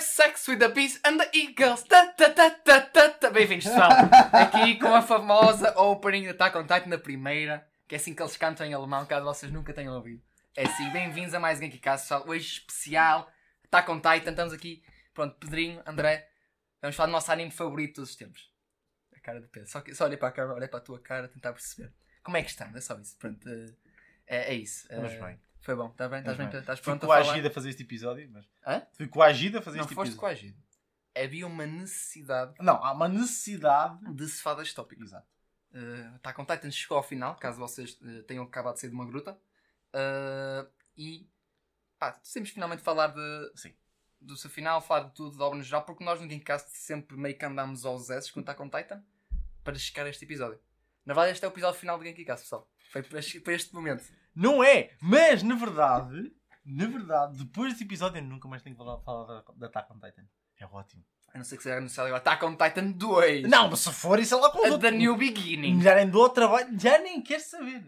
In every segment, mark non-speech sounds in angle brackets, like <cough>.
sex with the bees and the eagles. Ta, ta, ta, ta, ta, ta. Bem-vindos, pessoal. Aqui com a famosa opening de Attack on Titan na primeira, que é assim que eles cantam em alemão, caso vocês nunca tenham ouvido. É assim, bem-vindos a mais um Geekcast, pessoal. Hoje especial, Attack on Titan. Estamos aqui, pronto, Pedrinho, André. Vamos falar do nosso anime favorito de todos os tempos. A cara de Pedro. Só, que- só olhei para a cara, para a tua cara, tentar perceber. Como é que estamos? É só isso. Pronto, eh, é, é isso. Eh, bem. Foi bom, estás bem? Estás bem? Estás Fui pronto falar? coagido a fazer este episódio, mas. Hã? Fui coagido a fazer Não este foste episódio. coagido. Havia uma necessidade Não, há uma necessidade. de se falar deste tópico. Exato. Uh, on Titan chegou ao final, caso vocês uh, tenham acabado de sair de uma gruta. Uh, e pá, temos finalmente falar de, Sim. do seu final, falar de tudo, da obra no geral, porque nós no Gamecast sempre meio que andamos aos S com Attack on Titan para chegar a este episódio. Na verdade, este é o episódio final do Gamecast, pessoal. Foi para este momento. Não é! Mas, na verdade, na verdade, depois deste episódio, eu nunca mais tenho que falar, falar da, da Attack on Titan. É ótimo. A não ser que seja anunciado agora Attack on Titan 2. Não, mas se for isso é lá com outros. The New Beginning. Já nem dou trabalho, já nem quer saber.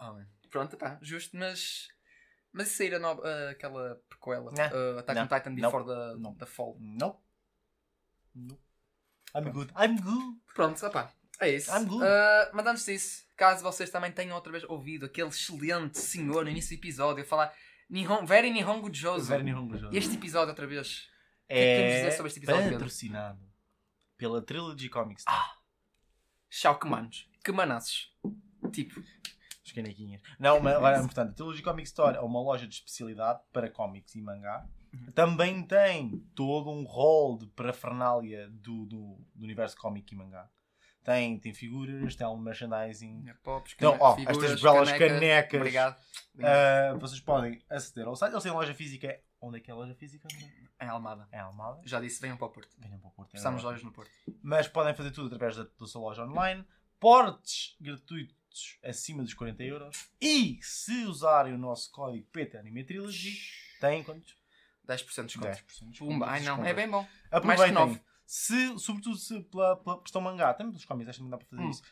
Oh. Pronto, pá, justo, mas. Mas isso sair a nova, ah, aquela prequela, ah, Attack on. Titan. Before the, Não. the Fall. Não. Não. I'm good. I'm good. Pronto, opá, é isso. I'm good. Ah, mas antes disso, caso vocês também tenham outra vez ouvido aquele excelente senhor no início do episódio a falar Nihon, Very Nihongo Joso. Very Nihongo Joso. Este episódio outra vez. que é que temos a dizer sobre este episódio, Pedro? patrocinado pela Trilogy Comics. Chau que manos. Que manasses. Tipo, Os canequinhas. Não, mas agora é importante. A Trilogy Comic Store é uma loja de especialidade para cómics e mangá. Uhum. Também tem todo um rol de parafernália do, do, do universo cómic e mangá. Tem, tem figuras, tem algum merchandising. É pops, então, ó, figuras, estas belas canecas. canecas. Obrigado. Uh, vocês podem aceder ao site. Eles têm loja física. Onde é que é a loja física? Em Almada. Em Almada. Já disse, venham para o Porto. Venham para o Porto. É Estamos lojas no Porto. Mas podem fazer tudo através da, da sua loja online. Portes gratuitos acima dos 40 euros. E se usarem o nosso código PT têm quantos? 10% de desconto. 10% de desconto. Ai não, é bem bom. Aproveitem. Mais que 9. Se, sobretudo se pela, pela questão mangá, também pelos cómics, acho que não dá para fazer Hum. isso.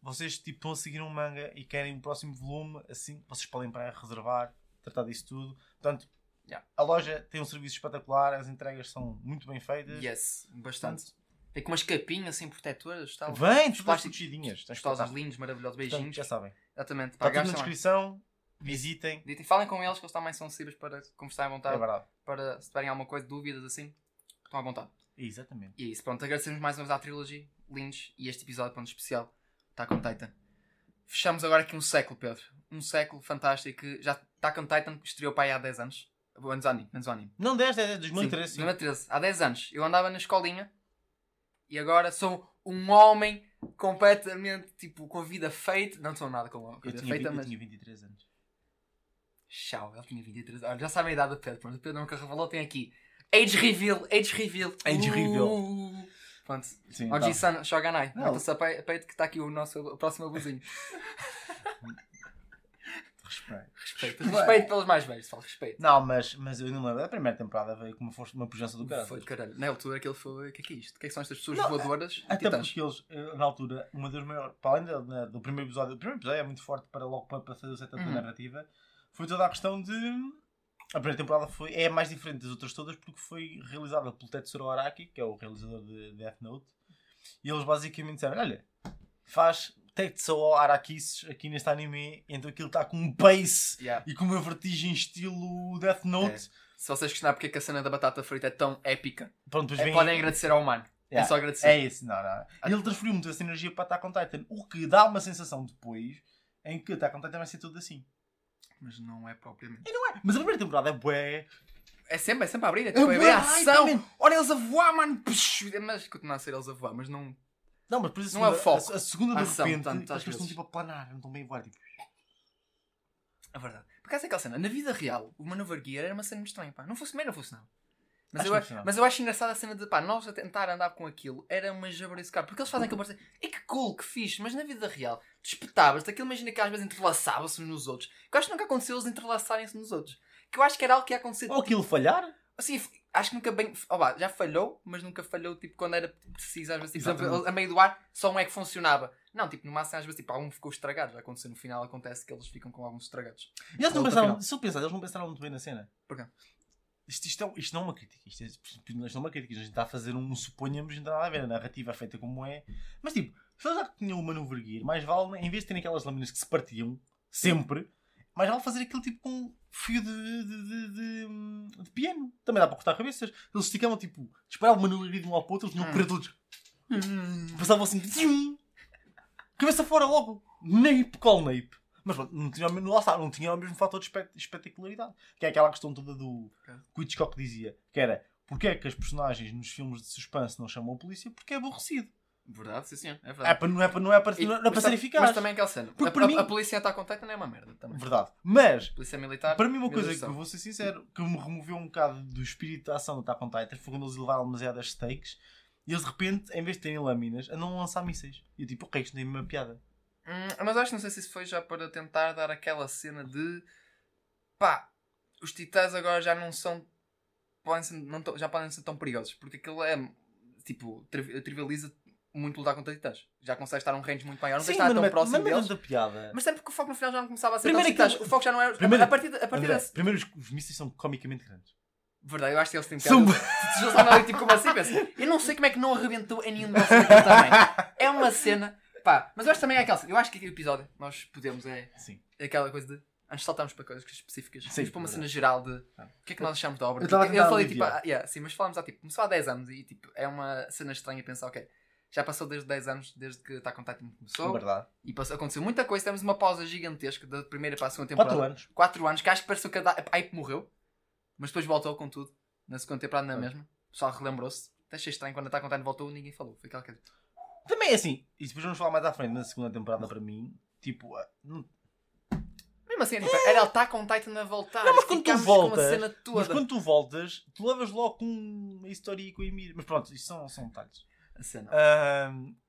Vocês tipo, estão a seguir um manga e querem o próximo volume, assim, vocês podem para reservar, tratar disso tudo. Portanto, Yeah. a loja tem um serviço espetacular, as entregas são muito bem feitas. Yes, bastante. Tem com umas capinhas assim protetoras. Tal. Vem, Os plásticos. Tens Gostosos, lindos, maravilhosos. Portanto, Beijinhos. já sabem. Exatamente. Está tudo na descrição. Visitem. Ditem, Falem com eles que eles também são acessíveis para conversar à vontade. É verdade. para se tiverem alguma coisa, dúvidas assim, estão à vontade. Exatamente. E é isso. Pronto, agradecemos mais uma vez à Trilogy. Lindos. E este episódio, pronto, especial. Está com Titan. Fechamos agora aqui um século, Pedro. Um século fantástico que já está com Titan, estreou para aí há 10 anos. Anos ao anime, anos ao anime. Não 10, 10, 10, Sim, 2013. sim. 2013. Há 10 anos. Eu andava na escolinha e agora sou um homem completamente, tipo, com a vida feita. Não sou nada com a Eu vida tinha, feita, eu mas... tinha 23 anos. Tchau, ele tinha 23 Olha, já sabem a idade do Pedro. Pronto, o Pedro nunca revelou. Tem aqui Age Reveal, Age Reveal. Age Reveal. Uh. Pronto. Sim, Oji San Shoganai. Não. Nota-se a pe- a peito que está aqui o nosso o próximo abusinho. <laughs> Respeito. Respeito. Respeito pelos mais velhos, falo respeito. Não, mas, mas eu não lembro. A primeira temporada veio com uma, força, uma pujança do cara. Foi de caralho. Na altura que ele foi. O que é que é isto? O que é que são estas pessoas Não, voadoras? Até Titãs. porque eles, eh, na altura, uma das maiores. Para além da- da- do primeiro episódio. O primeiro episódio é muito forte para logo para, para fazer o setup Uhum. da narrativa. Foi toda a questão de. A primeira temporada foi, é a mais diferente das outras todas porque foi realizada pelo Tetsuro Araki, que é o realizador de Death Note. E eles basicamente disseram: Olha, faz Tetsuro Arakises aqui neste anime, então aquilo está com um pace Yeah. e com uma vertigem estilo Death Note. Se vocês questionarem porque é que a cena da batata frita é tão épica, Pronto, é, vem- podem agradecer ao humano. É Yeah. só agradecer. É isso, não, não. E ele transferiu muito essa energia para Attack on Titan, o que dá uma sensação depois em que Attack on Titan vai ser tudo assim. Mas não é propriamente. Mas a primeira temporada é bué. É sempre, é sempre a abrir. É É tipo, é, bué a ação. man. Olha eles a voar, mano. Psh, Mas continua a ser eles a voar, mas não. Não, mas por isso Não é o a, foco. A, a segunda de Ação, repente, tanto, as pessoas estão tipo a planar, não estão bem a voar. Tipo, É verdade. Por acaso é aquela cena, na vida real, o Maneuver Gear era uma cena muito estranha, pá. Não fosse não fosse não. Mas Acho eu, acho, mas eu acho engraçada a cena de, pá, nós a tentar andar com aquilo era uma jabardice, cara. Porque eles fazem aquilo para dizer, e que cool, que fixe, mas na vida real, tu espetavas aquilo, imagina que às vezes entrelaçava-se uns nos outros. Que eu acho que nunca aconteceu eles entrelaçarem-se nos outros. Que eu acho que era algo que ia acontecer. ou aquilo falhar, Assim, acho que nunca bem. ó vá, já falhou, mas nunca falhou tipo quando era preciso. Às vezes, tipo, Exatamente. a meio do ar, só um é que funcionava. Não, tipo, no máximo, às vezes, tipo, algum ficou estragado. Já aconteceu no final, acontece que eles ficam com alguns estragados. e eles não pensaram, se eu pensar, eles não pensaram muito bem na cena. Porquê? Isto, isto, é, isto não é uma crítica. Isto, é, isto não é uma crítica. A gente está a fazer um suponhamos, não tem nada a ver. A narrativa é feita como é. Mas tipo, se eles já tinham o Maneuver Gear, mais vale, em vez de terem aquelas lâminas que se partiam, sempre, mais vale fazer aquele tipo com fio de, de, de, de- de piano. Também dá para cortar cabeças. Eles esticavam tipo, disparavam o Gear de um lado para o outro, eles tinham correr todos. Passavam assim, cabeça fora logo. Nape, call nape. Mas pronto, não tinha, o mesmo- lá está, não tinha o mesmo fator de espe- espetacularidade. Que é aquela questão toda do que o Hitchcock dizia. Que era, porque é que as personagens nos filmes de suspense não chamam a polícia? Porque é aborrecido. Verdade, sim, sim. É É verdade. para, não é para, não é para, E- não é para ser eficaz. Mas também aquela cena. Porque A, para a- mim- a polícia está contente não é uma merda também. Verdade. Mas, Polícia militar. para mim uma coisa que eu vou ser sincero, que me removeu um bocado do espírito da ação do Attack on Titan foi quando eles levaram demasiadas stakes e eles de repente, em vez de terem lâminas, andam a lançar mísseis. E eu tipo, ok, isto não tem uma piada. Hum, mas acho que não sei se isso foi já para tentar dar aquela cena de pá, os titãs agora já não são. Podem ser, não tão- já podem ser tão perigosos. Porque aquilo é tipo, tri- trivializa muito lutar contra titãs. Já consegue estar a um range muito maior, não de estar mas tão é- próximo mas deles. tanta piada. Mas sempre que o foco no final já não começava a ser Primeiro tão titãs. aquilo- O foco já não era. Primeiro- a partir, a partir André, desse. primeiro os, mísseis são comicamente grandes. Verdade, eu acho que eles têm um São- tipo como assim. Eu não sei como é que não arrebentou em nenhum deles aquilo também. <laughs> É uma cena. Pá, mas eu acho também é aquela. Eu acho que aquele episódio nós podemos é. Sim. É aquela coisa de. Antes saltamos para coisas específicas. Sim, Sim, para uma verdade. cena geral de. Ah. O que é que nós achamos da obra? Eu estava a eu tentar falei tipo. aliviar. ah, yeah, sim, mas falámos há tipo. Começou há 10 anos e tipo. É uma cena estranha pensar, ok. Já passou desde 10 anos, desde que está a contar começou. Verdade. E passou, aconteceu muita coisa. Temos uma pausa gigantesca da primeira para a segunda temporada. 4 anos. 4 anos, que acho que pareceu que a da- a hype morreu, mas depois voltou com tudo. Na segunda temporada, na Ah. mesma. O pessoal relembrou-se. Até achei estranho quando a Attack on Titan voltou, ninguém falou. Foi aquela coisa. Também é assim, e depois vamos falar mais à frente, na segunda temporada para mim, tipo, ah, não- Mesmo assim, tipo, era Attack on Titan a voltar. Não, mas quando tu Ficámos com a voltas, cena toda. mas quando tu voltas, tu levas logo com uma história com a Emir. Mas pronto, isto são, são detalhes. A cena.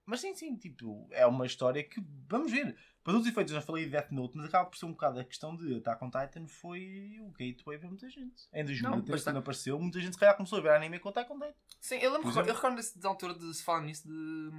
Mas sim, sim, tipo, é uma história que, vamos ver, para todos os efeitos, eu já falei de Death Note, mas acaba por ser um bocado a questão de Attack on Titan foi o gateway para muita gente. Em 2003, bastante. quando apareceu, muita gente se calhar começou a ver anime com Attack on Titan. Sim, eu lembro, eu recordo desse, da altura de se falar nisso de.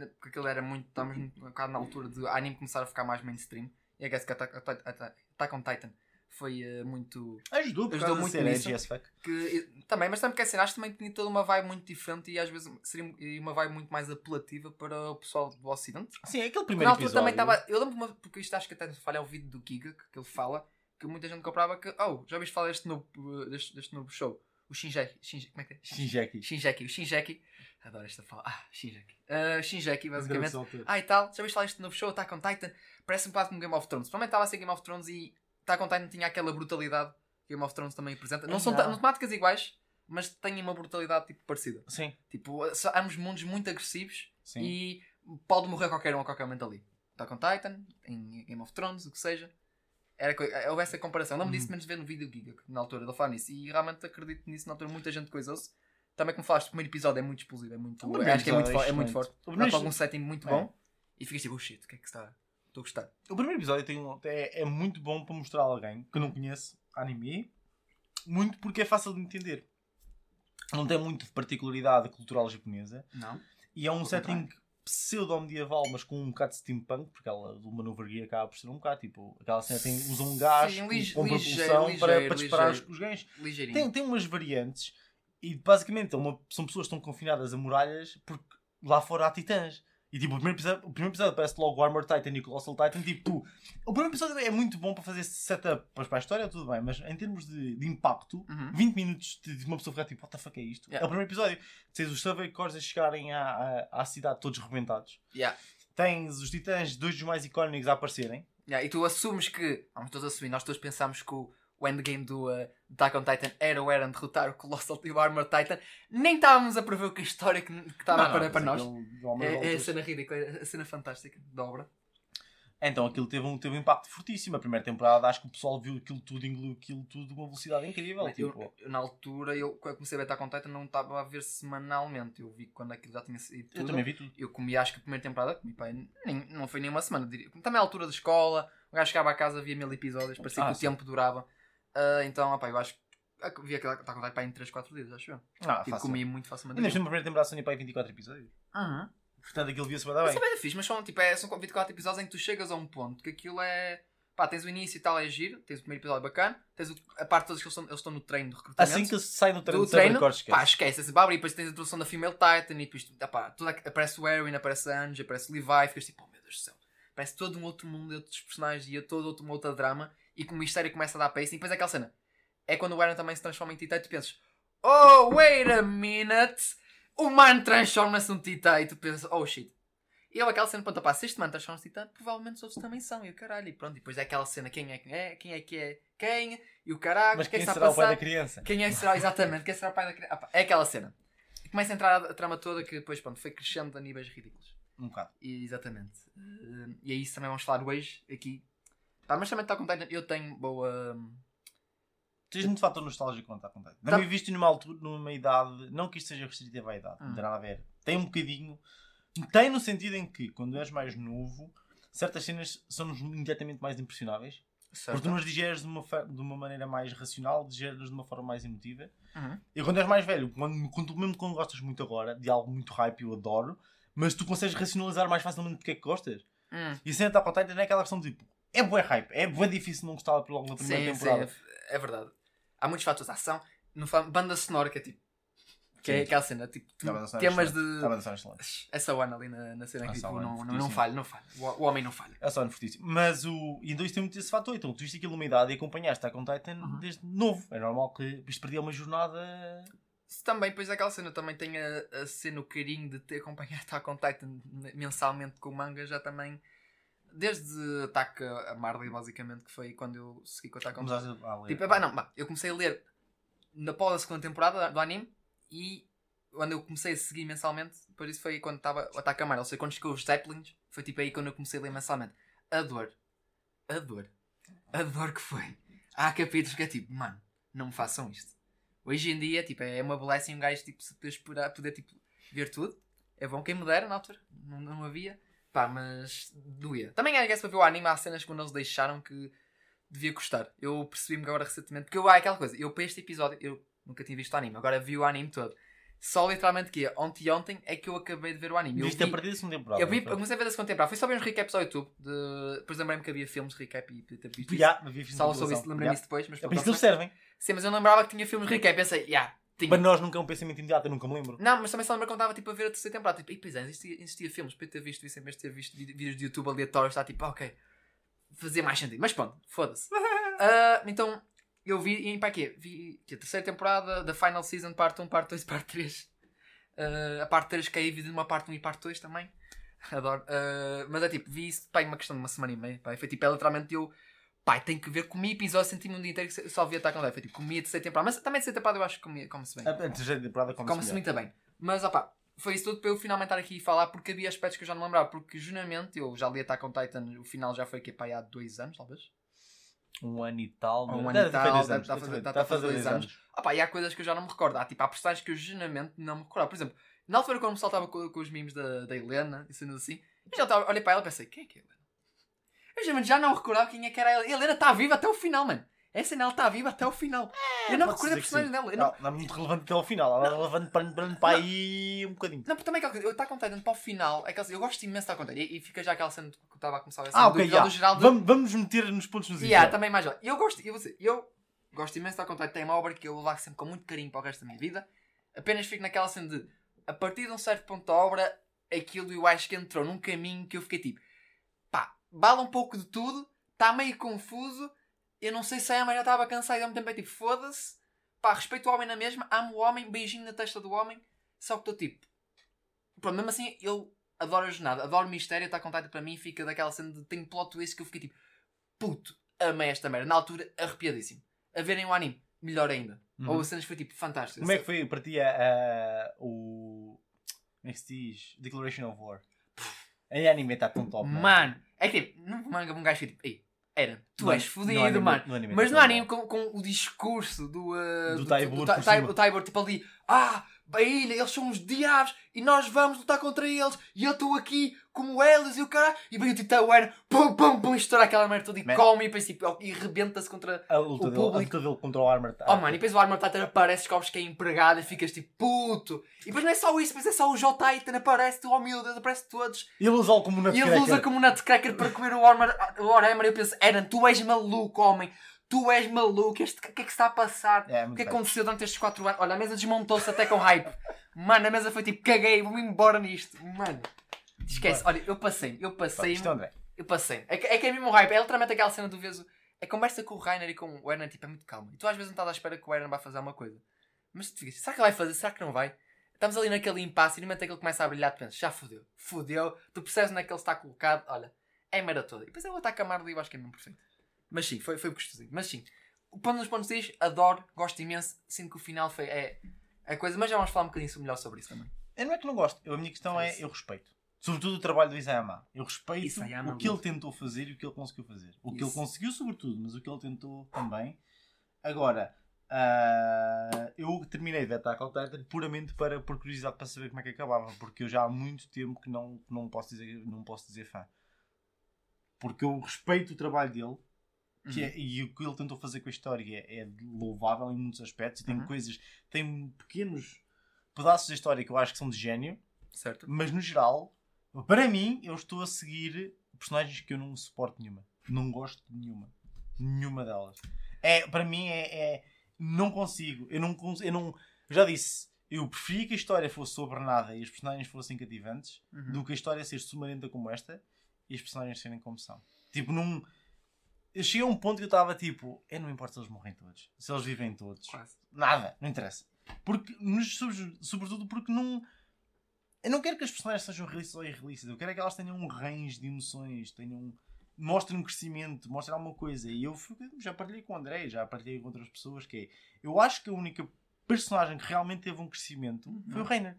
de- Porque aquilo era muito. Estávamos um bocado na altura de anime começar a ficar mais mainstream. E a guess que Attack on Titan foi eh, muito. Ajudou, por Ajudou muito ser nisso. fuck. que também, mas também porque assim, acho que também tinha toda uma vibe muito diferente e às vezes seria uma vibe muito mais apelativa para o pessoal do Ocidente. Sim, aquele Porque primeiro na altura episódio. também estava. Eu lembro uma, porque isto acho que até falha o vídeo do Giga que, ele fala que muita gente comprava que, oh, já ouviste falar deste novo, uh, deste, deste novo show? O Shinjeki. Shinjeki como é que é? Shinjeki. Shinjeki. O Shinjeki. Adoro esta fala. Ah, Shinjeki. Uh, Shinjeki, basicamente. Ah, e tal, já viste falar deste novo show, Attack on Titan? Parece um bocado como Game of Thrones. Provavelmente estava a ser Game of Thrones e Attack on Titan tinha aquela brutalidade que Game of Thrones também apresenta. Não são não. não temáticas iguais, mas têm uma brutalidade tipo parecida. Sim, Tipo, são ambos mundos muito agressivos sim. e pode morrer qualquer um a qualquer momento ali. Attack on Titan, em Game of Thrones, o que seja. Era, houve essa comparação. Lembro disso Uhum. menos ver no vídeo Giga, na altura, ele falar nisso. E realmente acredito nisso, na altura muita gente coisou-se. Também como falaste, o primeiro episódio é muito explosivo, é muito, primeiro acho que é muito, é é muito forte. O Dá para algum setting muito É. bom. E ficas tipo, oh shit, o que é que está? Estou a gostar. O primeiro episódio tem um- é, é muito bom para mostrar a alguém que não conhece anime, muito porque é fácil de entender. Não tem muito de particularidade cultural japonesa Não? e é um setting pseudo-medieval, mas com um bocado de steampunk, porque ela do Maneuver Gear acaba por ser um bocado tipo aquela cena tem, usa um gás Sim, com- propulsão para, ligeiro, para disparar os, ligeiro. os ganhos. Ligeirinho. Tem, tem umas variantes e basicamente é uma- são pessoas que estão confinadas a muralhas porque lá fora há titãs. E tipo, o primeiro episódio, o primeiro episódio parece logo o Armor Titan e o Colossal Titan. Tipo. O primeiro episódio é muito bom para fazer setup para para a história, tudo bem, mas em termos de, de impacto, Uhum. 20 minutos de uma pessoa ficar tipo, what the fuck é isto? Yeah. É o primeiro episódio. Tens os Survey Corps a chegarem à, à, à cidade todos rebentados. Yeah. Tens os titãs, dois dos mais icónicos a aparecerem. Yeah, e tu assumes que. Vamos todos assumir, nós todos pensámos que o, o endgame do uh, Attack on Titan era o Eren derrotar o Colossal e o Armor Titan. Nem estávamos a prever o que a história que estava para, mas para nós. homens É, é a cena ridícula, é a cena fantástica da obra. Então aquilo teve um, teve um impacto fortíssimo. A primeira temporada acho que o pessoal viu aquilo tudo, engoliu aquilo tudo de uma velocidade incrível. Eu- tipo, eu, na altura, eu, quando eu comecei a ver Attack on Titan, não estava a ver semanalmente. Eu vi quando aquilo já tinha saído eu tudo. também vi tudo. Eu comi, acho que a primeira temporada, comi, pá, nem, não foi nem uma semana. Diria. Também à altura da escola, o gajo chegava a casa, via mil episódios, parecia Ah, que o sim. tempo durava. Ah, então, opá, eu acho que ah, vi aquela Attack on Titan pá, em 3, 4 dias, acho eu. Ah, Tipo, comi muito facilmente. Ainda na primeira temporada tinha para aí 24 episódios. Uhum. Portanto aquilo via-se bem. Mas também é fixe, mas são, tipo, é, são 24 episódios em que tu chegas a um ponto que aquilo é. pá, tens o início e tal, é giro, tens o primeiro episódio bacana, tens o- a parte toda que eles estão, eles estão no treino de recrutamento. Assim que sai do treino, do treino, treino pá, esquece, babri, e depois tens a introdução da Female Titan, e depois, pá, aqu- aparece o Erin, aparece a Angie, aparece o Levi, ficas tipo, oh meu Deus do céu, parece todo um outro mundo, outros personagens, e todo outro, uma outra drama, e que o mistério começa a dar pace, e depois é aquela cena, é quando o Erin também se transforma em Titã, e tu pensas, oh, wait a minute, o man transforma-se num Titã, e tu pensas, oh shit. E eu aquela cena, pronto, pá, se este man transforma-se Titã, provavelmente os outros também são, e o caralho, e pronto, e depois é aquela cena, quem é que é, quem é que é quem, e o caralho, Mas é quem será o pai da criança? Quem é que será, exatamente, quem será o pai da criança? Ah, pá, É aquela cena. E começa a entrar a, a trama toda que depois, pronto, foi crescendo a níveis ridículos. Um bocado. E, exatamente. Eh, e é isso também vamos falar hoje, aqui. Pá, mas também está contente, eu tenho boa... hum, Tens muito fator nostálgico quando está a contar. Tá. Também visto numa altura, numa idade, não que isto seja restritivo à idade, Hum. não tem nada a ver. Tem um bocadinho. Tem no sentido em que, quando és mais novo, certas cenas são-nos imediatamente mais impressionáveis. Porque tu nos digeres de uma, de uma maneira mais racional, digeres de uma forma mais emotiva. Uhum. E quando és mais velho, quando, quando, mesmo quando gostas muito agora, de algo muito hype, eu adoro, mas tu consegues racionalizar mais facilmente porque é que gostas. Hum. E sem estar contente não é aquela questão de tipo, é bué hype, é bué difícil não gostar logo na primeira Sim, sim, temporada. é, é verdade. Há muitos fatores de ação. No banda sonora que é tipo... Que é Sim. aquela cena, tipo, A é temas excelente. de... A banda sonora é. Essa one ali na, na cena que Essa tipo, one, não, não, não falha, não falha. O, homem não falha. É só no fortíssimo. Mas o. E dois tem muito esse fator. Então, tu viste aquilo numa idade e acompanhaste a com Titan Uhum. desde novo. É normal que isto perdia uma jornada. Se também, pois aquela cena também tem a, a cena, o carinho de ter acompanhado Attack on Titan mensalmente com o manga, já também. Desde Ataque a Marley, basicamente, que foi quando eu segui com o. Começaste a ler. Tipo, não, pá, eu comecei a ler na pós da segunda temporada do anime e quando eu comecei a seguir mensalmente, depois isso foi quando estava o Ataque a Marley, ou seja, quando chegou os Zeppelins, foi tipo aí quando eu comecei a ler mensalmente. A dor, a dor, a dor que foi. Há capítulos que é tipo, mano, não me façam isto. Hoje em dia, tipo, é uma blessing um gajo tipo, se poder, poder tipo, ver tudo. É bom quem me dera na altura, não, não havia. Pá, mas doía. Também, I guess, para ver o anime, há cenas quando eles deixaram que devia gostar. Eu percebi-me agora recentemente, porque eu, há aquela coisa, eu para este episódio, eu nunca tinha visto o anime, agora vi o anime todo. Só literalmente que ontem e ontem é que eu acabei de ver o anime. Eu Viste a partir da segunda temporada. eu, vi, não comecei a ver da segunda temporada. Foi só ver uns recaps ao YouTube. De... Depois lembrei-me que havia filmes recap e ter visto isso. Já, vi Só sobre isso, lembrei-me Já. isso depois. Mas É por isso que eles servem. Sim, mas eu não lembrava que tinha filmes recap. Pensei, já, tinha. Para nós nunca é um pensamento imediato, eu nunca me lembro. Não, mas também só lembro quando estava tipo, a ver a terceira temporada. Tipo, e pois é, existia, existia filmes. Para eu ter visto isso em vez de ter visto ví- vídeos de YouTube aleatórios, está tipo, ok. Fazia mais sentido. Mas pronto, foda-se. <laughs> Ah, então, eu vi, e para quê? Vi que a terceira temporada da Final Season, parte 1, parte 2, <laughs> parte 3. Ah, a parte 3 que é dividida numa parte 1 e parte 2 também. <laughs> Adoro. Ah, mas é tipo, vi isso, pá, em uma questão de uma semana e meia. Pá, e foi tipo, é literalmente eu. Pai, tenho que ver, comi episódio, senti-me um dia inteiro que só via Attack on Titan. Foi tipo, comia a terceira temporada. Mas também a terceira temporada eu acho que comia- come-se bem. A terceira temporada como Come-se muito bem. Mas, opá, foi isso tudo para eu finalmente estar aqui e falar, porque havia aspectos que eu já não lembrava. Porque, genuinamente, eu já li Attack on Titan, o final já foi aqui, pá, há dois anos, talvez. Um ano e tal. Um ano e tal, estar a fazer- está a fazer dois anos. Opá, e há coisas que eu já não me recordo. Há, tipo, há personagens que eu, genuinamente, não me recordo. Por exemplo, na altura quando me saltava com, com os memes da, da Helena, e sendo assim, eu já estava, olhei para ela e pensei, quem é que é Helena? Eu já não recordava quem é que era ela. E a Helena está viva até o final, mano. Essa ela está viva até o final. eu não recordo a personagem dela. Não, Não, não é muito relevante até ao final. Ela é relevante para, para, para aí um bocadinho. Não, porque também aquela coisa, eu estou contente para o final, é aquela, eu gosto imenso de estar contente. E, e fica já aquela cena que eu estava a começar a cena Ah, do ok, episódio já. geral de. Vamos, vamos meter nos pontos nos já. também mais. olha, Eu gosto, eu, eu gosto imenso de estar contente. Tem uma obra que eu vou levar sempre com muito carinho para o resto da minha vida. Apenas fico naquela cena de, a partir de um certo ponto da obra, aquilo eu acho que entrou num caminho que eu fiquei tipo, bala um pouco de tudo, está meio confuso. Eu não sei se a Emma já estava cansada e ao mesmo tempo é tipo, foda-se. Pá, respeito o homem na mesma, amo o homem, beijinho na testa do homem. Só que estou tipo, mesmo assim, eu adoro a jornada, adoro o mistério, está contado para mim, fica daquela cena de tem plot twist que eu fiquei tipo, puto, amei esta merda. Na altura, arrepiadíssimo. A verem o anime, melhor ainda. Uhum. Ou as cenas foi tipo fantástico. Como é que foi para ti a, a- o. Como é que se diz? Declaration of War. Em anime está tão top. mano. Mano, é que tipo, no manga um gajo foi tipo, ei, era, tu No- és fodido, mano. no anime Mas no tão anime, com, com o discurso do. uh, Do Tybur Ta- por Tai- cima. o Tybur, tipo ali, ah, a ilha, eles são os diabos e nós vamos lutar contra eles e eu estou aqui como elas e o cara. E vem o Titã Warner, pum, pum, pum, estoura aquela merda toda e Man. come e tipo, e rebenta-se contra. A luta, O dele, a público- luta dele contra o Armor Oh mano, e depois o Armor Titan aparece, descobres que é empregado e ficas tipo, puto. E depois não é só isso, depois é só o J Titan, aparece, tu, oh meu Deus, aparece todos. E ele usa como na E ele usa como nutcracker para comer o Warhammer. O Warhammer e eu penso, Eren, tu és maluco, homem. Tu és maluco. Este, o que é que se está a passar? É, o que é que aconteceu durante estes 4 anos? Olha, a mesa desmontou-se até com hype. Mano, a mesa foi tipo, caguei, vou-me embora nisto. Mano, esquece. Olha, eu passei, eu passei. Isto é. Eu passei. É que é, que é mesmo hype. É literalmente aquela cena do vez. A conversa com o Rainer e com o Eren tipo, é muito calma. E tu às vezes não estás à espera que o Eren vá fazer alguma coisa. Mas tu ficas, será que ele vai fazer? Será que não vai? Estamos ali naquele impasse e no momento em que ele começa a brilhar, tu pensas, já fodeu, fodeu. Tu percebes onde é que ele está colocado, olha, é mera toda. E depois ele ataca a Marley e eu acho que é mesmo perfeito. Mas sim, foi, foi gostosinho. Mas sim, o ponto nos pontos diz, adoro, gosto imenso. Sinto que o final foi, é a coisa. Mas já vamos falar um bocadinho melhor sobre isso também. Eu não é que não gosto. Eu, a minha questão é, Isso. eu respeito. Sobretudo o trabalho do Isayama. Eu respeito Isayama, o que ele tentou fazer e o que ele conseguiu fazer. O que Isso. ele conseguiu, sobretudo, mas o que ele tentou também. Agora, ah, eu terminei de Attack on Titan puramente para, por curiosidade para saber como é que acabava. Porque eu já há muito tempo que não, não, posso, dizer, não posso dizer fã. Porque eu respeito o trabalho dele. Que Uhum. é- e o que ele tentou fazer com a história é, é louvável em muitos aspectos. E tem Uhum. coisas, tem pequenos pedaços da história que eu acho que são de gênio. Certo? Mas no geral, para mim, eu estou a seguir personagens que eu não suporto nenhuma. Não gosto de nenhuma. Nenhuma delas. É, para mim é, é- não consigo. Eu não cons- eu não. eu já disse, eu preferia que a história fosse sobre nada e os personagens fossem cativantes Uhum. do que a história ser sumarenta como esta e os personagens serem como são. Tipo, num. Eu cheguei a um ponto que eu estava tipo, eu não importa se eles morrem todos, se eles vivem todos. Quase. Nada, não interessa. Porque, sobretudo porque não. Eu não quero que as personagens sejam realistas ou irrealistas. Eu quero é que elas tenham um range de emoções, tenham. mostrem um crescimento, mostrem alguma coisa. E eu fui- já partilhei com o André, já partilhei com outras pessoas que é. Eu acho que a única personagem que realmente teve um crescimento foi o Reiner.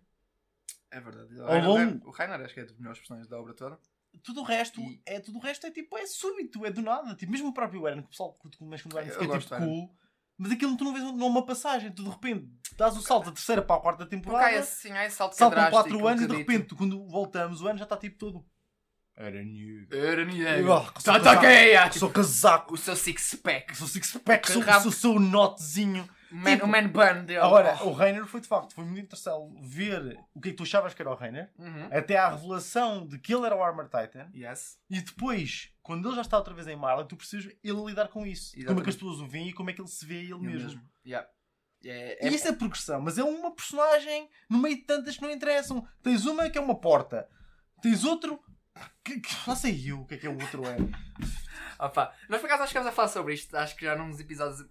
É verdade. O Ao Rainer, longo- o Rainer acho que é dos melhores personagens da obra toda. Tudo o resto E- é tudo o resto é tipo, é súbito, é do nada. Tipo, mesmo o próprio Eren, que o pessoal curte mais quando o Eren fica tipo cool. Mas aquilo tu não vês numa passagem, tu de repente dás o salto da terceira para a quarta Porque há temporada. esse, sim, há esse salto Saltam drástico, 4 um anos e de repente, quando voltamos, o ano já está tipo todo. Era new. Era ninguém. Ah, sou Tá, tá, casaco. que é, ah, Sou casaco, O seu six pack. sou six pack, sou, Rabo. sou, sou o notezinho. Man, Tipo, o man bun dele. Agora, o Reiner foi de facto, foi muito interessante ver o que é que tu achavas que era o Reiner, Uhum. até à revelação de que ele era o Armor Titan. Yes. E depois, quando ele já está outra vez em Marley, tu precisas ele lidar com isso. Como é que Exatamente. as pessoas o veem e como é que ele se vê ele Eu mesmo. mesmo. Yeah. É, E é, isso é progressão, mas é uma personagem no meio de tantas que não interessam. Tens uma que é uma porta, tens outro que, que lá sei eu o que é que é o outro é. <laughs> Opa, nós por acaso acho que vamos a falar sobre isto. Acho que já num dos episódios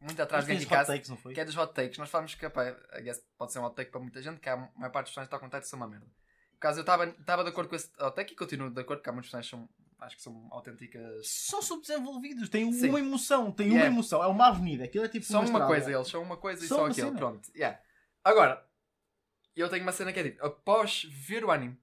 muito atrás de Game hot takes, não foi? que é dos hot takes. Nós falamos que, pá, guess, pode ser um hot take para muita gente, que a maior parte dos personagens está a contar são uma merda. Por causa eu estava de acordo com esse hot take e continuo de acordo, porque há muitos personagens que são, acho que são autênticas. São subdesenvolvidos, têm Sim. uma emoção, têm Yeah. uma emoção. É uma avenida, aquilo é tipo São uma estrada. coisa, eles são uma coisa e São só uma aquilo. cena. Pronto, yeah. Agora, eu tenho uma cena que é tipo, após ver o anime,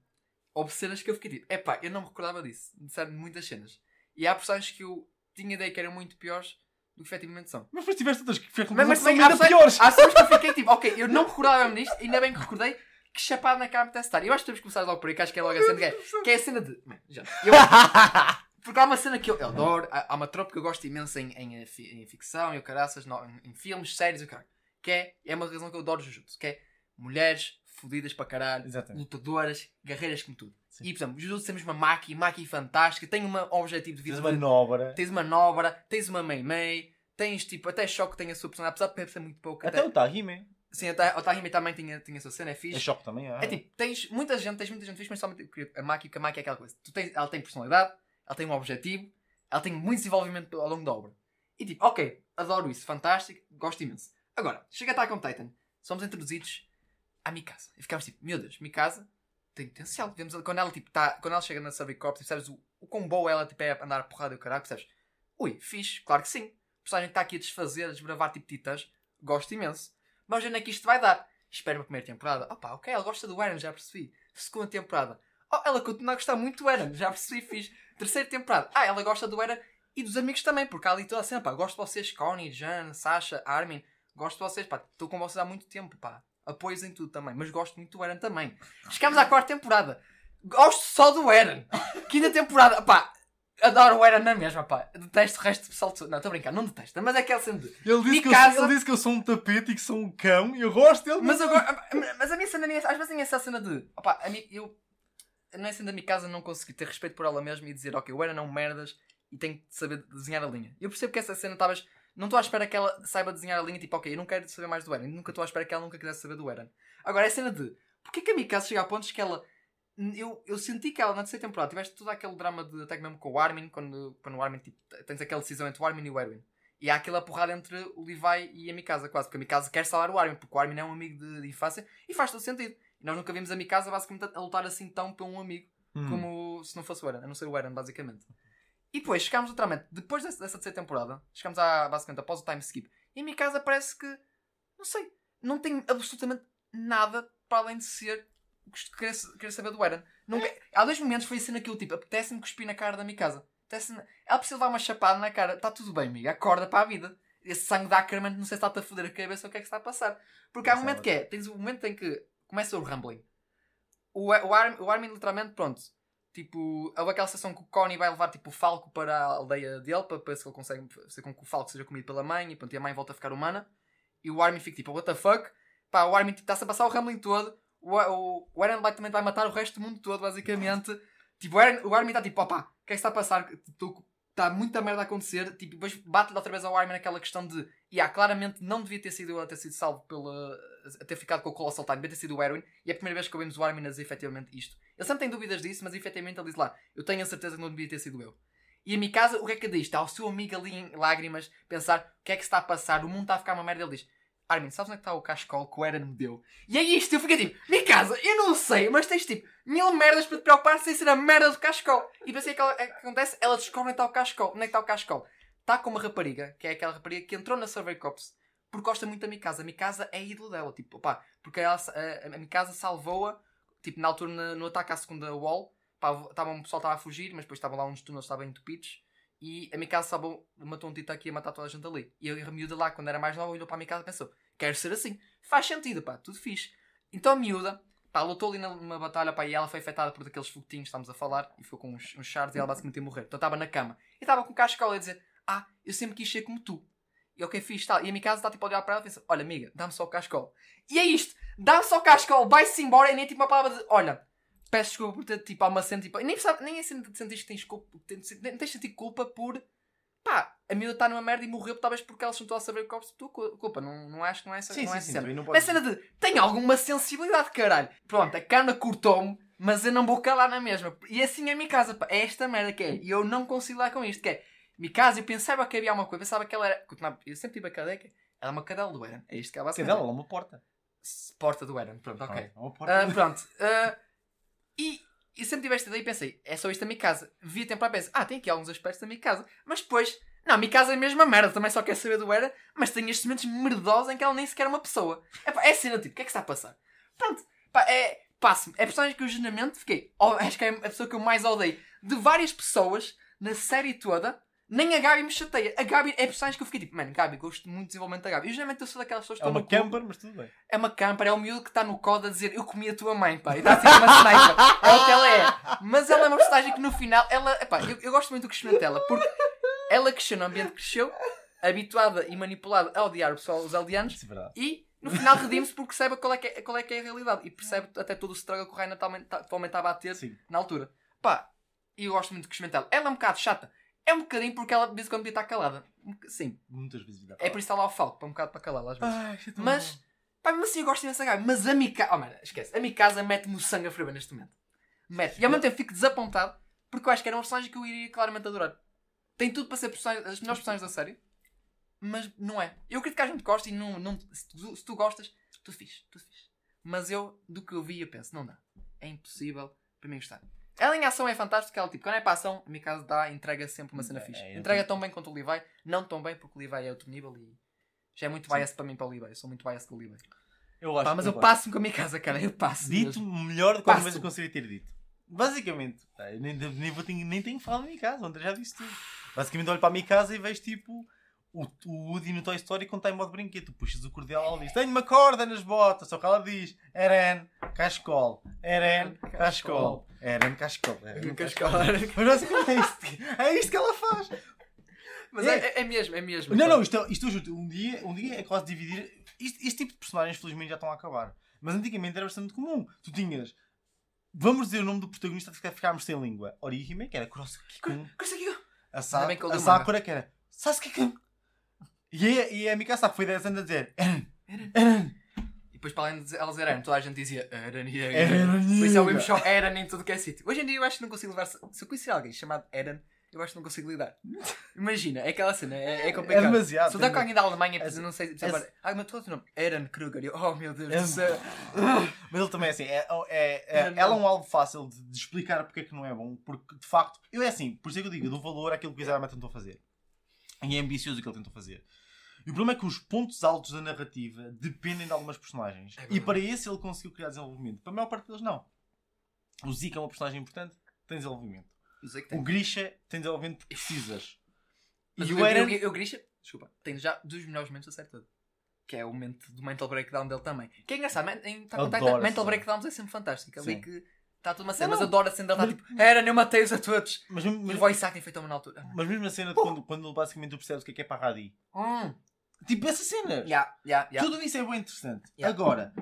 houve cenas que eu fiquei tipo, epá, eu não me recordava disso, disseram muitas cenas. E há personagens que eu tinha ideia que eram muito piores do que efetivamente são. Mas depois tiveste outras que fez Mas, mas são ainda piores. há cenas que eu fiquei tipo, ok, eu não me recordava mesmo disto, ainda bem que recordei, que chapado na cara me testar. Eu acho que temos que começar logo por aí, que acho que é logo a cena que é, que é a cena de. Man, já. Eu- <laughs> porque há uma cena que eu, eu adoro, há, há uma tropa que eu gosto imenso em, em, eh, em ficção, em caraças, no- em, em filmes, séries, o cara. Que é, é uma razão que eu adoro Jujutsu, que é mulheres fodidas para caralho, Exatamente. lutadoras, guerreiras como tudo. Sim. E, por exemplo, Jujutsu temos uma Maki, Maki fantástica, tem um objetivo de vida. Tens uma manobra. Tens uma Nobra, tens uma Mei Mei, tens tipo, até Choque tem a sua personagem, apesar de ser muito pouco. Até o Tahime. Sim, até, o Tahime também tinha, tinha a sua cena, é É fixe. choque também. É, É tipo, tens muita gente, tens muita gente fixe, mas somente a Maki, porque a Maki é aquela coisa. Tu tens, ela tem personalidade, ela tem um objetivo, ela tem muito desenvolvimento ao longo da obra. E tipo, ok, adoro isso, fantástico, gosto imenso. Agora, chega a Attack on Titan, somos introduzidos à Mikasa. E ficamos tipo, meu Deus, Mikasa tem potencial. Vemos quando ela tipo, tá, quando ela chega na Subcorp, percebes o, o quão boa ela tipo, é andar a porrada e o caralho, percebes? Ui, fixe, claro que sim. O personagem está aqui a desfazer, a desbravar tipo titãs, gosto imenso. Mas onde é que isto vai dar? Espero a primeira temporada. Opa, ok, ela gosta do Eren, já percebi. Segunda temporada. Oh, ela continua a gostar muito do Eren, já percebi, fiz. Terceira temporada. Ah, ela gosta do Eren e dos amigos também, porque há ali toda a cena, pá. Gosto de vocês, Connie, Jan, Sasha, Armin. Gosto de vocês, pá. Estou com vocês há muito tempo, pá. Apoios em tudo também, mas gosto muito do Eren também. Chegamos à quarta temporada. Gosto só do Eren. Quinta temporada, pá. Adoro o Eren na mesma, pá. Detesto o resto do pessoal. de- Não, estou a brincar, não detesto, mas é aquele cena de. Ele disse, que eu, Mikasa- sou- ele disse que eu sou um tapete e que sou um cão e eu gosto dele. Mas, agora, mas a minha cena nem é, às vezes é essa cena de. Opá, a mi, eu. Não é sendo a minha casa não conseguir ter respeito por ela mesma e dizer, ok, o Eren não merdas e tenho que saber desenhar a linha. Eu percebo que essa cena estavas. Não estou à espera que ela saiba desenhar a linha, tipo, ok, eu não quero saber mais do Eren. Nunca estou à espera que ela nunca quisesse saber do Eren. Agora, é cena de. Porquê que a Mikasa chega a pontos que ela. Eu, eu senti que ela na terceira temporada tiveste todo aquele drama de até mesmo com o Armin, quando, quando o Armin tipo, tens aquela decisão entre o Armin e o Erwin. E há aquela porrada entre o Levi e a Mikasa, quase, porque a Mikasa quer salvar o Armin, porque o Armin é um amigo de, de infância e faz todo sentido. E nós nunca vimos a Mikasa basicamente a lutar assim tão por um amigo Hum. como se não fosse o Eren, a não ser o Eren, basicamente. E depois chegámos literalmente, depois dessa, dessa terceira temporada, chegámos à, basicamente após o time skip, e a Mikasa parece que, não sei, não tem absolutamente nada para além de ser querer, querer saber do Eren. Nunca, há dois momentos foi a cena que eu tipo, apetece-me cuspir na cara da Mikasa. Apetece-me- Ela precisa dar uma chapada na cara, está tudo bem, amiga, acorda para a vida. Esse sangue da Ackerman, não sei se está-te a foder a cabeça ou o que é que está a passar. Porque há um momento que é, tens o momento em que começa o rumbling. O, o, Armin, o Armin literalmente, pronto, tipo, houve aquela sessão que o Connie vai levar tipo o Falco para a aldeia dele para, ver se ele consegue fazer com que o Falco seja comido pela mãe e, pronto, e a mãe volta a ficar humana. E o Armin fica tipo, what the fuck? Pá, o Armin tipo, está-se a passar o rumbling todo. O, o, o também vai matar o resto do mundo todo, basicamente. Tipo, o, Armin está tipo, opá, o que é que está a passar? Está muita merda a acontecer. Tipo, depois bate-lhe outra vez ao Armin aquela questão de, yeah, claramente não devia ter sido ele a ter sido salvo pela. a ter ficado com o Colossal Time, devia ter sido o Erwin. E é a primeira vez que ouvimos o Armin a dizer efetivamente isto. Ele sempre tem dúvidas disso, mas efetivamente ele diz lá, eu tenho a certeza que não devia ter sido eu. E a Mikasa, o que é que diz? Está o seu amigo ali em lágrimas, pensar o que é que está a passar, o mundo está a ficar uma merda. Ele diz: Armin, sabes onde é que está o cascol que o Eren me deu? E é isto, eu fiquei tipo: Mikasa, eu não sei, mas tens tipo mil merdas para te preocupar sem ser a merda do cascol. E pensei que, ela, é que acontece, ela descobre onde está o cascol. Onde é que está o cascol? Está com uma rapariga, que é aquela rapariga que entrou na Survey Cops porque gosta muito da Mikasa. A Mikasa é ídolo dela, tipo, pá, porque ela, a, a Mikasa salvou-a, tipo, na altura no, no ataque à segunda wall, pá, tava, o pessoal estava a fugir, mas depois estavam lá uns túneis, estavam entupidos, e a Mikasa salvou, matou um tito aqui a matar toda a gente ali. E a miúda lá, quando era mais nova, olhou para a Mikasa e pensou, quero ser assim. Faz sentido, pá, tudo fixe. Então a miúda, pá, lutou ali numa batalha, pá, e ela foi afetada por aqueles foguetinhos que estamos a falar, e ficou com uns, uns shards, e ela basicamente ia morrer. Então estava na cama, e estava com o cascal a dizer, ah, eu sempre quis ser como tu. E ok, fiz tal. E a minha casa está tipo a olhar para ela e pensa: Olha, amiga, dá-me só o cascol. E é isto: dá-me só o cascol, vai-se embora e nem tipo uma palavra de: Olha, peço desculpa por ter tipo, há uma cena tipo. Nem, sabe, nem é cena de sentir que tens culpa, tens, tens de sentir culpa por. Pá, a miúda está numa merda e morreu talvez porque ela se juntou a saber que tua culpa. Não, não acho que não é essa, Sim, não é sim, sim, cena. não cena de: Tem alguma sensibilidade, caralho. Pronto, a cana cortou-me. Mas eu não vou calar na mesma. E assim é minha casa. pá. É esta merda que é. E eu não consigo lá com isto. Que é. Mikasa, eu pensava que havia alguma coisa, pensava que ela era. Eu sempre tive a cadeia que ela é uma cadela do Eren. É isto que ela é basicamente dela, é uma porta. é. Porta do Eren, pronto, ok. É uma porta. Ah, pronto. ah, e, e sempre tive esta ideia e pensei, é só isto a minha casa. Vi a temporada e pensei, ah, tem aqui alguns aspectos da minha casa. Mas depois, não, a minha casa é a mesma merda, também só quer saber do Eren, mas tem estes momentos merdosos em que ela nem sequer é uma pessoa. É, pá, é cena tipo, o que é que está a passar? Pronto, pá, é. Passo-me. É a personagem que eu genuinamente fiquei. oh, acho que é a pessoa que eu mais odeio. De várias pessoas na série toda, nem a Gabi me chateia. A Gabi é personagem que eu fiquei tipo, mano, Gabi, gosto muito do desenvolvimento da Gabi. Eu geralmente eu sou daquelas pessoas que É uma camper, mas tudo bem. É uma camper, é o miúdo que está no código a dizer eu comi a tua mãe, pá. E está a ser uma sniper. É o que ela é. Mas ela é uma personagem que no final, ela, epá, eu, eu gosto muito do crescimento dela, porque ela cresceu no ambiente que cresceu, habituada e manipulada a odiar o pessoal, os aldeanos, Isso é verdade. e no final redime-se porque percebe qual é, que é, qual é que é a realidade e percebe até todo o struggle que o Raina atualmente atualmente estava a ter Sim. na altura. Pá, e eu gosto muito do crescimento dela. Ela é um bocado chata. É um bocadinho porque ela de vez em quando estar calada. Sim, Muitas vezes. vida. é por isso que está o falco, para um bocado para calá-la às vezes. Ai, é Mas, pá, mas assim eu gosto imenso da Gabi. Mas a Mikasa, oh, mano, esquece, a Mikasa mete-me o sangue a ferver neste momento. Mete. E ao mesmo tempo fico desapontado porque eu acho que era uma personagem que eu iria claramente adorar. Tem tudo para ser as melhores personagens da série, mas não é. Eu acredito que a gente gosta e não, não, se, tu, se tu gostas, tudo fixe, tudo fixe. Mas eu, do que eu vi, eu penso, não dá. É impossível para mim gostar. Ela em ação é fantástica, ela tipo, quando é para a ação, a Mikasa dá, entrega sempre uma cena É, fixe. é, entrega tão bem quanto o Levi, não tão bem porque o Levi é outro nível e já é muito Sim. bias para mim para o Levi. Eu sou muito bias com o Levi. Eu acho Pá, mas eu passo-me com a minha casa, cara. Eu passo. Dito mesmo. melhor do que Passo. vezes eu consegui ter dito. Basicamente, nem, nem, nem tenho, nem tenho falado da minha casa, o André já disse tudo. Basicamente olho para a minha casa e vejo tipo o, o Woody no Toy Story quando está em modo brinquedo. Tu puxas o cordial ela diz: Tenho uma corda nas botas. Só que ela diz: Eren, cascol. Eren, cascol. Eren, cascol. Eren, cascol. <laughs> Mas é isto, é isto que ela faz. Mas é, é, é mesmo, é mesmo. Não, não, isto, é- isto eu juro, um dia, um dia é quase dividir. Este tipo de personagens, felizmente, já estão a acabar. Mas antigamente era bastante comum. Tu tinhas. Vamos dizer o nome do protagonista até ficarmos sem língua. Orihime, que era Kurosaki-kun. Conseguiu! A, Sa a Sakura, que era Sasuke-kun. E a, e a Mikasa, foi 10 anos a dizer Eren, Eren, E depois, para além de elas Eren, toda a gente dizia Eren e Eren, Eren. Por isso é o mesmo show Eren em tudo que é sítio. Hoje em dia eu acho que não consigo levar. Se eu conhecer alguém chamado Eren, eu acho que não consigo lidar. Imagina, é aquela cena, é, é complicado. É demasiado, Se eu tem com alguém da Alemanha, É- eu não sei. é- agora, ah, mas tu outro nome? Eren Kruger. Eu, oh meu Deus É- do céu. <laughs> Mas ele também é assim, é, é, é- Não, ela é um algo fácil de, de explicar porque é que não é bom, porque de facto, eu é assim, por isso é que eu digo, eu dou valor àquilo que o Isayama tentou fazer. E é ambicioso o que ele tentou fazer. E o problema é que os pontos altos da narrativa dependem de algumas personagens. É e para esse ele conseguiu criar desenvolvimento. Para a maior parte deles, não. O Zika é uma personagem importante, tem desenvolvimento. O tem. Grisha tem desenvolvimento porque precisas. Mas e eu, o Eren. eu, Grisha, desculpa, tem já dos melhores momentos da série toda. Que é o momento do mental breakdown dele também. Que é engraçado, em on Titan, Adoro mental breakdowns é sempre fantástico. Ali Sim. que está tudo uma cena, Não, mas adoro a cena dele, Mas- está tipo, Eren, eu matei-os a todos. Mas, mesmo- E o mas, voice acting foi tão na altura. mas mesmo a cena de quando, quando basicamente tu percebes o que é que é para a Radi. Hum, Tipo, essa cena. yeah, yeah, yeah. Tudo isso é bem interessante. Agora,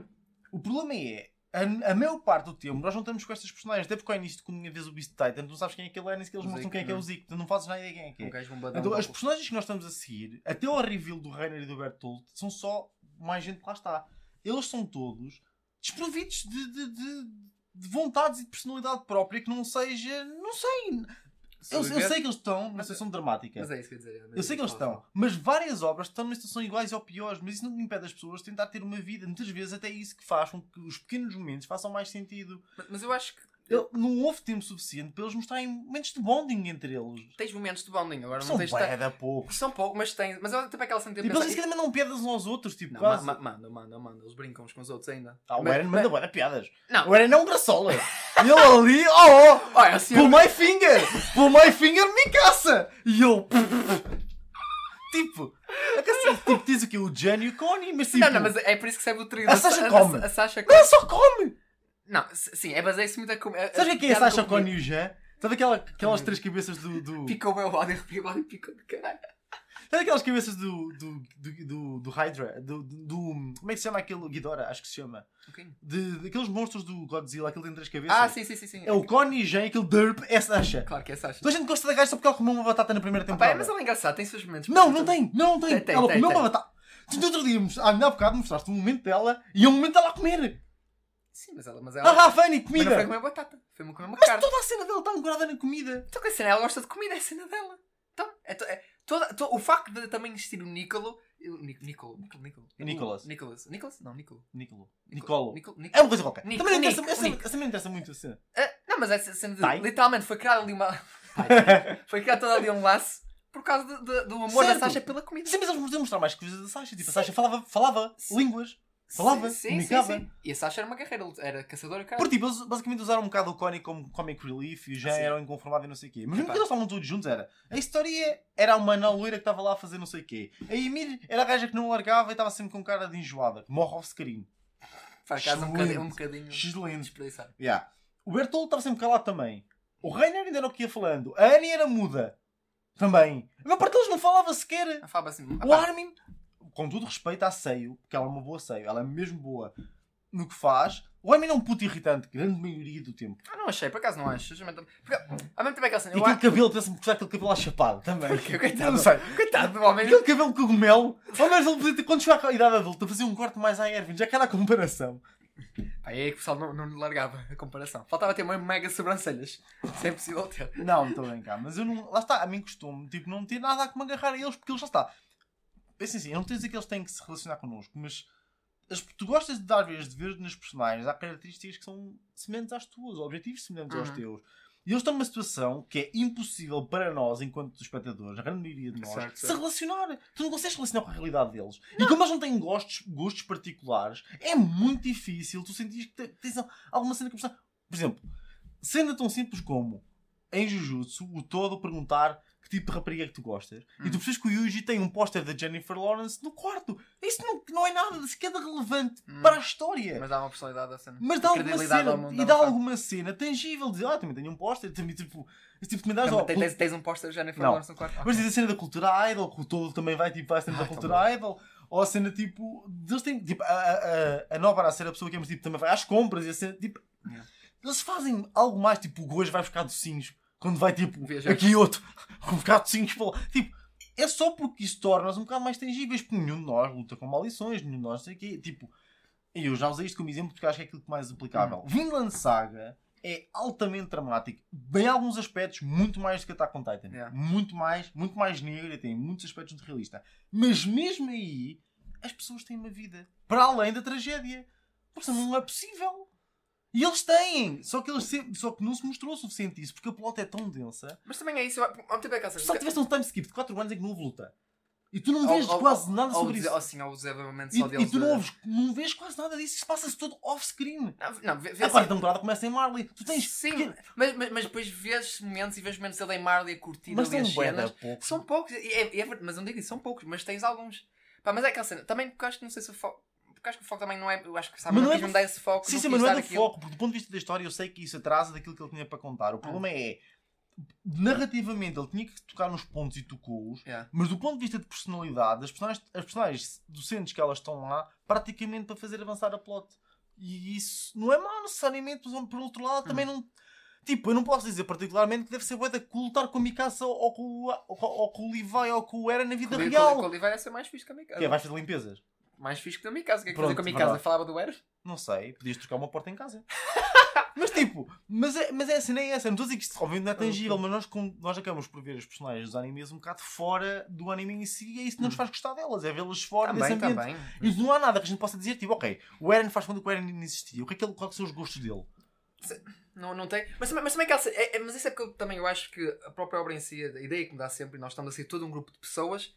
o problema é, a, a maior parte do tempo nós não estamos com estas personagens. Até porque ao início, quando vês o Beast Titan, tu não sabes quem é que ele é, nem sequer eles O mostram quem é que é o não. Zeke. Tu não fazes nada ideia quem é que Um é. gajo bombadão. Então, as louco. personagens que nós estamos a seguir, até ao reveal do Reiner e do Bertolt, são só mais gente que lá está. Eles são todos desprovidos de, de, de, de vontades e de personalidade própria que não seja. Não sei. Eu, eu sei que eles estão numa situação dramática. Mas é isso que eu ia dizer. Eu sei que eles estão, mas várias obras estão numa situação iguais ou piores, mas isso não impede as pessoas de tentar ter uma vida. Muitas vezes até é isso que faz com que os pequenos momentos façam mais sentido. Mas, mas eu acho que Ele- não houve tempo suficiente para eles mostrarem momentos de bonding entre eles. tens momentos de bonding. Agora São não tens. da poucos. São pouco, mas tens. Mas eu tipo aquela cena de Tipo, eles sequer mandam piadas uns aos outros, tipo, Não, quase. ma- ma- manda, manda, manda. Eles brincam uns com os outros ainda. Ah, o Eren manda piadas. Não. O Eren é um graçola. <laughs> e ele ali, oh, oh, Olha, assim. pull my finger, pull my finger, me caça. E eu... tipo, é que assim, tipo, diz o quê? O Jen e o Connie, mas tipo... Não, não, mas é por isso que serve o trio. A Sasha come. A, a Sasha Ela só come! Não, sim, é baseia-se muito a comer. Sabes o que é a Sasha Connie e o Jen? Sabe aquela, aquelas Hum. três cabeças do... do... Picou o meu body, o body picou de caralho. Sabe aquelas cabeças do, do, do, do, do Hydra? Do, do, Como é que se chama aquele? Ghidorah, acho que se chama. Ok. De, daqueles monstros do Godzilla, aquele tem três cabeças. Ah, sim, sim, sim. sim. É o Connie Jen, aquele derp, é Sasha. Claro que é Sasha. Toda a gente gosta da gaja só porque ela comeu uma batata na primeira Pá, temporada. é, mas ela é engraçada, tem seus momentos. Não, não tem, não tem. Tem, ela tem, comeu tem. uma batata. Tu no outro dia, ah, há bocado mostraste um momento dela e é um momento dela a comer. Sim, mas ela. Mas ela Ah, Fanny, mas comida. não foi comer batata, foi comer uma Mas carne. toda a cena dela está ancorada na comida. Então, que a cena, ela gosta de comida, é a cena dela. Então, é, é, toda, to- o facto de também existir o Nicolo. Nic- Nicolo, Nicolo, Nicolo. Nicholas. Nicholas. Nicholas? Não, Nicolo. Nicolo. Nicolo. É uma coisa qualquer. Também não interessa, não interessa muito a cena. Ah, não, mas essa cena de. Literalmente foi criado ali uma. <laughs> <laughs> Foi criado todo ali um laço por causa de- do amor Certo. da Sasha pela comida. Sim, mas eles podiam mostrar mais coisas da Sasha. Tipo, a Sasha falava, falava Sim. línguas. Falava, sim, comunicava. sim, sim. E a Sasha era uma guerreira, era caçadora, cara. Porque tipo, eles basicamente usaram um bocado o Connie como comic relief e já Sim. eram inconformados e não sei o quê. Mas Epá. nunca eles estavam todos juntos, era. A história era uma anã loira que estava lá a fazer não sei o quê. A Emir era a gaja que não largava e estava sempre com cara de enjoada. Morre off screen. Faz casa um bocadinho, um bocadinho Excelente. Yeah. O Bertolo estava sempre calado também. O Reiner ainda era o que ia falando. A Annie era muda. Também. A maior parte deles não falava sequer. Assim. O Armin, com todo respeito à Seio, porque ela é uma boa Seio, ela é mesmo boa no que faz. O Armin é um puto irritante, grande maioria do tempo. Ah, não achei, por acaso não acho. Justamente- Porque, ao mesmo tempo é aquela cena. E aquele acho. cabelo, parece-me que aquele cabelo à chapado também. Coitado, Não sei. coitado do homem. Aquele cabelo cogumelo. Ao menos ele podia ter, quando chegar à idade adulta, fazia um corte mais à Erwin, já que era a comparação. Aí é que o pessoal não, não largava a comparação. Faltava ter uma mega sobrancelhas. Isso é impossível ter. Não, estou bem cá, mas eu não. Lá está, a mim costume, tipo, não ter nada a que me agarrar a eles, porque eles já está. Pensa assim, eu não estou a dizer que eles têm que se relacionar connosco, mas as- tu gostas de dar vezes de ver nas personagens, há características que são semelhantes às tuas, objetivos semelhantes aos Uhum. teus. E eles estão numa situação que é impossível para nós, enquanto espectadores, a grande maioria de nós, Certo, se certo. relacionar. Tu não consegues relacionar com a realidade deles. E como eles não têm gostos, gostos particulares, é muito difícil tu sentires que te- tens alguma cena que a pessoa- Por exemplo, cena tão simples como em Jujutsu, o todo perguntar tipo de rapariga que tu gostas. E Hum. tu percebes que o Yuji tem um póster da Jennifer Lawrence no quarto. Isso não, não é nada sequer relevante Hum. para a história. Mas dá uma personalidade à cena. Mas dá alguma cena, mundo, e dá alguma cena tangível. Dizer, ah, também tenho um póster. <laughs> Também, tipo, esse tipo de comentários. Também ó, Tens, tens, um póster de Jennifer Não. Lawrence no quarto? Mas diz a cena da cultura idol, que o todo também vai tipo, à cena da Ai, cultura idol. Ou a cena tipo. Eles têm, tipo a, a, a, a Nova a ser a pessoa que é, mas, tipo, também vai às compras e a cena, tipo. Yeah. Eles fazem algo mais, tipo, o Gojo vai buscar docinhos quando vai tipo. Viajar. Aqui outro, buscar docinhos para lá. Tipo, é só porque isso torna-os um bocado mais tangíveis, porque nenhum de nós luta com maldições, nenhum de nós sei o quê. Tipo, eu já usei isto como exemplo porque acho que é aquilo que mais aplicável. Vinland Saga é altamente dramático, em alguns aspectos, muito mais do que Attack on Titan. Yeah. Muito mais, muito mais negro e tem muitos aspectos de realista. Mas mesmo aí, as pessoas têm uma vida para além da tragédia. Porque não é possível. E eles têm, só que, eles sempre, só que não se mostrou o suficiente isso, porque a plot é tão densa. Mas também é isso. eu- Ao mesmo tempo é que há Se só tivesse um time skip de 4 anos em que não houve luta. E tu não vês quase nada sobre dizer- isso. Ou sim, ou desenvolvimento E, só e deles. tu não, ouves, não vês quase nada disso. Isso passa-se todo off-screen. Não, não, vê, vê A assim- quarta temporada começa em Marley. Tu tens. Sim, pequeno- mas, mas, mas depois vês momentos e vês momentos ele em Marley a curtir Mas ali as cenas. poucos. São poucos, e é, e é mas não digo isso, são poucos, mas tens alguns. Pá, mas é aquela cena, também porque acho que não sei se o foco. Porque acho que o foco também não é. Eu acho que sabe, Mas não não é me dar esse foco. Sim, não sim, mas não é do aquilo. foco, porque do ponto de vista da história eu sei que isso atrasa daquilo que ele tinha para contar. O problema é, narrativamente, ele tinha que tocar nos pontos e tocou-os, Yeah. mas do ponto de vista de personalidade, as personagens, as personagens docentes que elas estão lá, praticamente para fazer avançar a plot. E isso não é mau necessariamente, mas por outro lado também não. Tipo, eu não posso dizer particularmente que deve ser bué da cool lutar com a Mikasa ou com, o- ou, com- ou com o Levi ou com o Era na vida Com real. Com o Oliveira é ser mais fixe que a minha Que é, vais fazer limpezas? Mais fixe que a minha casa. O que é que Pronto, fazer com a minha casa? verdade. Falava do Eros? Não sei, podias trocar uma porta em casa. <laughs> mas tipo, mas é, mas é assim, nem é essa. Não estou a dizer que isto obviamente não é tangível, mas nós, com- nós acabamos por ver as personagens dos animes um bocado fora do anime em si e é isso que nos faz gostar delas, é vê-las fora desse Também, ambiente. também. E não há nada que a gente possa dizer, tipo, ok, o Eren faz quando o Eren não existia, o que é que ele, quais são os gostos dele? Não, não tem. Mas, também- mas também cena- é, é- mas isso é porque eu também eu acho que a própria obra em si, a ideia que me dá sempre, e nós estamos a ser todo um grupo de pessoas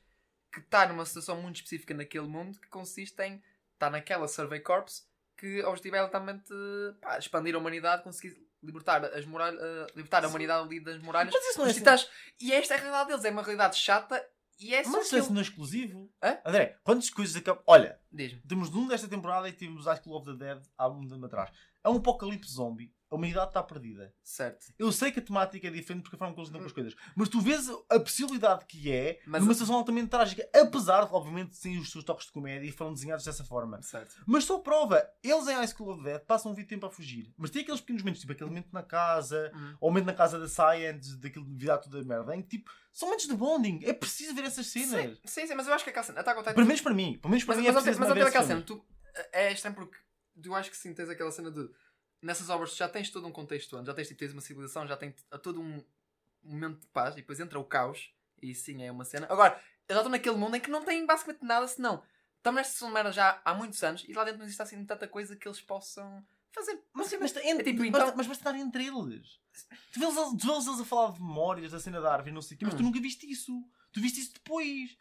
que está numa situação muito específica naquele mundo que consiste em estar naquela Survey Corps que o objetivo é altamente pá, expandir a humanidade, conseguir libertar, as muralhas, eh, libertar a humanidade ali das muralhas. Mas isso não é assim. E esta é a realidade deles, é uma realidade chata e é Mas isso não é exclusivo. Hã? André, quantas coisas acabam. Olha, temos um desta temporada e tivemos High School of the Dead há um tempo atrás. É um apocalipse zombie, a humanidade está perdida. Certo. Eu sei que a temática é diferente porque a forma como eles lidam com as coisas, mas tu vês a possibilidade que é Mas- de uma situação altamente trágica, apesar de, obviamente, sem os seus toques de comédia e foram desenhados dessa forma. Certo. Mas só prova, eles em High School of Dead passam um vídeo tempo a fugir, mas tem aqueles pequenos momentos, tipo aquele momento na casa, Uhum. ou o momento na casa da Science, daquilo de virar toda a merda, em que tipo, são momentos de bonding, é preciso ver essas cenas. Sim, sim, sim, mas eu acho que aquela cena. Titan- Pelo menos para mim, pelo menos para Mas, mim é mas, preciso mas, mas aquela cenas. cena, tu, é tu acho que sim, tens aquela cena de nessas obras tu já tens todo um contexto antes, já tens, tipo, tens uma civilização, já tens todo um momento de paz e depois entra o caos e sim é uma cena. Agora, eu já estou naquele mundo em que não tem basicamente nada senão estamos nesta merda já há muitos anos e lá dentro não existe assim tanta coisa que eles possam fazer. Mas, Mas, mas, é tipo, mas, então- mas basta estar entre eles. Tu vês, eles- tu vês eles a falar de memórias da cena da árvore não sei o quê, mas tu Hum. nunca viste isso. Tu viste isso depois.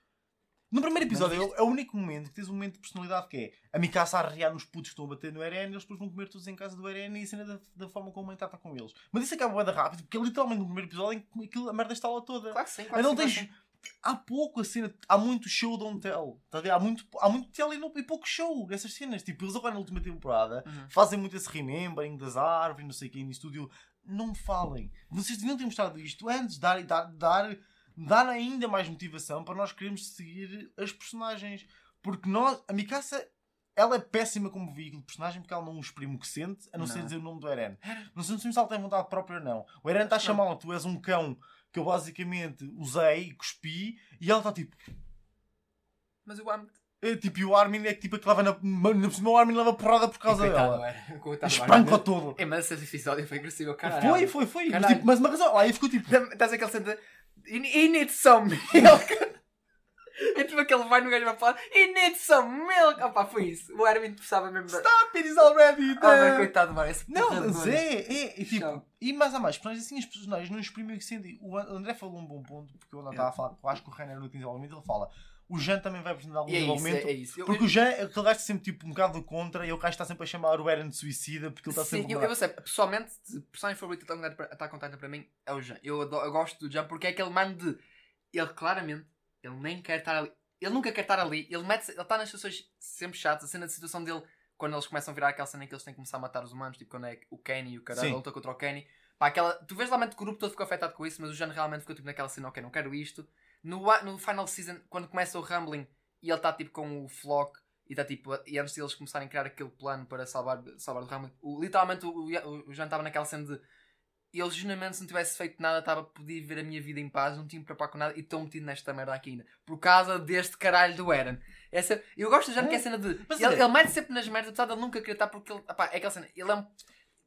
No primeiro episódio é o- é o único momento que tens um momento de personalidade que é a Mikasa a arrear nos putos que estão a bater no Eren e eles depois vão comer todos em casa do Eren e a cena da, da forma como a trata com eles. Mas isso acaba da rápido porque é literalmente no primeiro episódio em que aquilo, a merda está lá toda. Claro que sim, claro que não sim, tens. claro. Há pouco a cena, há muito show don't tell. Tá? Há muito, há muito tell e, não- e pouco show nessas cenas. Tipo, eles agora na última temporada Uhum. fazem muito esse remembering das árvores, não sei o que, no estúdio. Não falem. Vocês deviam ter mostrado isto antes, dar, dar, dar, dar ainda mais motivação para nós querermos seguir as personagens. Porque nós, a Mikasa, ela é péssima como veículo de personagem porque ela não exprime o que sente, a não, ser Não. dizer o nome do Eren. Não sei se ela tem vontade própria ou não. O Eren está a chamá-la, tu és um cão que eu basicamente usei e cuspi, e ela está tipo. Mas eu amo. É, tipo, e o Armin é que tipo a que leva na. Na cima o Armin leva porrada por causa Coitado, dela. era. <laughs> Coitado, Espanca todo. É, mas esse episódio foi agressivo, caralho. Foi, foi, foi. Mas, tipo, mas uma razão. Lá aí ficou tipo. Estás aquele centro he, needs some milk. é <laughs> tipo aquele vai no gajo vai falar He needs some milk. Opa, foi isso. O Armin precisava mesmo da... Stop, it is already Ah, there. mas coitado do Mar, esse Não, mas é, é, e tipo, e mais a mais, personagens assim, as personagens não exprimem o que sentem. O An- André falou um bom ponto, porque eu não estava a falar, eu acho que o Rainer no desenvolvimento, ele fala, o Jean também vai apresentar algum E é isso, desenvolvimento, é, é isso. Eu, porque eu, o Jean, aquele gajo está sempre tipo um bocado do contra, e o gajo está sempre a chamar o Eren de suicida, porque ele está sim, sempre... eu, eu sei, pessoalmente, de personagem favorito de Attack on Titan para mim é o Jean. Eu, adoro- eu gosto do Jean porque é aquele mano de ele claramente, ele nem quer estar ali. Ele nunca quer estar ali. Ele mete ele está nas situações sempre chatas. A cena de situação dele, quando eles começam a virar aquela cena em que eles têm que começar a matar os humanos, tipo quando é o Kenny e o caralho, Sim. a luta contra o Kenny. Pá, aquela, tu vês realmente que o grupo todo ficou afetado com isso, mas o Jano realmente ficou tipo naquela cena, ok, não quero isto. No, no final season, quando começa o Rumbling e ele está tipo com o Flock e está tipo, e antes de eles começarem a criar aquele plano para salvar, salvar o Rumbling, o, literalmente o, o, o estava naquela cena de ele genuinamente se não tivesse feito nada estava a poder viver a minha vida em paz, não tinha me preocupar com nada e estou metido nesta merda aqui ainda. Por causa deste caralho do Eren. Essa, eu gosto do Jano que é a cena de. Mas Ele, é- ele mete sempre nas merdas, apesar de ele nunca querer estar porque ele. Opá, é aquela cena. Ele é um.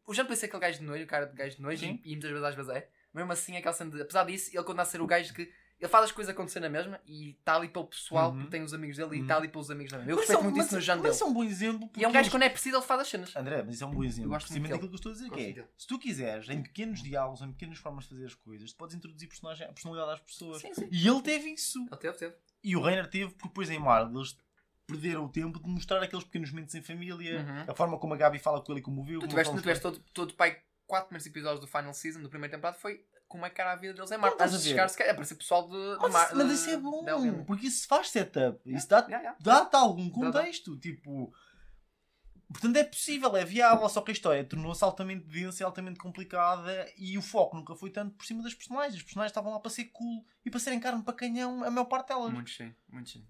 O pode ser aquele gajo de nojo, o cara de gajo de nojo, Sim. e, e muitas vezes às vezes é. Mesmo assim, é aquela cena de. Apesar disso, ele continua a ser o gajo que. Ele faz as coisas acontecer na mesma e está ali pelo pessoal, Uhum. porque tem os amigos dele e Uhum. está ali pelos amigos da mesma. Eu Mas respeito é um- muito mas- isso no Jano mas dele. isso é um bom exemplo. E é um gajo que eles- quando é preciso ele faz as cenas. André, mas isso é um bom exemplo. gosto muito Precisamente dele. aquilo que eu estou a dizer, Gosto que é, dele. se tu quiseres, em pequenos diálogos, em pequenas formas de fazer as coisas, tu podes introduzir personagem, a personalidade às pessoas. Sim, sim. E ele teve isso. Ele teve, teve. E o Reiner teve, porque depois em Marvel eles perderam o tempo de mostrar aqueles pequenos momentos em família, Uhum. a forma como a Gabi fala com ele e como o viu. Tu tiveste todo, todo pai, quatro primeiros episódios do final season, do primeiro temporada, foi como é que era a vida deles em Marte. estás a chegar, se calhar, aparecer pessoal de, de Mas, Mar- mas isso é bom, de porque isso faz setup. Isso dá, Yeah, yeah. dá-te algum Dá, dá. contexto. Tipo. Portanto, é possível, é viável, só que a história tornou-se altamente densa e altamente complicada e o foco nunca foi tanto por cima das personagens. Os personagens estavam lá para ser cool e para serem carne para canhão, a maior parte delas. Muito sim, muito sim.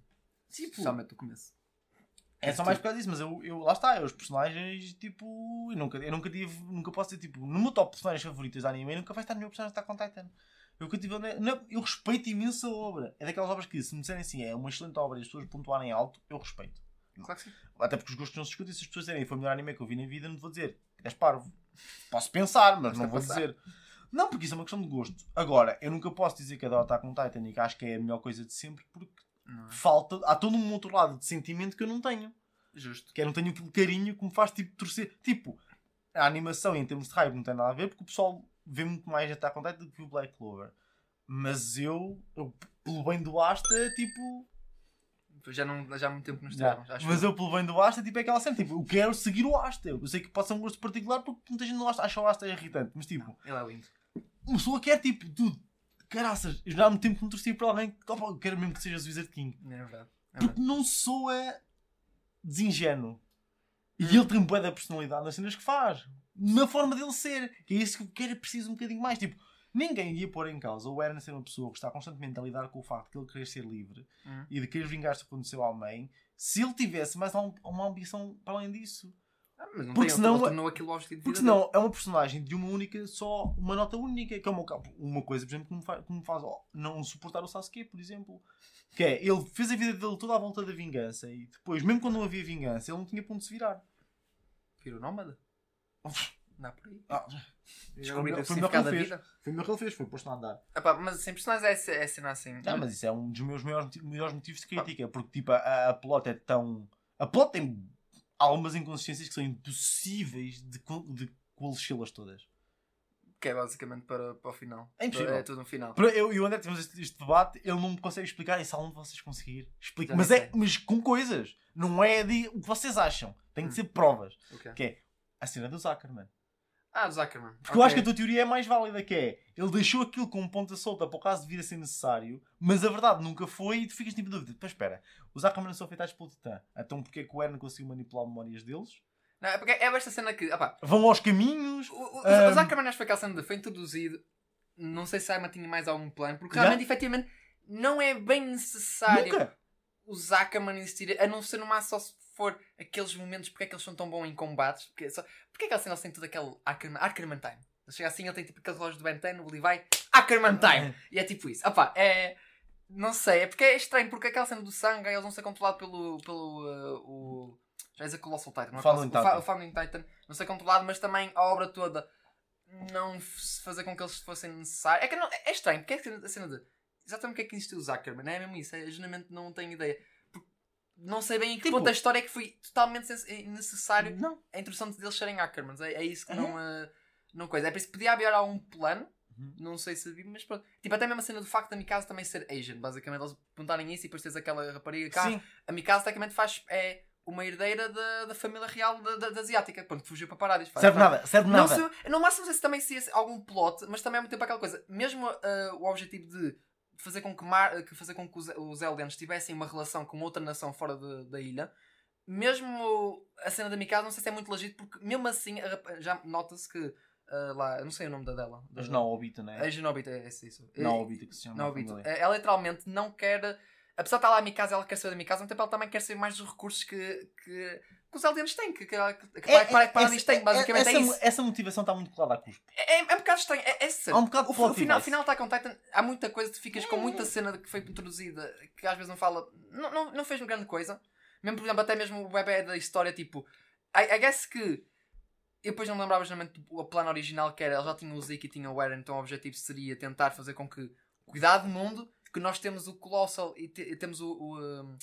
Tipo, Especialmente no começo. É só mais por causa disso, mas eu, eu lá está, eu, os personagens, tipo, eu nunca, eu nunca tive, nunca posso dizer, tipo, no meu top de personagens favoritas de anime, nunca vai estar meu personagem de Attack on Titan. Eu, nunca tive, não, eu respeito imenso a obra. É daquelas obras que, se me disserem assim, é uma excelente obra e as pessoas pontuarem alto, eu respeito. Claro que sim. Até porque os gostos não se discutem. Se as pessoas disserem foi o melhor anime que eu vi na vida, não vou dizer. És parvo. Posso pensar, mas não vou passar. dizer. Não, porque isso é uma questão de gosto. Agora, eu nunca posso dizer que a Attack on Titan e que acho que é a melhor coisa de sempre porque é? falta. Há todo um outro lado de sentimento que eu não tenho. Justo. Que eu não tenho aquele carinho que me faz tipo torcer. Tipo, a animação em termos de hype não tem nada a ver porque o pessoal vê muito mais Attack on Titan do que o Black Clover. Mas eu, eu pelo bem do Asta, tipo. Já, não, já há muito tempo que nos. Acho Mas eu. eu, pelo bem do Asta, tipo, é aquela cena, tipo, eu quero seguir o Asta. Eu sei que pode ser um gosto particular porque muita gente não acha, acha o Asta irritante, mas tipo, Ele é lindo. uma pessoa quer, tipo, tudo. Caraças, eu já há muito tempo que não torci para alguém que, opa, quero mesmo que sejas o Wizard King. É verdade. É Porque verdade. não soa desingênuo. E Hum. ele tem bué da personalidade nas cenas que faz. Na forma dele ser. Que é isso que eu quero, preciso um bocadinho mais. Tipo, ninguém ia pôr em causa o Eren ser uma pessoa que está constantemente a lidar com o facto de ele querer ser livre Hum. e de querer vingar-se do que aconteceu à mãe, se ele tivesse mais um- uma ambição para além disso. Ah, mas não Porque tem, senão- ele tornou aquilo objetivo Porque senão é uma personagem de uma única, só uma nota única, que é uma, uma coisa, por exemplo, que me faz, que me faz ó, não suportar o Sasuke, por exemplo. Que é, ele fez a vida dele toda à volta da vingança e depois, mesmo quando não havia vingança, ele não tinha ponto de se virar. o nómada. <laughs> Não, por aí. Ah, Descobrir foi o que significado da ele fez. vida. Foi o melhor que ele fez, foi posto a andar. Epá, mas sem personagens é, é cena assim. Não, mas isso é um dos meus maiores, maiores motivos de crítica, porque tipo, a, a plot é tão. A plot tem algumas inconsistências que são impossíveis de, de coalescê-las todas. Que é basicamente para, para o final. É impossível. É tudo no final. Para- Eu e o André tivemos este, este debate, ele não me consegue explicar isso aonde vocês conseguir. Explica. Mas, é, mas com coisas. Não é de o que vocês acham. Tem Hum. de ser provas. Ok. Que é a cena do Zuckerman. Ah, do Zuckerman. Porque eu acho que a tua teoria é mais válida, que é ele deixou aquilo como ponta solta para o caso de vir a ser necessário, mas a verdade nunca foi e tu ficas tipo dúvida. Mas espera, os Zuckerman não são afetados pelo Titã. Então porquê que o Eren conseguiu manipular memórias deles? Não, é porque é esta cena que. Opá, Vão aos caminhos. o, o, o Zuckerman acho que foi aquela cena de foi introduzido. Não sei se a Emma tinha mais algum plano, porque realmente, efetivamente, não é bem necessário Nunca. o Zuckerman existir, a não ser máximo só for aqueles momentos porque é que eles são tão bons em combates. Porque, é só, porque é que cena eles têm todo aquele Ackerman, Ackerman Time? Ele chega assim, ele tem tipo aquele relógio do Ben 10, o Levi, Ackerman Time! <laughs> E é tipo isso. Opá, é. Não sei, é porque é estranho, porque aquela cena do sangue, eles vão ser controlados pelo. pelo uh, o. Já dizer Colossal Titan, não é? Founding Colossal- o Fa- Titan. o Founding Titan, não ser controlado, mas também a obra toda não fazer com que eles fossem necessários. É que não, é estranho, porque é que a cena de. Exatamente o que é que existiu o Zuckerman, é mesmo isso, é, genuinamente não tenho ideia. Não sei bem em que Tipo- ponto da história é que foi totalmente sens- necessário Não. a introdução deles serem Ackermans. É, é isso que Uhum. não, uh, não coisa. É por isso que podia haver algum plano, Uhum. não sei se mas pronto. Tipo, até mesmo a cena do facto da Mikasa também ser Asian, basicamente. Eles perguntarem isso e depois tens aquela rapariga cá. Sim. A Mikasa tecnicamente faz. É uma herdeira da, da família real da, da, da asiática. Pronto, fugiu para Paradis. Faz- Serve faz- nada. Serve Não nada. sei, no máximo não sei se também se esse algum plot, mas também ao mesmo tempo aquela coisa. Mesmo uh, o objetivo de fazer com que, Mar, fazer com que os, os Eldians tivessem uma relação com outra nação fora de- da ilha. Mesmo a cena da Mikasa, não sei se é muito legítimo, porque mesmo assim já nota-se que ah, lá, não sei o nome da dela. da- Mas não, Obita, não é? Genobita, é isso. isso. Não, Obita que se chama. Não, a Vitor. família. Ela literalmente não quer. Apesar de estar lá a Mikasa, ela quer saber da Mikasa, no tempo ela também quer saber mais dos recursos que, que, que os Eldianos têm, que, que, que, É- que, que essa- Paradis tem. Basicamente essa, é isso. Essa motivação está muito clara à cuspe. É, é um bocado estranho. É, é sério. Há um bocado o, o final, final Attack on Titan, há muita coisa, tu ficas com muita cena que foi introduzida que às vezes não fala. Não, não, não fez uma grande coisa. Mesmo, por exemplo, até mesmo o bebê da história, tipo. I, I guess que. Eu depois não lembrava geralmente o plano original que era. Ele já tinha o Zeke e tinha o Eren, então o objetivo seria tentar fazer com que. Cuidado do mundo, que nós temos o Colossal e, te- e temos o. o, um,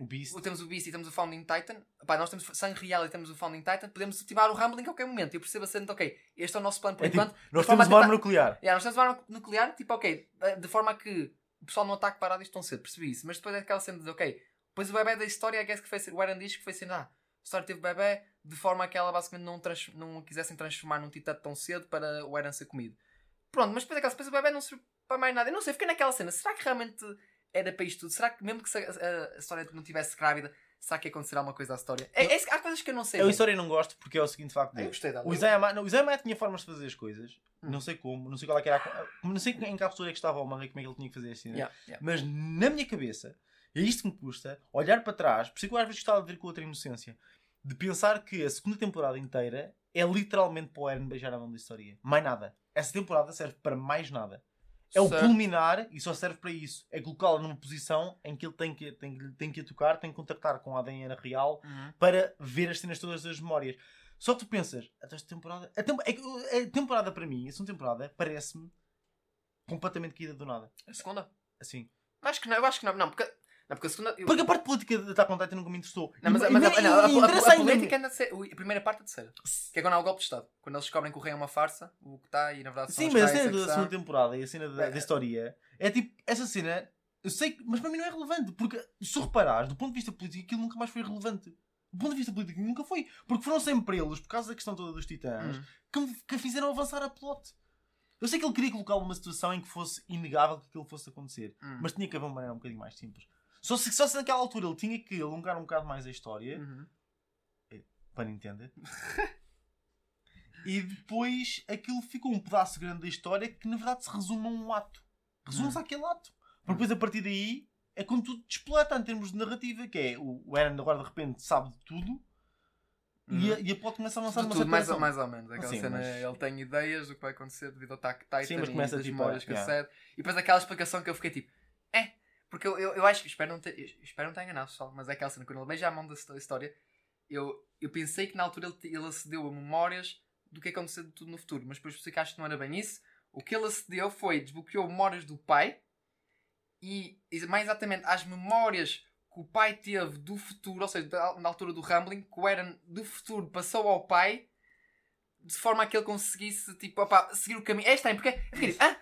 O Beast. temos o Beast e temos o Founding Titan. Pá, nós temos sangue real e temos o Founding Titan. Podemos ativar o Rumbling a qualquer momento. Eu percebo a cena ok, este é o nosso plano por É tipo, enquanto. nós de forma temos uma arma nuclear. Yeah, nós temos uma arma nuclear, tipo, ok, eh, de forma a que o pessoal não ataque parado isto tão cedo, percebi isso. Mas depois é aquela cena de, ok, depois o bebê da história, I guess que foi, o Aaron diz que foi assim, ah, a história teve bebê de forma a que ela basicamente não, trans, não quisessem transformar num titã tão cedo para o Aaron ser comido. Pronto, mas depois, aquela, depois o bebê não serviu para mais nada. Eu não sei, fiquei naquela cena, será que realmente era para isto tudo? Será que mesmo que a, a- história não tivesse grávida, será que ia acontecer alguma coisa à história? É, é, há coisas que eu não sei. Eu a história não gosto porque é o seguinte facto Eu gostei dela. O Isayama, tinha formas de fazer as coisas. Hum. Não sei como, não sei qual é que era. a- Não sei em que altura é que estava o manga e como é que ele tinha que fazer assim. Yeah, yeah. Mas na minha cabeça, é isto que me custa, olhar para trás, por isso é que eu às vezes gostava de ver com outra inocência, de pensar que a segunda temporada inteira é literalmente para o Eren beijar a mão da história. Mais nada. Essa temporada serve para mais nada. É o Certo. culminar e só serve para isso. É colocá-lo numa posição em que ele tem que, tem, tem que a tocar, tem que contactar com a ADN real Uhum. para ver as cenas todas das memórias. Só que tu pensas, até esta temporada. A, tem- é que a temporada para mim, a segunda temporada, parece-me completamente caída do nada. A segunda? Assim. Acho que não, eu acho que não, não, porque, não, porque a segunda. eu- Porque a parte política de Attack on Titan nunca me interessou. Não, mas, E- mas e- a, não, a- a- a- política é terceira- a primeira parte é a terceira. Que é quando há o golpe de Estado. Quando eles descobrem que o rei é uma farsa, o que está e na verdade Sim, mas a cena é da segunda temporada e a cena da, É. da história é tipo, essa cena, eu sei, que- mas para mim não é relevante. Porque se reparares, do ponto de vista político, aquilo nunca mais foi relevante. Do ponto de vista político, nunca foi. Porque foram sempre eles, por causa da questão toda dos titãs, Hum. que, que fizeram avançar a plot. Eu sei que ele queria colocá-lo numa situação em que fosse inegável que aquilo fosse acontecer. Hum. Mas tinha que haver uma maneira um bocadinho mais simples. Só se, só se naquela altura ele tinha que alongar um bocado mais a história, Uhum. para Nintendo. e depois aquilo ficou um pedaço grande da história que na verdade se resume a um ato. Resume-se Hum. àquele ato. Porque depois a partir daí é quando tudo desplata em termos de narrativa, que é o o Eren agora de repente sabe de tudo e, a, e a plot começa a avançar numa mais, mais ou menos. Aquela Sim, cena, mas- ele tem ideias do que vai acontecer devido ao Attack Titan Sim, mas e começa, das tipo, memórias yeah. acede. E depois aquela explicação que eu fiquei tipo, é, porque eu, eu, eu acho que, espero não ter, espero não estar enganado pessoal, mas é aquela cena, quando ele beija a mão da histó- história, eu, eu pensei que na altura ele, ele acedeu a memórias do que aconteceu de tudo no futuro, mas depois percebi que acho que não era bem isso. O que ele acedeu foi, desbloqueou memórias do pai e, mais exatamente às memórias que o pai teve do futuro, ou seja, da- na altura do Rumbling, que o Eren do futuro passou ao pai de forma a que ele conseguisse tipo, opá, seguir o caminho. É estranho, porque eu fiquei ah,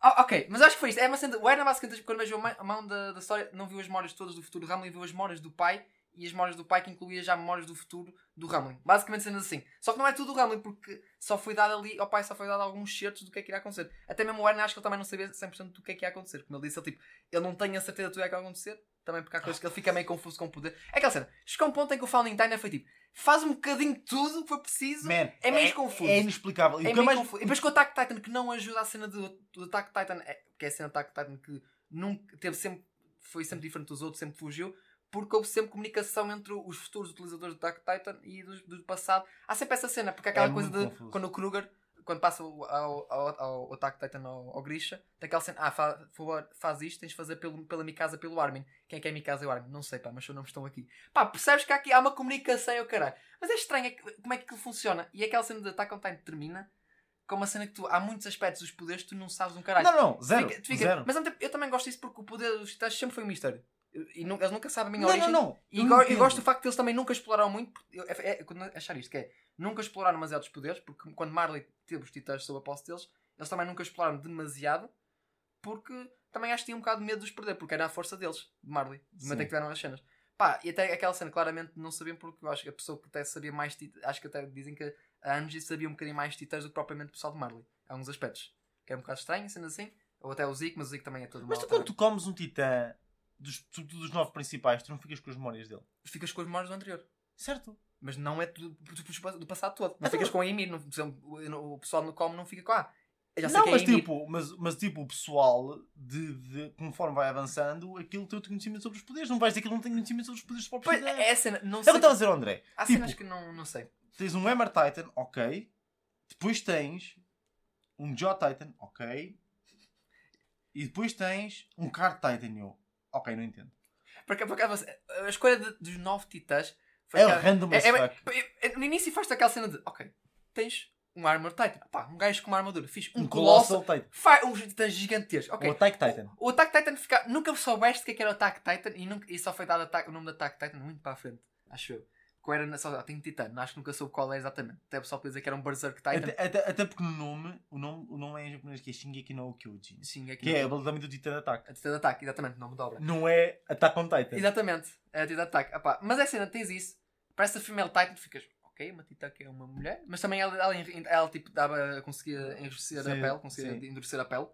ah, ok, mas acho que foi isto. É uma cena, o Eren basicamente, quando vejo a mão da, da história, não viu as memórias todas do futuro do Rumbling, viu as memórias do pai e as memórias do pai que incluía já memórias do futuro do Rumbling. Basicamente sendo assim. Só que não é tudo o Rumbling, porque só foi dado ali, ao pai só foi dado alguns certos do que é que irá acontecer. Até mesmo o Eren acho que ele também não sabia 100% do que é que ia acontecer. Como ele disse, ele tipo, eu não tenho a certeza de tudo é que vai acontecer. Também porque há coisas que ele fica meio confuso com o poder. É aquela cena. Chegou um ponto em que o Founding Titan foi tipo, faz um bocadinho de tudo o que foi preciso. Man, É meio confuso. É inexplicável. E É é meio mais- confuso. E depois com o Attack Titan que não ajuda a cena do, do Attack Titan, é, que é a cena do Attack Titan que nunca teve sempre, foi sempre diferente dos outros, sempre fugiu, porque houve sempre comunicação entre os futuros utilizadores do Attack Titan e do, do passado. Há sempre essa cena, porque aquela É coisa de confuso. quando o Kruger, quando passa o- ao, ao, ao Attack Titan ao, ao Grisha, tem aquela cena, ah, fa, favor, faz isto, tens de fazer pelo, pela Mikasa pelo Armin. Quem é que é Mikasa e o Armin? Não sei, pá, mas os nomes estão aqui. Pá, percebes que há aqui há uma comunicação e o caralho. Mas é estranho é que- como é que aquilo funciona. E aquela cena de Attack on Titan termina com uma cena que tu, há muitos aspectos dos poderes que tu não sabes um caralho. Não, não, Tu zero. fica- tu fica- zero. Mas eu também gosto disso porque o poder dos titãs sempre foi um mistério. E nu- eles nunca sabem a minha Não, origem. não, não. E go- entendo. gosto do facto de eles também nunca exploraram muito. eu- É, é, quando achar isto, que é nunca exploraram demasiados poderes, porque quando Marley teve os titãs sob a posse deles, eles também nunca exploraram demasiado, porque também acho que tinham um bocado de medo de os perder, porque era a força deles, de Marley, de momento em que tiveram as cenas. Pá, e até aquela cena claramente não sabiam, porque eu acho que a pessoa que até sabia mais titãs, acho que até dizem que a Angie sabia um bocadinho mais titãs do que propriamente o pessoal de Marley. Há uns aspectos. Que é um bocado estranho, sendo assim, Ou até o Zeke, mas o Zeke também é todo Mas tu quando tu comes um titã dos, tu- dos nove principais, tu não ficas com as memórias dele. Ficas com as memórias do anterior. Certo? Mas não é do, do, do passado todo. Não Então- ficas com a Emir. Não, o, pessoal no come não fica com a. Eu já sei não, que é mas Emir. tipo, mas, mas tipo, o pessoal, de, de- conforme vai avançando, aquilo tem o conhecimento sobre os poderes. Não vais dizer que ele não tem conhecimento sobre os poderes dos próprios Pois, titãs. é cena. Não É o que sei. estava a dizer André. Há tipo- cenas que não, não sei. Tens um Hammer Titan, ok. Depois tens um Jaw Titan, ok. E depois tens um Card Titan, eu. Ok, não entendo. Porque, por acaso, a escolha de- dos nove titãs foi É aquela- random é- é- é- é- No início faz-te aquela cena de, ok, tens um Armor Titan, pá, um gajo com uma armadura, fiz um, Um Colossal, Titan. faz um titã gigantesco, ok. Um Attack Titan. O, o Attack Titan fica, nunca soubeste o que é que era o Attack Titan e, nunca, e só foi dado Attack- o nome de Attack Titan muito para a frente, acho eu. Que era só, tem Titã, acho que nunca soube qual é exatamente. Até o pessoal podia dizer que era um Berserk Titan. Até, até, até porque no nome, o nome, o nome é em japonês que é Shingeki no Kyojin. Aqui Que é basicamente o Titan Attack. a de Ataque, exatamente, nome dobra. Não é Attack on Titan. Exatamente, é a de Ataque. Epá, mas é cena, tens isso, parece a Female Titan, ficas, ok, uma Titã que é uma mulher, mas também ela, ela, ela, tipo, dava, conseguia enriquecer a pele, conseguia sim. endurecer a pele.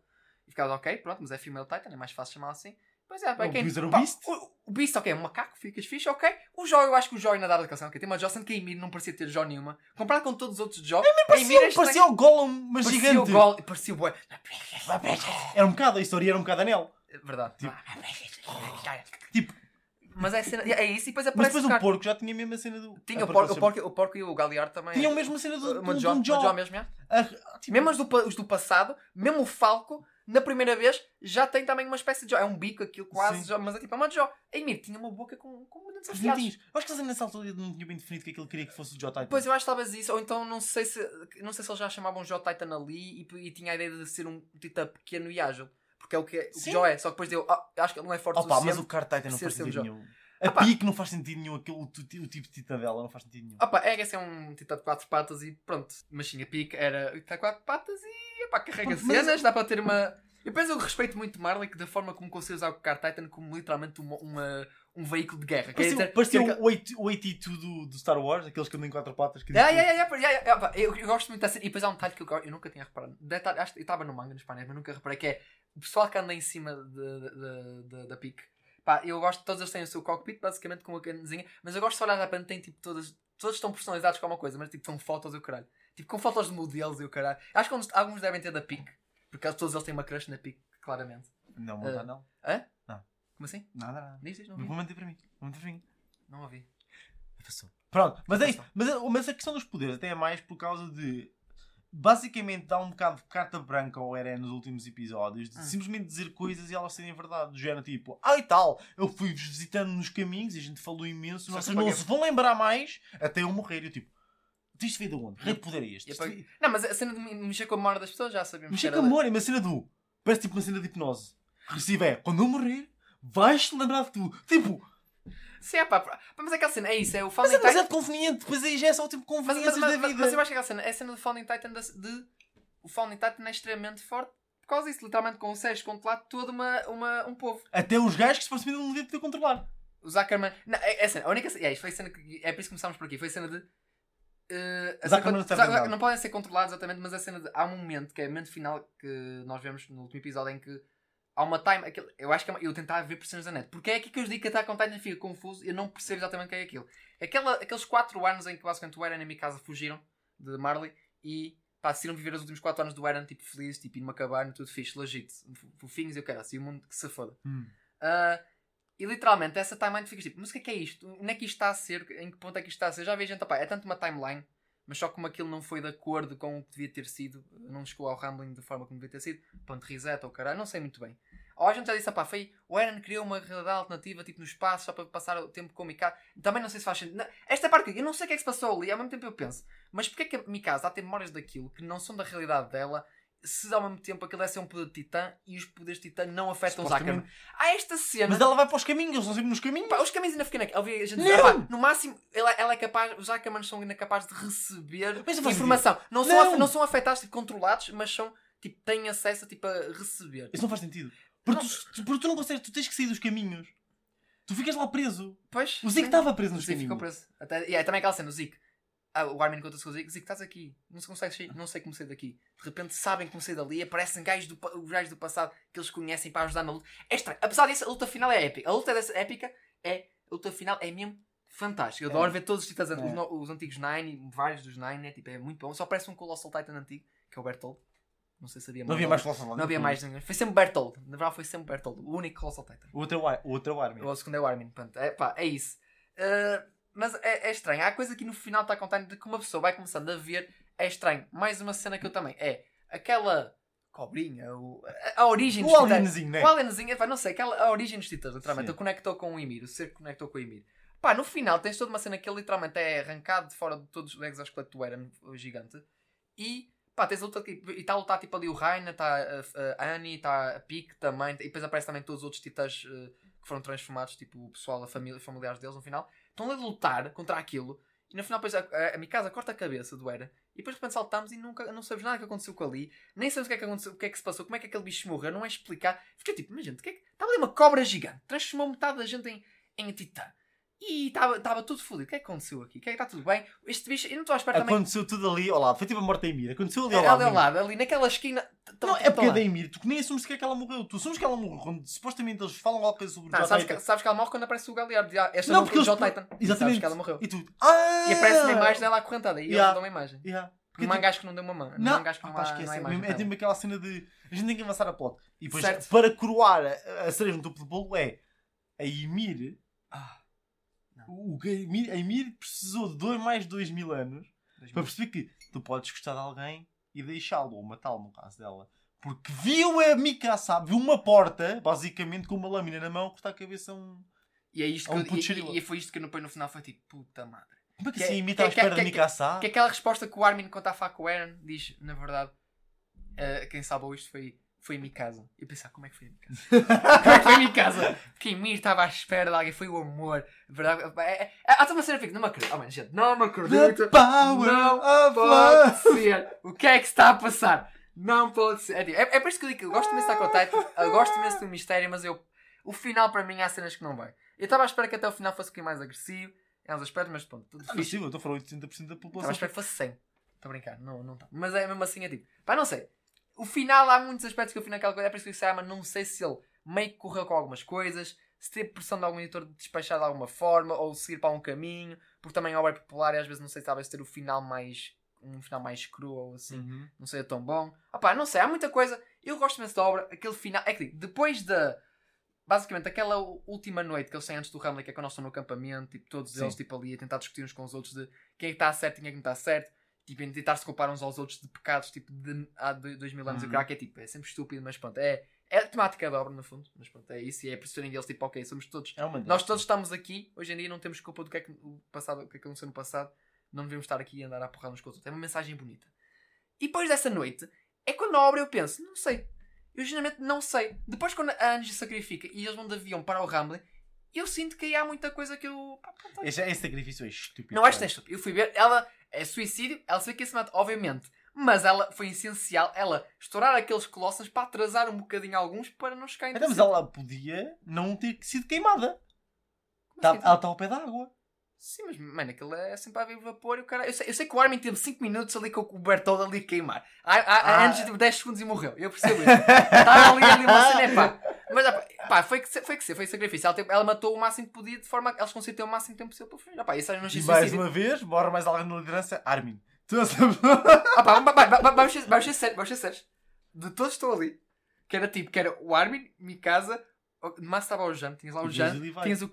E ficava ok, pronto, mas é Female Titan, é mais fácil chamar assim. Pois é, O quem, Beast era o Beast? O, o Beast, ok, é um macaco, ficas fixe, ok. O Jó, eu acho que o Jó ainda dava educação, ok. Tem uma Jó, sendo que a Emir não parecia ter Jó nenhuma. Comparado com todos os outros Jó, a Emir é Parecia, parecia o Gollum, mas Parecia gigante. o Gol, parecia o Boy. Era um bocado, a história era um bocado anel. É Verdade. Tipo- Tipo, Mas é, cena, é isso, e depois mas aparece depois o o cara. porco já tinha a mesma cena do. Tinha o por porco, o, porco, o porco e o Galear também. Tinham a mesma cena do, uma do, Jó, mesmo, Mesmo os do, pa- os do passado, mesmo o Falco, na primeira vez, já tem também uma espécie de Jó. É um bico aquilo quase, Sim. Jó, mas é tipo é uma Jó. A Emir tinha uma boca com, com dentes os afiados. acho que eles nessa altura não tinham bem definido que aquilo queria que fosse o Jaw Titan. Pois eu acho que talvez isso, ou então não sei se não sei se eles já chamavam Jó Titan ali e, e tinha a ideia de ser um titã pequeno e ágil. Porque é o que, é, o que. Jó é, só que depois deu, ah, acho que ele não é forte o Opa, mas suficiente. o Card Titan não ser faz sentido nenhum. A Opa. pique não faz sentido nenhum. Aquilo, o, o tipo de titã dela não faz sentido nenhum. Opa, é que esse é um titã de quatro patas e pronto. Mas sim, a pique era titã de quatro patas e epá, carrega Pronto, mas- cenas, dá para ter uma. Eu penso eu respeito muito que da forma como conseguiu usar o Car Titan como literalmente uma, uma- um veículo de guerra. Quer Parecia, dizer, parecia que- o 8 o 82 do, do Star Wars, aqueles que andam em quatro patas. Que Yeah, dizem- yeah, yeah, yeah, yeah, yeah, pá, eu, eu gosto muito dessa. E depois há um detalhe que eu, go- eu nunca tinha reparado. Detalhe, acho que eu estava no manga no espanhol, mas nunca reparei. Que é o pessoal que anda em cima de, de- de- de- da pique. Pá, eu gosto, todos eles têm o seu cockpit, basicamente com uma canazinha. Mas eu gosto de olhar para tem tipo todas. Todos estão personalizados com uma coisa, mas tipo com fotos e o caralho. Tipo com fotos de modelos e o caralho. Acho que alguns, devem ter da pique. Porque todos eles têm uma crush na pique, claramente. Não, montar Ah. não. Como assim? Nada, nada. Diz, diz, não Não vou manter para mim. Vou manter para mim. Não ouvi. Passou. Pronto, mas é isso. Mas, a- mas a questão dos poderes até é mais por causa de. Basicamente dá um bocado de carta branca ao Eren nos últimos episódios de Hum. simplesmente dizer coisas e elas serem verdade. Do género tipo, ah e tal, eu fui-vos visitando nos caminhos e a gente falou imenso, vocês não se vão lembrar mais até eu morrer. Eu tipo, isto veio de onde? Que E- poder é este? apaguei- Não, mas a cena de me- mexer com a memória das pessoas já sabíamos. Mas que é que era- amor, é uma cena do. Parece tipo uma cena de hipnose. Recibe é, quando eu morrer, vais-te lembrar de tudo. Tipo, Sim, é pá, pá, mas aquela cena, é isso, é o mas Founding é Titan. demasiado conveniente, depois aí já é só tipo Mas, mas, conveniências mas, da mas, vida. mas eu acho que aquela cena, é a cena do Founding Titan de, de- o Founding Titan é extremamente forte por causa disso, literalmente consegues controlar todo uma, uma, um povo. Até os gajos que supostamente não deviam poder controlar. O Zuckerman. Não, é, é a cena, a única cena. É, foi a cena que. É por isso que começámos por aqui. Foi a cena de. eh, a cena blindado. não podem ser controlados exatamente, mas a cena de. Há um momento que é o momento final que nós vemos no último episódio em que há uma time. Aquele, eu acho que é eu tentava ver por cenas da net. Porque é aqui que eu digo que Attack on Titan fica confuso eu não percebo exatamente o que é aquilo. Aquela, aqueles 4 anos em que basicamente o Eren e a Mikasa fugiram de Marley e pá, decidiram viver os últimos 4 anos do Eren tipo feliz, tipo numa cabana, tudo fixe, legit, fofinhos e o cara, assim o mundo que se foda. Ah, e literalmente essa timeline tu ficas tipo, mas o que é que é isto? Onde é que isto está a ser? Em que ponto é que isto está a ser? Já vi gente, é tanto uma timeline, mas só como aquilo não foi de acordo com o que devia ter sido, não chegou ao rambling da forma como devia ter sido, ponto reset ou caralho, não sei muito bem. Ou a gente já disse, opá, foi o Eren criou uma realidade alternativa, tipo no espaço, só para passar o tempo com o Mikasa. Também não sei se faz sentido. Esta parte eu não sei o que é que se passou ali, ao mesmo tempo eu penso, mas porquê é que a Mikasa a ter memórias daquilo que não são da realidade dela? Se ao mesmo tempo aquilo é ser um poder de titã e os poderes de titã não afetam os Ackerman. Há esta cena. Mas ela vai para os caminhos, eles estão sempre nos caminhos. Pá, os caminhos ainda ficam naquela. A gente Não! dizer, pá, no máximo, ela, ela é capaz, os Ackermans são ainda capazes de receber Mas não informação. Não são, Não! não são afetados, tipo, controlados, mas são, tipo, têm acesso tipo, a receber. Isso não faz sentido. Porque, tu, porque tu não consegues, tu tens que sair dos caminhos. Tu ficas lá preso. Pois, O Zeke estava preso O nos Zeke ficou preso. Até, e é também aquela cena, o Zeke. Ah, o Armin conta-se com o Zeke, Zeke, estás aqui, não, se consegue sair, não sei como sair daqui. De repente sabem como sair dali, aparecem gajos do, gajos do passado que eles conhecem para ajudar na luta. É estranho. Apesar disso, a luta final é épica. A luta dessa épica é. A luta final é mesmo fantástica. Eu adoro ver todos os titãs, É. os, no- os antigos Nine, vários dos Nine, é, tipo, é muito bom. Só parece um Colossal Titan antigo, que é o Bertold. Não sei se havia Não havia mais. Colossal Não havia mais ninguém. Foi sempre Bertold. Na verdade, foi sempre Bertold. O único Colossal Titan. O outro é o o outro é o Armin. O segundo é o Armin. Pronto. É, pá, é isso. Uh, mas é, é estranho. Há coisa que no final está contando de que uma pessoa vai começando a ver. É estranho. Mais uma cena que eu também. É aquela cobrinha. O, a, a origem O dos titãs. alienzinho, né? O alienzinho. Pá, não sei. Aquela, a origem dos titãs, literalmente. Ele conectou com o Ymir. O ser conectou com o Ymir. Pá, no final tens toda uma cena que ele literalmente é arrancado de fora de todos os exoesqueleto do Eren, o gigante. E pá, tens a luta aqui. E está a lutar tipo ali o Raina, está a, a Annie, está a Pique também. E depois aparece também todos os outros titãs eh, que foram transformados, tipo o pessoal, a família, familiares deles no final. Estão a lutar contra aquilo. E no final depois a, a, a Mikasa corta a cabeça do Eren. E depois de repente saltamos e nunca, não sabes nada que aconteceu com ali. Nem sabes o que é que aconteceu, o que é que se passou, como é que aquele bicho morreu. Não é explicar. Fiquei tipo, mas gente, o que é que... Estava ali uma cobra gigante. Transformou metade da gente em, em titã. E estava tudo fodido. O que é que aconteceu aqui? O que é que está tudo bem? Este bicho, eu não estou à espera também. Aconteceu tudo ali ao lado. Foi tipo a morte da Emir. Aconteceu ali É, ao ali ao lado, ali naquela esquina. Não, é porque é da. Emir. Tu nem assumes que é que ela morreu. Tu assumes que ela morreu. Quando supostamente eles falam alguma coisa sobre o Não, Jota sabes, sabes que ela morre quando aparece o Galliard. Ah, Esta Não, não, porque o Titan. Exatamente. Sabes que ela morreu. E tu. Ah! E aparece uma imagem dela acorrentada. E Yeah. eles dão uma imagem. Yeah. Porque Um tipo, mangás que não deu uma mão. Não, mangás que não, há, esquece. não há é, imagem. é tipo aquela cena de a gente tem que avançar a plot. E depois, para coroar a, cereja no topo do bolo, é a Ymir. Não. O, que a Ymir precisou de dois, mais de 2 mil anos dois para mil. perceber que tu podes gostar de alguém e deixá-lo, ou matá-lo, no caso dela. Porque viu a Mikasa, viu uma porta, basicamente com uma lâmina na mão, cortar a cabeça a um. E é isto É um que, puto e- e, foi isto que eu depois no final foi tipo, puta madre. Como é que Que- assim a Ymir que- está à que- espera que- de Mikasa? Que aquela resposta que o Armin, quando está a falar com o Eren, diz, na verdade, eh, quem salvou isto foi, foi a Mikasa. E eu pensava, como é que foi a Mikasa? <laughs> como é que foi a Mikasa? Que Ymir estava à espera de alguém, foi o amor. Verdade, é, é, há toda uma cena que não me acredito. Oh, man, gente, não me acredito. The power Não of Pode love! ser. O que é que está a passar? Não pode ser. É, tipo, é, é por isso que eu digo que eu gosto imenso on Titan, eu gosto imenso do mistério, mas eu, o final para mim há cenas que não vai. Eu estava à espera que até o final fosse um bocadinho mais agressivo, em alguns aspectos, mas pronto, tudo Ah, fixe. sei, eu estou a falar 80% da Estava à população. espera que fosse 100. Estou a brincar, não, não está. Mas é mesmo assim, é tipo, pá, não sei. O final, há muitos aspectos que eu fui naquela coisa, é por isso que eu disse, ah, mas não sei se ele meio que correu com algumas coisas, se teve pressão de algum editor de despachar de alguma forma, ou seguir para um caminho, porque também a obra é popular e às vezes não sei se talvez ter o final mais. um final mais cru ou assim Uhum. não seja tão bom. Opá, não sei, há muita coisa. Eu gosto imenso da obra. Aquele final. É que depois da. Basicamente, aquela última noite que eles têm antes do Hamlet, que é quando nós estão no acampamento, tipo, todos Sim. eles tipo, ali a tentar discutir uns com os outros de quem é que está certo e quem é que não está certo. Tipo, em tentar se culpar uns aos outros de pecados, tipo, de há dois mil anos. Uhum. O crack é tipo, é sempre estúpido, mas pronto, é, é a temática da obra, no fundo. Mas pronto, é isso. E é perceberem eles, tipo, ok, somos todos É nós todos estamos aqui, hoje em dia não temos culpa do que é que o passado, o que é que aconteceu no passado, não devemos estar aqui a andar a porrar uns com os outros. É uma mensagem bonita. E depois dessa noite, é quando a obra eu penso, não sei. Eu geralmente não sei. Depois quando a Angie sacrifica e eles vão de avião para o Ramblin, eu sinto que aí há muita coisa que eu. pá. Esse, esse sacrifício é estúpido. Não acho que é estúpido. Eu fui ver, ela é suicídio, ela sabe que ia se mata, obviamente. Mas ela foi essencial, ela estourar aqueles colossos para atrasar um bocadinho alguns para não chegar em Então, mas ela podia não ter sido queimada. Tá- assim? ela está ao pé da água. Sim, mas, mano, aquilo é sempre a haver vapor e o cara. Eu sei, eu sei que o Armin teve 5 minutos ali com o Bertoldo ali a queimar. A, a, a Ah. Angie teve 10 segundos e morreu. Eu percebo isso. Estava ali, ali uma cena, é pá. Mas pá, foi que foi que se- foi sacrifício. Ela, ela matou o máximo que podia de forma que eles conseguiam ter o máximo de tempo possível para fugir. Pá, isso não E sei se mais uma vez, morre mais alguém na liderança. Armin. Tu a saber- vamos- ser- ser sérios, vamos ser sérios. De todos estão ali. Que era tipo, que era o Armin, Mikasa, de massa estava o Jan, tinhas lá o E Jan, tinhas o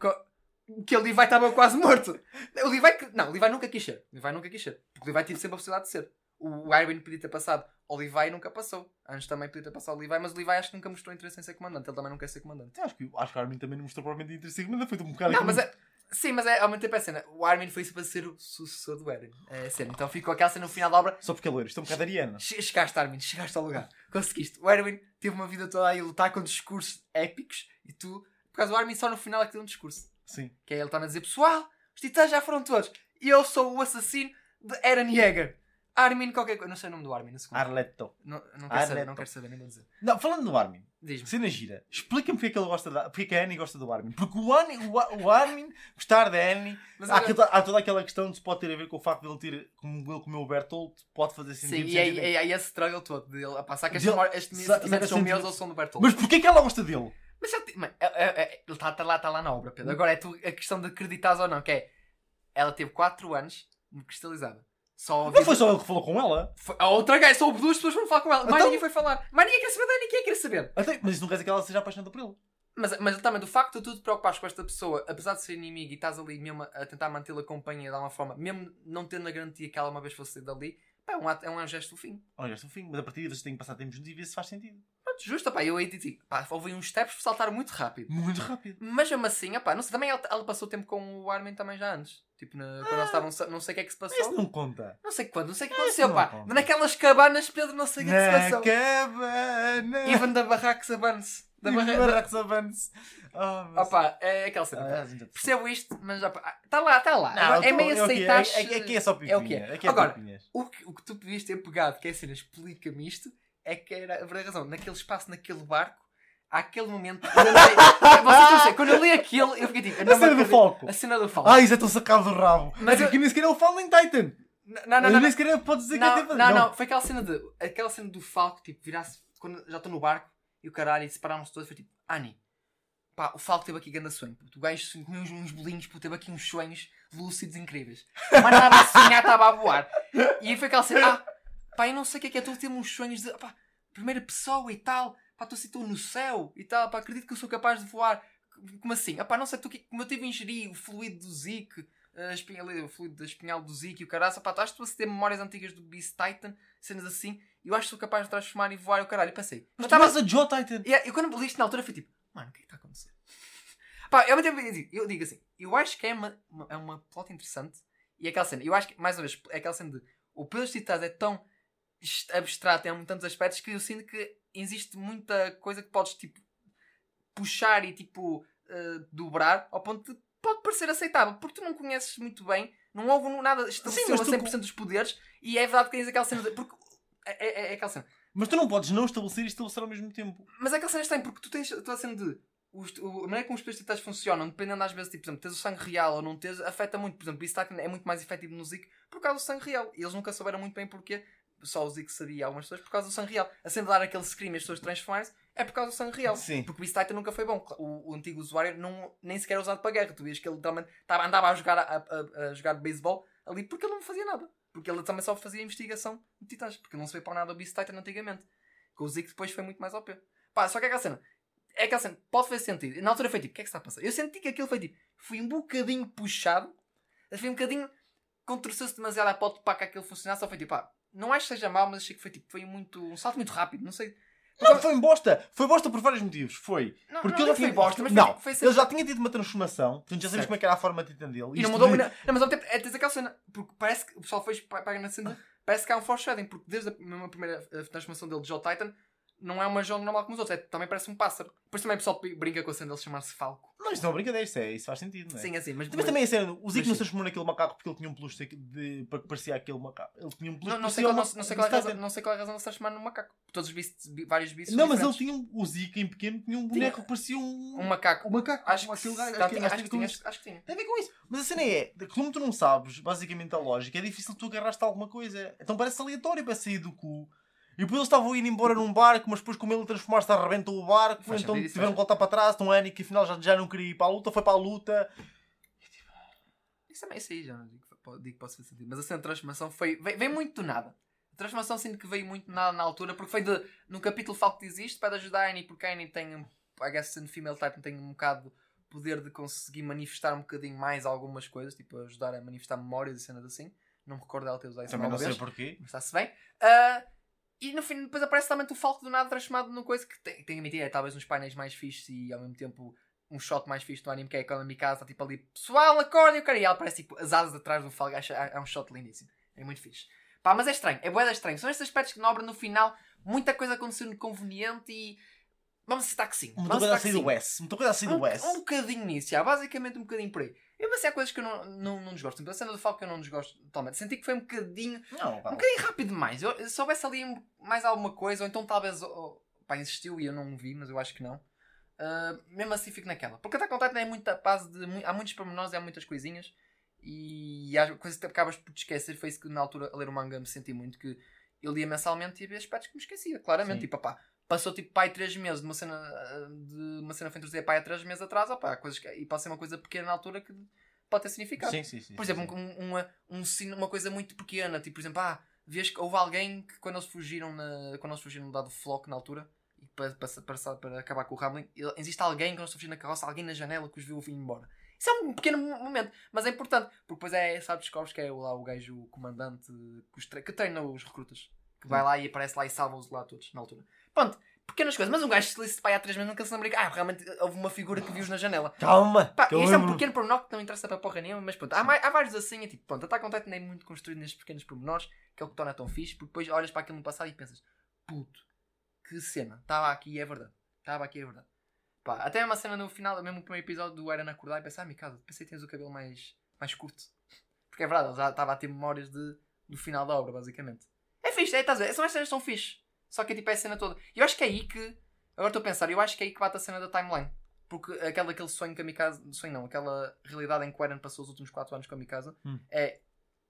que o Levi estava quase morto. O Levi, não, o Levi nunca quis ser. O Levi nunca quis ser. Porque o Levi teve sempre a possibilidade de ser. O Armin podia ter passado. O Levi nunca passou. Antes também podia ter passado o Levi, mas o Levi acho que nunca mostrou interesse em ser comandante. Ele também não quer ser comandante. Acho que, acho que o Armin também não mostrou propriamente interesse, mas foi um bocado. Não, mas é. Sim, mas é, ao mesmo tempo é a cena. O Armin foi para ser o sucessor do Eren. É a cena. Então ficou aquela cena no final da obra. Só porque é loiro, isto é um bocado ariana. Che- Chegaste, Armin, chegaste ao lugar. Conseguiste. O Erwin teve uma vida toda aí a lutar com discursos épicos e tu, por causa do Armin, só no final é que tem um discurso. Sim. Que é ele está a dizer: Pessoal, os titãs já foram todos. E eu sou o assassino de Eren Yeager. Armin, qualquer coisa. Não sei o nome do Armin, no segundo. Arleto. Não, não, quero saber, não quero saber, nem vou dizer. Não, falando do Armin, Diz-me. Cena gira. Explica-me porque é que ele gosta da, porque é que a Annie gosta do Armin. Porque o, Annie, o, o Armin gostar da Annie. Mas há, há toda aquela questão de se pode ter a ver com o facto de ele ter. Como ele comeu o Bertolt, pode fazer Sim, sentido. e é, sentido. é, é esse struggle todo dele a passar que este, sentimentos são meus ou são do Bertolt. Mas porquê que ela gosta dele? Mas é- é- é- ele está tá lá, tá lá na obra, Pedro. Agora é tu, a questão de acreditares ou não, que é ela teve 4 anos cristalizada. Só Não foi só ele que falou com ela. Foi- A outra gaja, só duas pessoas que foram falar com ela. Mais Então- ninguém foi falar. Mais ninguém quer saber dela, ninguém quer saber. Até, mas isso não quer dizer que ela seja apaixonada por ele. Mas, mas também do facto de tu te preocupares com esta pessoa, apesar de ser inimigo e estás ali mesmo a, tentar mantê-la companhia de alguma forma, mesmo não tendo a garantia que ela uma vez fosse sair dali, pá, é, um, ato- é um gesto do fim. Olha, este é o fim. Mas a partir vocês têm que passar tempo juntos e ver se faz sentido. Pronto, justo, pá, eu aí digo, pá, houve uns steps que saltaram muito rápido. Muito rápido. Mas mesmo assim, opá, não sei, também ela, ela passou tempo com o Armin também já antes. Tipo, na- quando eles estavam, não sei o que é que se passou. isso não conta. Não sei quando, não sei o que aconteceu, pá. conta. Naquelas cabanas, Pedro, não sei o que é que se Na passou. cabana. Even da Barracos Abans. Da barra... Barracos Avance. Ah, mas- Opá, é aquela cena. Ah, já Percebo isto, mas está lá, está lá. Não, é tô- meio aceitar. é- é- Aqui é só pipinha. É o que é. Aqui é Agora, pipinhas. O que, o que tu podias ter pegado, que é a cena, explica-me isto, é que era a verdade razão. Naquele espaço, naquele barco, aquele momento. Quando eu li, <laughs> vocês estão a ver, quando eu li aquilo, eu fiquei tipo. eu A cena do foco. A cena do foco. Ah, isso é tão sacado do rabo. Mas Mas eu- aqui nem sequer é o Fallen Titan. não, não, não. nem sequer pode dizer que Não, é tipo. não, não, foi aquela cena de. Aquela cena do Falco, tipo, virar-se. Quando já estou no barco e o caralho, e separaram-se todos, foi tipo, Ani, pá, o Falco teve aqui grande sonho, puto. O gajo comeu uns, uns bolinhos, puto, teve aqui uns sonhos lúcidos incríveis. Mas nada a sonhar, estava a voar. E aí foi aquela cena, ah, pá, eu não sei o que é que é, a ter uns sonhos de, pá, primeira pessoa e tal, pá, estou assim, no céu e tal, pá, acredito que eu sou capaz de voar. Como assim? Ah, pá, não sei, tu, como eu tive a ingerir o fluido do Zik, a espinha, ali, o fluido da espinhal do Zik e o caraça, pá, que tu a ter memórias antigas do Beast Titan, cenas assim, e eu acho que sou capaz de transformar e voar e o caralho. E pensei, Mas estavas a Joe Titan. Yeah, eu quando li isto na altura fui tipo, mano, o que é que está a acontecer? <laughs> Pá, eu, eu, digo- assim, eu acho que é uma, uma, é uma plot interessante e é aquela cena, eu acho que, mais uma vez, é aquela cena de o Pedro Titãs é tão abstrato em tantos aspectos que eu sinto que existe muita coisa que podes tipo puxar e tipo eh, dobrar ao ponto de pode parecer aceitável, porque tu não conheces muito bem, não houve nada estabeleceu mas a tu- 100% dos poderes e é verdade que tens aquela cena de, porque é, é, é aquela cena. Mas tu não podes não estabelecer e estabelecer ao mesmo tempo. Mas é aquela cena estranha, porque tu tens a cena de. os- o- a maneira como os plastitais funcionam, dependendo às vezes, tipo, por exemplo, tens o sangue real ou não tens, afeta muito. Por exemplo, o Beast é muito mais efetivo no Zik por causa do sangue real. E eles nunca souberam muito bem porquê. Só o Zik sabia algumas pessoas por causa do sangue real. A de dar aquele scream e as pessoas transformarem-se é por causa do sangue real. Sim. Porque o Beast Titan nunca foi bom. O, o antigo usuário não, nem sequer era usado para guerra. Tu vias que ele literalmente tava, andava a jogar, a, a- a jogar beisebol ali porque ele não fazia nada. Porque ele também só fazia investigação de titãs. Porque não se veio para nada o Beast Titan antigamente. Com o Zeke depois foi muito mais OP. Pá, só que é aquela cena. É aquela cena, pode fazer sentido. Na altura foi tipo, o que é que está a passar? Eu senti que aquilo foi tipo, foi um bocadinho puxado. Foi um bocadinho. Contorceu-se demasiado a ponto para que aquilo funcionasse. Só foi tipo, pá, não acho que seja mau, mas achei que foi tipo, foi muito. Um salto muito rápido. Não sei. Não, foi bosta. Foi bosta por vários motivos. Foi. Não, Porque não, ele nem foi tinha- bosta, mas foi, não, tipo, foi ele já tinha tido uma transformação. Portanto, já sabemos Certo. como é que era a forma titan dele. E não Isto mudou. de- Não, não, mas ao tempo, é, tens aquela cena. Porque parece que o pessoal foi paga na cena. Parece que há um foreshadowing. Porque desde a mesma primeira transformação dele de Joe Titan, não é uma Joe normal como os outros. É, também parece um pássaro. Depois também o pessoal brinca com a cena dele chamar-se Falco. Não, isto não é brincadeira. Isso, é, isso faz sentido, não é? Sim, assim. Mas, Mas também a cena, o Zico Mas não se transformou naquele macaco porque ele tinha um peluche de, para que parecia aquele macaco. Ele tinha um peluche Não, sei qual, não, não sei qual é a Titan. razão, não sei qual é a razão de se transformar num macaco. Todos os beasts, bi- vários beasts Não, mas ele tinha um, o Zico em pequeno tinha um boneco que parecia um. Um macaco. um macaco. Acho que, tá, tinha, acho acho, que que tinha, tinha- acho que tinha. Tem a ver com isso. Mas a cena é, como tu não sabes, basicamente, a lógica, é difícil tu agarraste alguma coisa. Então parece aleatório para sair do cu. E depois eles estavam a ir embora num barco, mas depois como ele transformaste arrebentou o barco, Faz então sentido, tiveram que voltar para trás, então Annie que afinal já, já não queria ir para a luta, foi para a luta. Isso também, isso aí já não digo, digo que posso fazer sentido. Mas a transformação foi. Veio, veio muito do nada. A transformação sinto que veio muito do nada na altura, porque foi de. No capítulo Falco que existe, para ajudar a Annie, porque a Annie tem. I guess sendo female type, tem um bocado poder de conseguir manifestar um bocadinho mais algumas coisas, tipo ajudar a manifestar memórias e cenas assim. Não me recordo dela ter usado isso Também não alguma sei vez. porquê. Mas está-se bem. Ah, e no fim, depois aparece também o Falco do nada transformado numa coisa que tem, tem que admitir, é talvez uns painéis mais fixes e ao mesmo tempo um shot mais fixe do anime que é quando a Mikasa está tipo ali, pessoal, acorde, o cara, e ela parece tipo as asas atrás do Falco, acho, é um shot lindíssimo. É muito fixe. Pá, mas é estranho, é boeda estranho. São estes aspectos que na obra no final, muita coisa aconteceu no conveniente e. Vamos citar que sim. Muita Vamos coisa a sair que do. S. Muita coisa a sair do S. um bocadinho nisso, já, basicamente um bocadinho por aí. Eu, mas há coisas que eu não, não, não desgosto. Então, a cena do que eu não desgosto totalmente. Senti que foi um bocadinho Não, um bocadinho rápido demais. Eu, se houvesse ali mais alguma coisa, ou então talvez. oh, pá, pá, existiu e eu não vi, mas eu acho que não. Uh, mesmo assim fico naquela. Porque Attack on Titan é muita base de. Há muitos pormenores e há muitas coisinhas. E há coisas que acabas por te esquecer. Foi isso que na altura a ler o manga me senti muito. Que eu lia mensalmente e havia aspectos que me esquecia, claramente. Sim. Tipo, pá, passou tipo pai 3 meses de uma cena de uma cena fantasia pai há 3 meses atrás, opá, coisas que, e pode ser uma coisa pequena na altura que pode ter significado. Sim, sim, sim. Por exemplo, um- uma, um, uma coisa muito pequena, tipo, por exemplo, ah, vês que houve alguém que quando eles fugiram na, quando eles fugiram dado flock na altura e para, para, para, acabar com o Ramlin, ele- existe alguém quando eles estão fugindo na carroça, alguém na janela que os viu vir embora. Isso é um pequeno mo- momento, mas é importante, porque depois é, sabe, descobres que é lá o gajo, o comandante que, os tre- que treina os recrutas, que vai lá e aparece lá e salva-os lá todos na altura. Pronto, pequenas coisas, mas um gajo se pai há três meses nunca se lembra ah, realmente houve uma figura que viu-os na janela. Calma! Pá, isto é um pequeno pormenor que não interessa para porra nenhuma, mas pronto, há, há vários assim, é tipo, pronto, Attack on Titan é muito construído nestes pequenos pormenores, que é o que torna tão fixe, porque depois olhas para aquilo no passado e pensas, puto, que cena, estava aqui e é verdade, estava aqui e é verdade. Pá, até uma cena no final, mesmo no primeiro episódio do Eren acordar e pensar, ah, Mikasa, pensei que tens o cabelo mais, mais curto. <laughs> Porque é verdade, ele já estava a ter memórias de, do final da obra, basicamente. É fixe, é, estás a ver, são estas cenas que são fixe. Só que tipo é a cena toda. E eu acho que é aí que, agora estou a pensar, eu acho que é aí que bate a cena da timeline. Porque aquela, aquele sonho que a Mikasa. Sonho não, aquela realidade em que o Eren passou os últimos 4 anos com a Mikasa Hum. é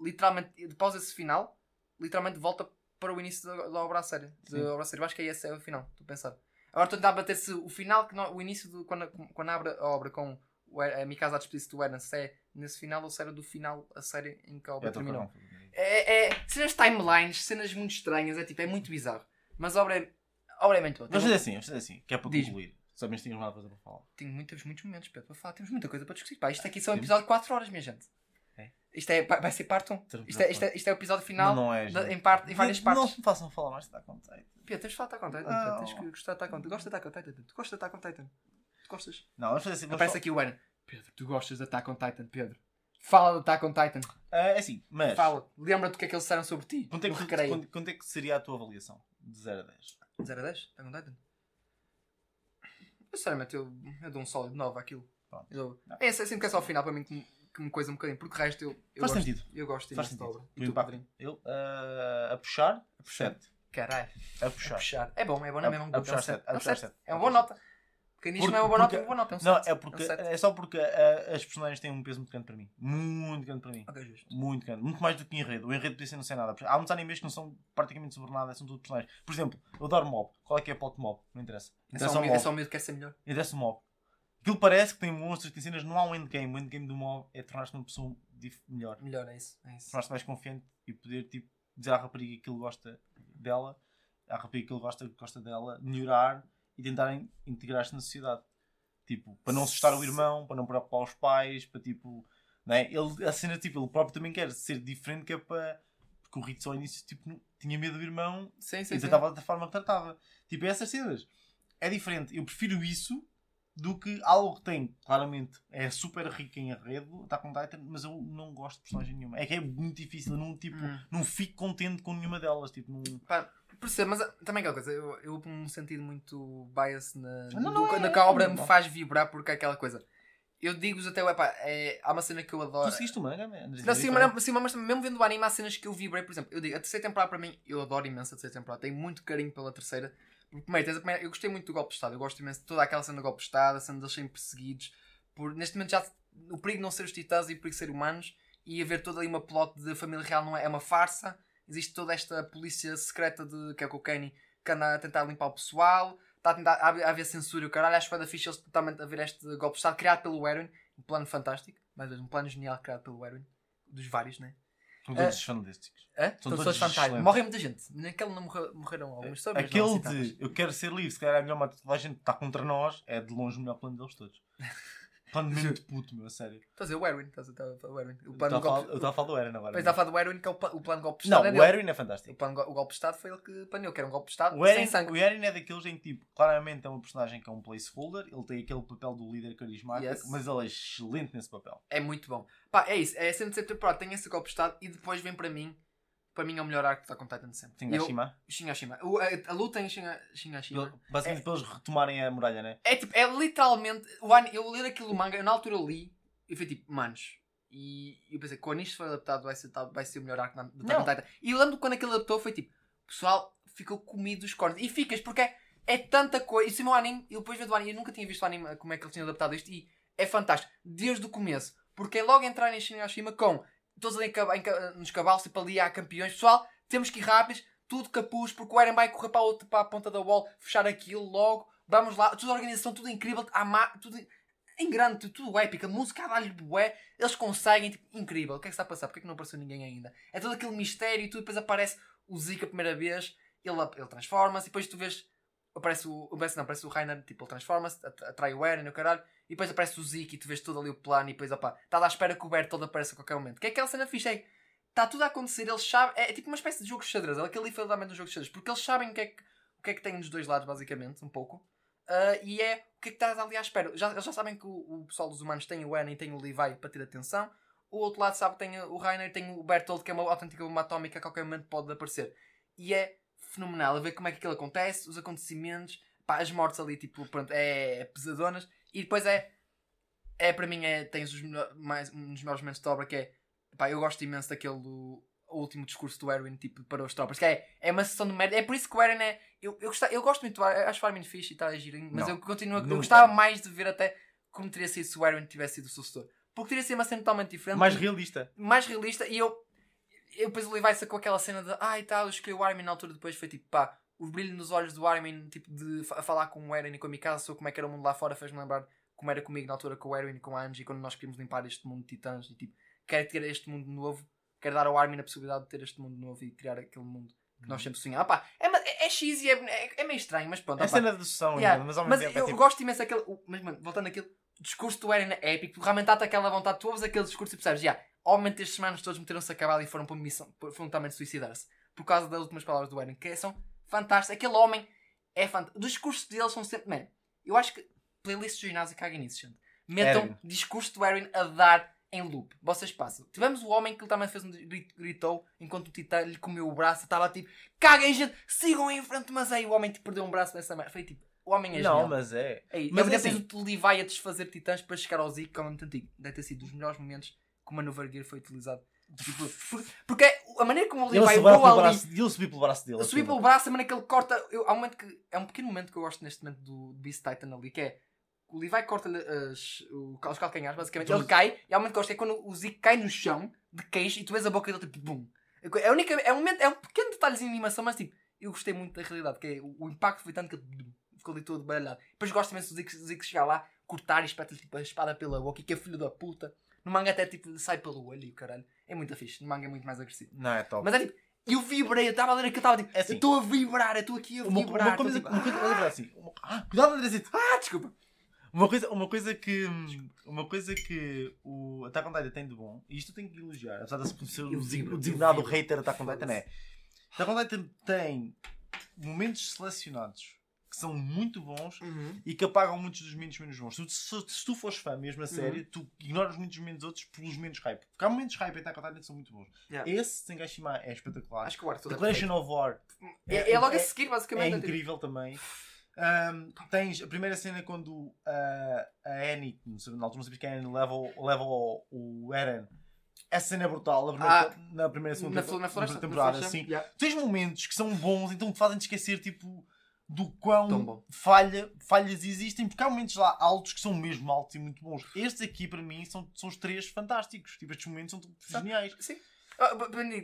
literalmente, após esse final, literalmente volta para o início da, da obra a série. Da obra a. Eu acho que é esse é o final, estou a pensar. Agora estou a tentar bater se o final, que não- o início do, quando, quando abre a obra com o a Mikasa a despedir-se do Eren, se é nesse final ou se era do final a série em que a obra estou terminou. É, é, cenas timelines, cenas muito estranhas, é tipo, é muito bizarro. Mas a obra é, muito boa. Vamos fazer assim, vamos fazer assim, que é para Diz-me. concluir. Sabes que tínhamos nada coisa para falar. Tenho muitos, muitos momentos Pedro, para falar. Temos muita coisa para discutir. Pá, isto aqui são um Temos. episódio de 4 horas, minha gente. É? Isto é, vai vai ser parte 1. Temos Isto é, isto, é, isto é o episódio final não, não é, da- gente. em, parte, em várias Não partes. me façam falar mais de Attack on Titan. Pedro, tens de falar de Attack on Titan. Não. Pedro, Tens que gostar de Attack on Titan. Tu gostas de Attack on Titan? Tu gostas de Attack on Titan? Tu gostas? Não, vamos fazer assim. vamos Aparece falar- aqui o Eren. Pedro, tu gostas de Attack on Titan, Pedro. Fala de Attack on Titan. Ah, é assim, mas. Fala. Lembra-te do que é que eles disseram sobre ti. Quanto é, no que, recreio. quanto, quanto é que seria a tua avaliação? De 0 a 10. 0 a 10? Attack on Titan? Eu, sinceramente, eu, eu dou um sólido 9 àquilo. Pronto. Eu dou-. É, sempre que é só o final para mim que me, que me coisa um bocadinho. Porque o resto eu, eu Faz gosto. sentido. Eu gosto Faz sentido. obra. E tu, impacto. Pedrinho? Eu, ah, a puxar, a puxar. 7. Caralho. A A puxar. puxar. É bom, é bom, não é mesmo? a puxar É puxar sete. sete. É uma boa nota. Que não é uma boa Porque- nota, é uma boa nota. É um Não, é porque um sete. é só porque ah, as personagens têm um peso muito grande para mim. Muito grande para mim. Ok, justo. Muito grande. Muito mais do que o enredo. O enredo podia ser não sei nada. Há muitos animes que não são praticamente sobre nada, são tudo personagens. Por exemplo, eu adoro mob. Qual é que é o plot de mob? Não interessa. É Interessa só, o o medo, é mob. só o medo que quer ser melhor. Interessa o mob. Aquilo parece que tem monstros, tem cenas, não há um endgame. O endgame do mob é tornar-te uma pessoa melhor. Melhor, é isso. É isso. Tornar-te mais confiante e poder tipo, dizer à rapariga que ele gosta dela, à rapariga que ele gosta, que gosta dela, melhorar e tentarem integrar-se na sociedade. Tipo, para não assustar o irmão, para não preocupar os pais, para tipo. Não é? ele, a cena, tipo, ele próprio também quer ser diferente, que é para. Porque o Ritz ao início tipo, não- tinha medo do irmão Sim, sim, e sim. tratava da forma que tratava. Tipo, essas cenas. É diferente. Eu prefiro isso do que algo que tem, claramente, é super rico em arredo, está com Titan, mas eu não gosto de personagem nenhuma. É que é muito difícil, eu não, tipo, Hum. não fico contente com nenhuma delas. Tipo, não... Pá, percebo, mas ah, também aquela coisa, eu, eu um sentido muito bias na, Não, no- não é, na que a obra me não. faz vibrar porque é aquela coisa. Eu digo-vos até, epá, é, há uma cena que eu adoro. Tu seguiste o manga, man? Não, sim, isso, mas, não? não- sim, mas mesmo vendo o anime há cenas que eu vibrei, por exemplo, eu digo, a terceira temporada para mim, eu adoro imenso a terceira temporada, tenho muito carinho pela terceira. Primeiro, tens a primeira- eu gostei muito do golpe de Estado, eu gosto imenso de toda aquela cena do golpe de Estado, a cena deles serem perseguidos, por, neste momento já o perigo de não ser os titãs e o perigo de ser humanos, e haver toda ali uma plot de família real não é, é uma farsa, existe toda esta polícia secreta de, que é o Kenny, que anda a tentar limpar o pessoal, está a tentar a haver, censura e o caralho, acho que da ficha totalmente a ver este golpe de Estado criado pelo Erwin, um plano fantástico, vez, um plano genial criado pelo Erwin, dos vários, né? São todos fantásticos. Hã? São São todos pessoas excelentes. Morrem muita gente. Naquele não morre- morreram alguns. só mesmo Aquele citáveis. de eu quero ser livre, se calhar é melhor matar toda a gente que está contra nós, é de longe o melhor plano deles todos. <laughs> Mesmo de puto, meu, a sério. Estás a dizer o Erwin. Estás a dizer o Erwin. O plano estava a do falar- golpe. eu estava a falar do Eren agora. Mas está a falar do Erwin, que é o, o plano de golpe de Não, Estado. é o. Eren é O, fantástico. plano, o golpe de Estado foi ele que planeou, que era um golpe de Estado O sem Eren, sangue. o Eren é daqueles em que, tipo, claramente é uma personagem que é um placeholder, ele tem aquele papel do líder carismático, Yes. mas ele é excelente nesse papel. É muito bom. Pá, é isso. É de ser temporada. Tem esse golpe de Estado e depois vem para mim. Para mim é o melhor arco com Titan de sempre. E eu- Gashima. Shingashima. O- A, a luta em Shinga- Shingashima. Ele- Basicamente para eles retomarem a muralha, né? É tipo, é literalmente. Eu ler aquilo do manga, eu na altura li e foi tipo, manos. E eu pensei, quando isto for adaptado, vai ser, tal- vai ser o melhor arco do Attack on. Titan. E lembro quando aquilo adaptou, foi tipo, pessoal ficou comido dos cornos. E ficas, porque é, é tanta coisa. Isso é o meu anime, eu depois vejo o anime, eu nunca tinha visto o anime, como é que eles tinham adaptado isto, e é fantástico, desde o começo. Porque é logo entrar em Shinigashima com todos ali em, em nos cavalos, tipo ali há campeões. Pessoal, temos que ir rápidos, tudo capuz, porque o Eren vai correr para a, outra, para a ponta da wall, fechar aquilo logo. Vamos lá, toda a organização, tudo incrível, há tudo em grande, tudo, épico, a música dá-lhe bué, eles conseguem, tipo, incrível. O que é que está a passar? Porquê que não apareceu ninguém ainda? É todo aquele mistério e tudo, depois aparece o Zeke a primeira vez, ele, ele transforma-se, e depois tu vês, aparece o, aparece, não, aparece o Rainer, tipo, ele transforma-se, at- atrai o Eren e o caralho, e depois aparece o Zeke e tu vês todo ali o plano, e depois, opá, estás à espera que o Bertold apareça a qualquer momento. Que é aquela cena fixe, é está tudo a acontecer, eles sabem, é, é tipo uma espécie de jogo de xadrez, é aquele literalmente um jogo de xadrez, porque eles sabem o que é que, o que, é que tem dos dois lados, basicamente, um pouco. Ah, e é o que é que estás ali à espera. Já, eles já sabem que o, o pessoal dos humanos tem o Eren e tem o Levi para ter atenção. O outro lado sabe que tem o Rainer tem o Bertold, que é uma autêntica bomba atómica que a qualquer momento pode aparecer. E é fenomenal a ver como é que aquilo acontece, os acontecimentos, pá, as mortes ali, tipo, pronto, é pesadonas. E depois é, é para mim, é, tens os mais, um dos melhores momentos de obra que é, pá, eu gosto imenso daquele do último discurso do Erwin, tipo, para os tropas, que é, é uma sessão de merda. É por isso que o Eren é. Eu, eu, gostava, eu gosto muito do Eren, acho o Armin fixe e está a girinho, mas Não, eu continuo eu gostava mais de ver até como teria sido se o Erwin tivesse sido o sucessor. Porque teria sido uma cena totalmente diferente. Mais realista. mais realista e eu, eu depois o Levi sacou aquela cena de ai ah, tal, eu escolhi o Armin na altura depois foi tipo pá, o brilho nos olhos do Armin tipo de a falar com o Eren e com a Mikasa sobre como é que era o mundo lá fora fez-me lembrar como era comigo na altura com o Erwin e com a Angie quando nós queríamos limpar este mundo de titãs e tipo, quero ter este mundo novo quero dar ao Armin a possibilidade de ter este mundo novo e criar aquele mundo que nós sempre sonhamos. Ah, pá, é, é, é cheesy, é, é, é meio estranho, mas pronto. É ah, cena de sucessão Yeah, ainda, mas ao mas mesmo tempo eu é tipo... gosto imenso daquele. Mas, mano, voltando àquilo, o discurso do Eren é épico, tu realmente dá-te aquela vontade, tu ouves aquele discurso e percebes, já, obviamente estes semanas todos meteram-se a cavalo e foram para uma missão, foram também suicidar-se, por causa das últimas palavras do Eren, que são fantásticas. Aquele homem é fantástico. Os discursos deles são sempre. Man, eu acho que playlists do ginásio caguem nisso, gente. Metam Eren. discurso do Eren a dar em loop. Vocês passam. Tivemos o homem que ele também fez um grito- gritou enquanto o Titã lhe comeu o braço, estava tipo, caguem, gente, sigam em frente, mas aí o homem tipo, perdeu um braço nessa merda. Foi tipo, o homem é Não, genial. mas é. Ei, mas mas é assim- o Levi a desfazer titãs para chegar ao Zeke, que é muito antigo. Deve ter sido dos melhores momentos que o Maneuver Gear foi utilizado. Tipo, por- porque a maneira como o Ele Levi subiu voa ali, braço, ele subiu pelo braço dele. a subir aquilo. pelo braço, a maneira que ele corta. Eu, há um momento que. É um pequeno momento que eu gosto neste momento do Beast Titan ali, que é. O Levi corta-lhe os calcanhares, basicamente. Ele Tudo. cai, e há um momento que eu gosto é quando o Zeke cai no chão, de queixo, e tu vês a boca dele tipo, bum. É, a única, é, um momento, é um pequeno detalhezinho de animação, mas tipo, eu gostei muito da realidade, que é, o, o impacto foi tanto que ele ficou ali todo baralhado. Depois gosto imenso do Zeke, Zeke chegar lá, cortar e espetar tipo, a espada pela boca, e que é filho da puta. No manga até tipo, sai pelo olho e o caralho. É muito fixe, no manga é muito mais agressivo. Não, é top. Mas é tipo, eu vibrei, eu estava a ler aquilo, eu estava tipo, É assim. eu estou a vibrar, eu estou aqui a vibrar. uma coisa, tipo, uma coisa, olha, assim, uma- ah, cuidado Andrezito. ah, desculpa. Uma coisa, uma coisa que uma coisa que o Attack on Titan tem de bom, e isto eu tenho que elogiar, apesar de ser o, designado hater Attack on Titan é Attack on Titan tem momentos selecionados que são muito bons e que apagam muitos dos momentos menos bons. Tu- se, se tu fores fã mesmo a sério, tu ignoras muitos momentos outros pelos menos hype. Porque há momentos hype em Attack on Titan que são muito bons. Yeah. Esse Sengashima é espetacular. Acho que o Arthur é Declaration perfeito. of War é, é logo a é- seguir, é basicamente. é tipo- incrível também. Ahm, tens a primeira cena quando ah, a Annie, não sei- na altura não sabias que a Annie leva, o- leva o, o Eren. Essa cena é brutal, na primeira, Ah, na primeira segunda na, tempo- flo- na floresta. temporada. na floresta, sim. yeah. Tens momentos que são bons, então te fazem esquecer tipo, do quão falha, falhas existem, porque há momentos lá altos que são mesmo altos e muito bons. Estes aqui, para mim, são, são os três fantásticos. Tipo, estes momentos são geniais. Sim. Ah,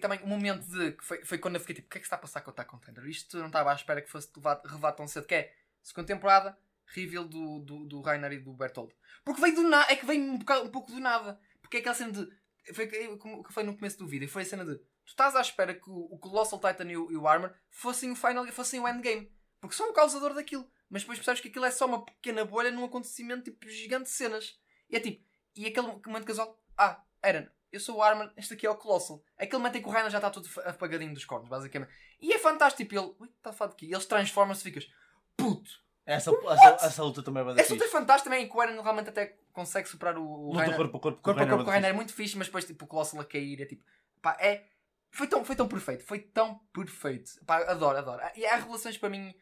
também o momento de que foi, foi quando eu fiquei tipo, o que é que está a passar com o Attack on Titan? Isto não estava à espera que fosse levado- revelado tão cedo, que é segunda temporada, reveal do, do, do Rainer e do Bertold. Porque veio do nada, é que veio um, bocado- um pouco do nada. Porque é aquela cena de. Foi como que foi no começo do vídeo, foi a cena de. Tu estás à espera que o, o Colossal Titan e o, e o Armor fossem o final fossem o endgame. Porque são o causador daquilo. Mas depois percebes que aquilo é só uma pequena bolha num acontecimento tipo gigante de cenas. E é tipo, e aquele momento casual, ah, Eren, eu sou o Armor, este aqui é o Colossal. Aquele momento em que o Rainer já está todo apagadinho dos cornos, basicamente. E é fantástico, ele, ui, está a falar de quê? Eles transformam-se e ficas, puto. Essa, essa, essa luta também vai dar Essa luta é fantástica também, em que o Eren realmente até consegue superar o, o Luta Reiner. corpo a corpo Corpo a Reiner corpo o Reiner é muito fixe, mas depois tipo, o Colossal a cair é tipo. Pá, é. Foi tão, foi tão perfeito, foi tão perfeito. Pá, adoro, adoro. E há revelações para mim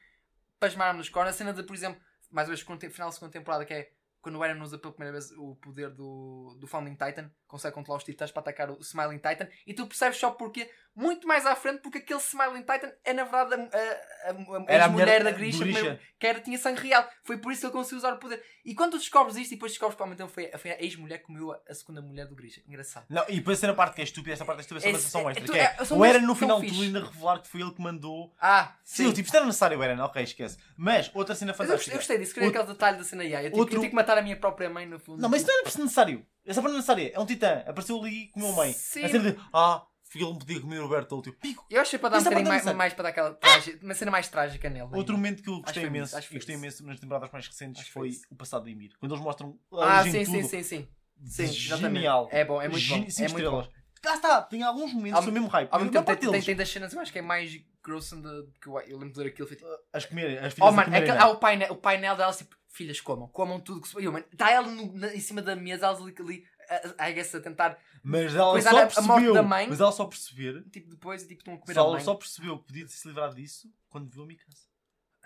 pasmaram nos cornos. A cena de, por exemplo, mais segunda te- final da segunda temporada, que é quando o Eren usa pela primeira vez o poder do, do Founding Titan, consegue controlar os titãs para atacar o Smiling Titan, e tu percebes só porque muito mais à frente porque aquele Smiling Titan é na verdade a, a, a, Era a mulher mulher da do Grisha, que era, tinha sangue real. Foi por isso que ele conseguiu usar o poder. E quando tu descobres isto e depois descobres que provavelmente foi, foi a ex-mulher que comeu a, segunda mulher do Grisha. Engraçado. Não, e depois a parte que é estúpida, essa parte é estúpida, é É- sensação é- extra. tu- que é, é- ou era no final tu ainda revelar que foi ele que mandou. Ah, Sim, sim. tipo, isto era necessário, era, ok, esquece. Mas, outra cena Mas eu gostei, fantástica. eu gostei disso, queria aquele detalhe da cena Yaya. Eu, tipo, outro- eu tive que matar a minha própria mãe no fundo. Não, mas isso não era necessário. Essa parte não é necessária. É um titã. Apareceu ali com a minha mãe. Sim. A cena de, ah, ele não podia comer o Bertolt. Tipo, pico. Eu é para dar um é bocadinho mais, mais para dar aquela tragi- uma cena mais trágica nele. Outro momento que eu gostei imenso, acho gostei imenso nas temporadas mais recentes Acho foi isso. o passado de Emir. Quando eles mostram a Ah, sim, de sim, sim, sim. Sim. Genial. É bom, é muito Geni- bom. cinco É muito estrelas. bom. Lá está, tem alguns momentos são mesmo hype. Ao mesmo tempo, eu tem, tem, tem das cenas eu acho que é mais grosso de, que eu, eu lembro de ver aquilo. Foi, tipo, As comerem, as oh, filhas a mano, é não. há o painel, o painel delas, tipo, filhas comam, comam tudo que se. Eu, mano, está ela no- na- em cima da mesa, elas ali, ali a, a, I guess, a tentar, Mas ela só a percebeu. da mãe. Mas ela só perceber. tipo, depois, tipo, estão a comer a Só, mãe. só percebeu que podia se livrar disso quando viu a Mikasa.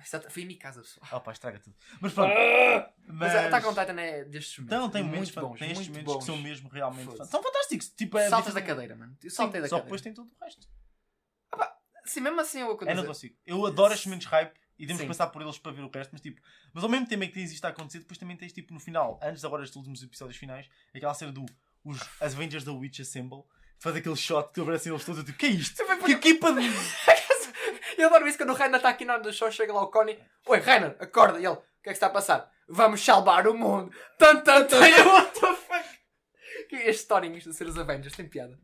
Exato, Foi minha casa, pessoal. Ah pá, estraga tudo. Mas pronto. Mas, Mas, Attack on Titan é destes momentos. Então, tem momentos, muito bons, tem estes momentos bons. que são mesmo realmente São fantásticos. Tipo, é Saltas da cadeira, mano. Eu Sim, saltei da só cadeira. depois tem todo o resto. Sim, mesmo assim eu vou É, não consigo. Eu adoro estes momentos hype e temos Sim. que passar por eles para ver o resto, mas tipo, mas ao mesmo tempo em que tens isto a acontecer, depois também tens tipo no final, antes agora destes últimos episódios finais, aquela cena do os Avengers da Witch Assemble, faz aquele shot que aparecem eles todos, tipo, que é isto? Que equipa de. <laughs> Eu adoro isso quando o Reiner está aqui na hora do show, chega lá o Connie. Oi, Reiner, acorda. E ele, o que é que está a passar? Vamos salvar o mundo. Tan, tan, tan. <laughs> What the fuck? Que Este historinhas de ser os Avengers tem piada.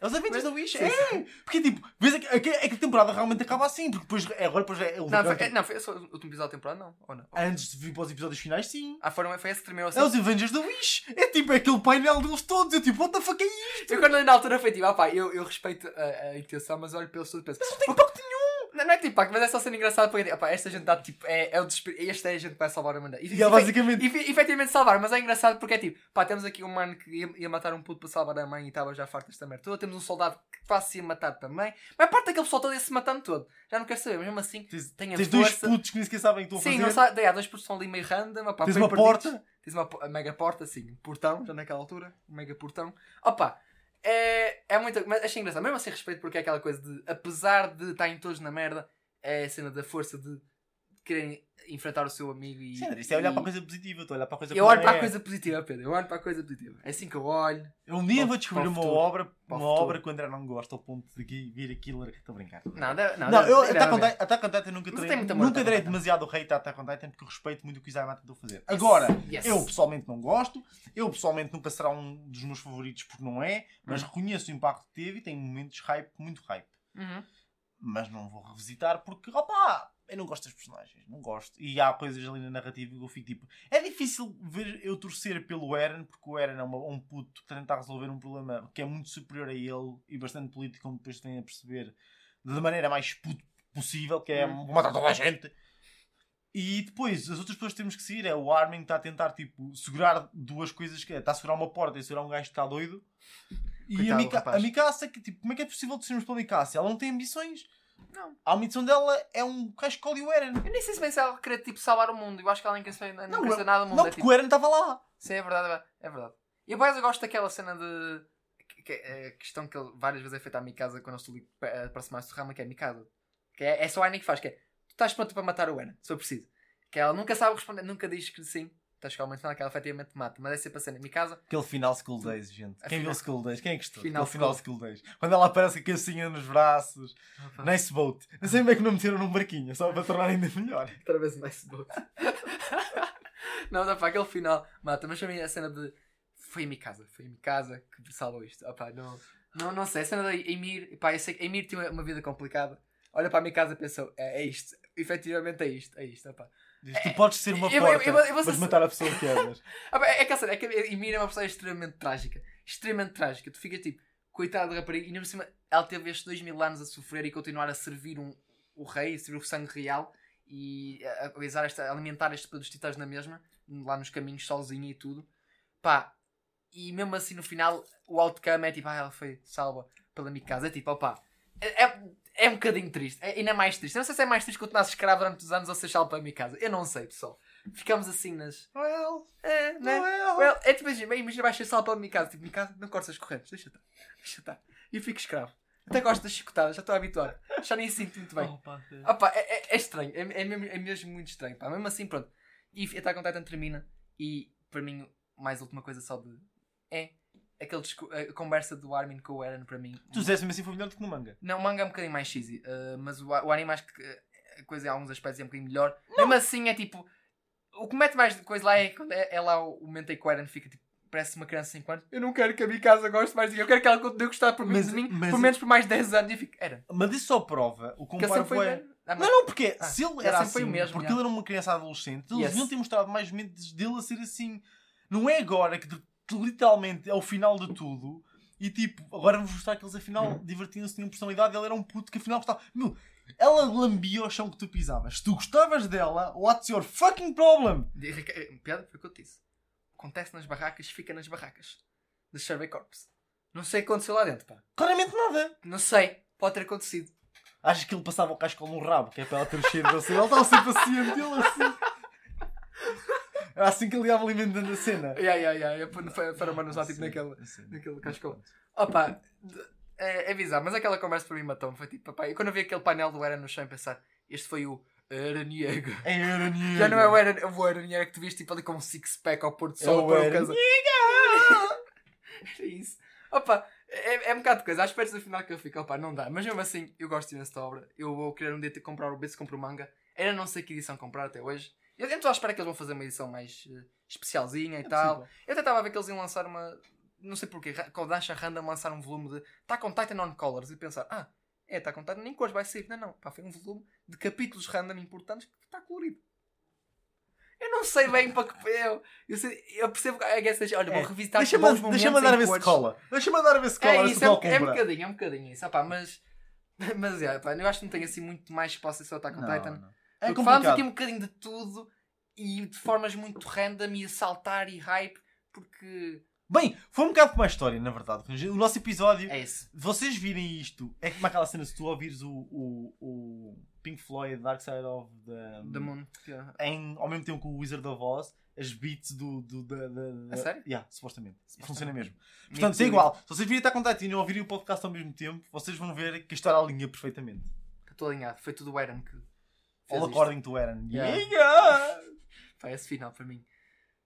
É os Avengers Mas- da sim, é! Porque tipo, vês que, é que a temporada realmente acaba assim, porque depois, é, agora depois é. o Não, foi, não, foi esse o último episódio da temporada, não? Ou não? Antes de vir para os episódios finais, sim. Ah, foram, foi esse que terminou assim? É os Avengers da Wish! É tipo é aquele painel deles todos. Eu tipo, what the fuck é isto? Eu quando na altura foi tipo, ah pá, eu, eu respeito a, a intenção, mas olho pelos todos e penso. Não tem nenhum! Não, não é tipo mas é só sendo engraçado porque, ah pá, esta gente dá tipo, é, é o desespero, esta é a gente que vai salvar a humanidade. E é basicamente. E, efetivamente salvar, mas é engraçado porque é tipo, pá, temos aqui um mano que ia, ia matar um puto para salvar a mãe e estava já farto desta merda toda. Temos um soldado que quase se ia matar também. Mas parte daquele pessoal todo ia se matando todo. Já não quero saber, mesmo assim, Tens, tem a tens dois força. putos que nem sequer sabem que estão a Sim, fazer. não sabe, há dois putos que estão ali meio random. Opá, Tens uma perdidos. porta. Tens uma, mega porta, sim, um portão, já naquela altura, um mega portão. Opa, é, é muito. Mas achei engraçado, mesmo assim respeito porque é aquela coisa de, apesar de estarem todos na merda, é a cena da força de quererem enfrentar o seu amigo e. Sim, isto é olhar e- para a coisa positiva. Estou a olhar para a coisa Eu olho para é. a coisa positiva, Pedro, eu olho para a coisa positiva. É assim que eu olho. Eu um dia vou descobrir uma futuro. obra, uma obra que o André não gosta, ao ponto de vir aquilo. Estou a brincar. Não, não, Não, deve- eu Attack on Attack on Titan nunca terei, nunca on demasiado hate a Attack on Titan porque respeito muito o que o Isaiah Mata tentou fazer. Agora, Yes. eu pessoalmente não gosto, eu pessoalmente nunca será um dos meus favoritos porque não é, mas Uhum. reconheço o impacto que teve e tem momentos hype, muito hype. Uhum. Mas não vou revisitar porque, opá, eu não gosto das personagens, não gosto. E há coisas ali na narrativa que eu fico tipo. É difícil ver eu torcer pelo Eren, porque o Eren é uma- um puto que a tentar resolver um problema que é muito superior a ele e bastante político, como depois vem a perceber da maneira mais puto possível, que é Hum. matar toda a gente. E depois, as outras pessoas que temos que seguir é o Armin que está a tentar tipo, segurar duas coisas que é, está a segurar uma porta e segurar um gajo que está doido. E Coitado a, do Mika, a Mikasa, que, tipo, como é que é possível descermos pela Mikasa? Ela não tem ambições. Não. A ambição dela é um gajo que escolhe o Eren. Eu nem sei se bem se ela queria tipo, salvar o mundo. Eu acho que ela nem quer saber, não, Não, quer saber nada do mundo. Não, é, porque tipo, o Eren estava lá. Sim, é verdade, é verdade. É. E depois eu gosto daquela cena de. Que, que, é a questão que ele várias vezes é feita à Mikasa quando eu estou ali a aproximar-se do Rama, que é Mikasa. Que é, é só a Annie que faz, que é tu estás pronto para matar o Eren, se for preciso. Que ela nunca sabe responder, nunca diz que sim. Estás momento final que ela efetivamente mata, mas é sempre a cena. Mikasa, Aquele final School Days, gente. A Quem viu final- o School Days? Quem é que gostou? Final Aquele final School Days. Quando ela aparece com a cabecinha nos braços. Nice boat. Não sei bem que não meteram num barquinho, só para tornar ainda melhor. outra vez nice boat. <laughs> não, dá para aquele final mata, mas mim a cena de. Foi em Mikasa, foi em Mikasa que salvou isto. Opá, não, não, não sei, a cena da Emir, pá, eu sei que Emir tinha uma vida complicada. Olha para a Mikasa e pensou: é, é isto, efetivamente é isto, é isto. Opá. Tu podes ser uma Eu- porta, eu eu mas matar a pessoa que amas. <laughs> Ah, é, é que é que a Emir é uma personagem extremamente trágica, extremamente trágica. Tu fica tipo, coitado da rapariga, e ainda por cima ela teve estes dois mil anos a sofrer e continuar a servir um, o rei, a servir o sangue real e a, a, esta, a alimentar estes dos titãs na mesma, lá nos caminhos sozinha e tudo. Pá, e mesmo assim no final o outcome é tipo, ah, ela foi salva pela Mikasa. É tipo, opá, é, é, é um bocadinho triste, é, ainda mais triste. Eu não sei se é mais triste que continuar escravo durante os anos ou ser salvo pela Mikasa. Eu não sei, pessoal. Ficamos assim nas. Well, É, né? well. Well, é tipo, imagina, imagina vais ser salvo pela Mikasa. Tipo, Mikasa, não cortes as correntes, deixa estar. Deixa estar. E eu fico escravo. Até gosto das chicotadas, já estou a habituar. Já nem sinto muito bem. Oh, pá, é. É, é- é estranho, é, é mesmo, é mesmo muito estranho. Pá. Mesmo assim, pronto. E Attack on Titan termina e para mim, mais última coisa só de. É aquele a conversa do Armin com o Eren para mim. Tu disseste mesmo assim foi melhor do que no manga. Não, o manga é um bocadinho mais cheesy, uh, mas o, o anime acho que uh, a coisa em alguns aspectos é um bocadinho melhor. Mesmo assim é tipo. O que mete mais coisa lá é quando é, é lá o, momento em que o Eren fica tipo. Parece uma criança de 5 anos. Eu não quero que a minha casa goste mais de mim. Eu quero que ela continue a gostar por, Mas- de mim mas- por menos por mais 10 anos. E eu fico. Eren. Mas isso só prova o comparo foi. Ah, mas- Não, não, porque Ah, se ele era assim, mesmo, porque já. ele era uma criança adolescente, eles Yes. deviam ter mostrado mais momentos dele a ser assim. Não é agora que de- literalmente é o final de tudo e tipo, agora vamos mostrar que eles afinal Uhum. divertiam-se, tinham personalidade, ele era um puto que afinal gostava. Meu, ela lambia o chão que tu pisavas. Se tu gostavas dela, what's your fucking problem? Eh, Piada foi o que eu te disse. Acontece nas barracas, fica nas barracas. De Survey Corps. Não sei o que aconteceu lá dentro, pá. Claramente nada. Não sei. Pode ter acontecido. Achas que ele passava o casco no rabo, que é para ela ter cheiro de você? Ele estava sempre paciente, ele assim. Era assim que ele ia alimentando a cena. Ya, ya. Eu pus- foi- Foram manos lá, tipo, naquele, naquele cascão. Opa, de- é, é bizarro, mas aquela conversa para mim matou-me. Foi tipo, papai. E quando eu vi aquele painel do Eren no chão, pensar, este foi o Eraniego. É Eraniego. Já não é o Eren, o que tu viste tipo ali com um six-pack ao pôr do sol. É o para casa. Era <laughs> isso. Opa, é, é um bocado de coisa. Às vezes no final que eu fico, opa, não dá. Mas mesmo assim, eu gosto imenso da obra. Eu vou querer um dia ter que comprar o B se compro o manga. Ainda não sei que edição comprar até hoje. Eu estou à espera que eles vão fazer uma edição mais eh, especialzinha e tal. possível. Eu até estava a ver que eles iam lançar uma. Não sei porquê, ra- com o Dansha Random lançar um volume de Attack on Titan on Colors e pensar, ah, é Attack on Titan, nem cores vai sair. Não, não, pá, foi um volume de capítulos random importantes que está colorido. Eu não sei bem para que. Eu, eu, sei- eu percebo que. I guess, olha, vou É, revisitar Deixa-me bons momentos. deixa andar a em ver se cola. Deixa-me andar a ver se cola. É a ver se isso, é, um, é um bocadinho, é um bocadinho isso. Opá, mas. <laughs> Mas é, pá, eu acho que não tem assim muito mais que possa ser o Attack on Não, Titan. não. É Porque falamos complicado. aqui um bocadinho de tudo e de formas muito random e a saltar e hype, porque. Bem, foi um bocado como a história, na verdade. O nosso episódio, É isso. vocês virem isto, é como aquela cena se tu ouvires o, o, o Pink Floyd Dark Side of the, The Moon. que- em, ao mesmo tempo que o Wizard of Oz, as beats do. do da, da, da- A sério? Yeah, supostamente. Supostamente. Funciona mesmo. Muito Portanto, é igual. Se vocês virem estar com e ouvirem o podcast ao mesmo tempo, vocês vão ver que a história alinha perfeitamente. Estou alinhado. Foi tudo o Eren que. All isto. according to Eren. Yeah. Yeah. <laughs> Pá, esse final para mim.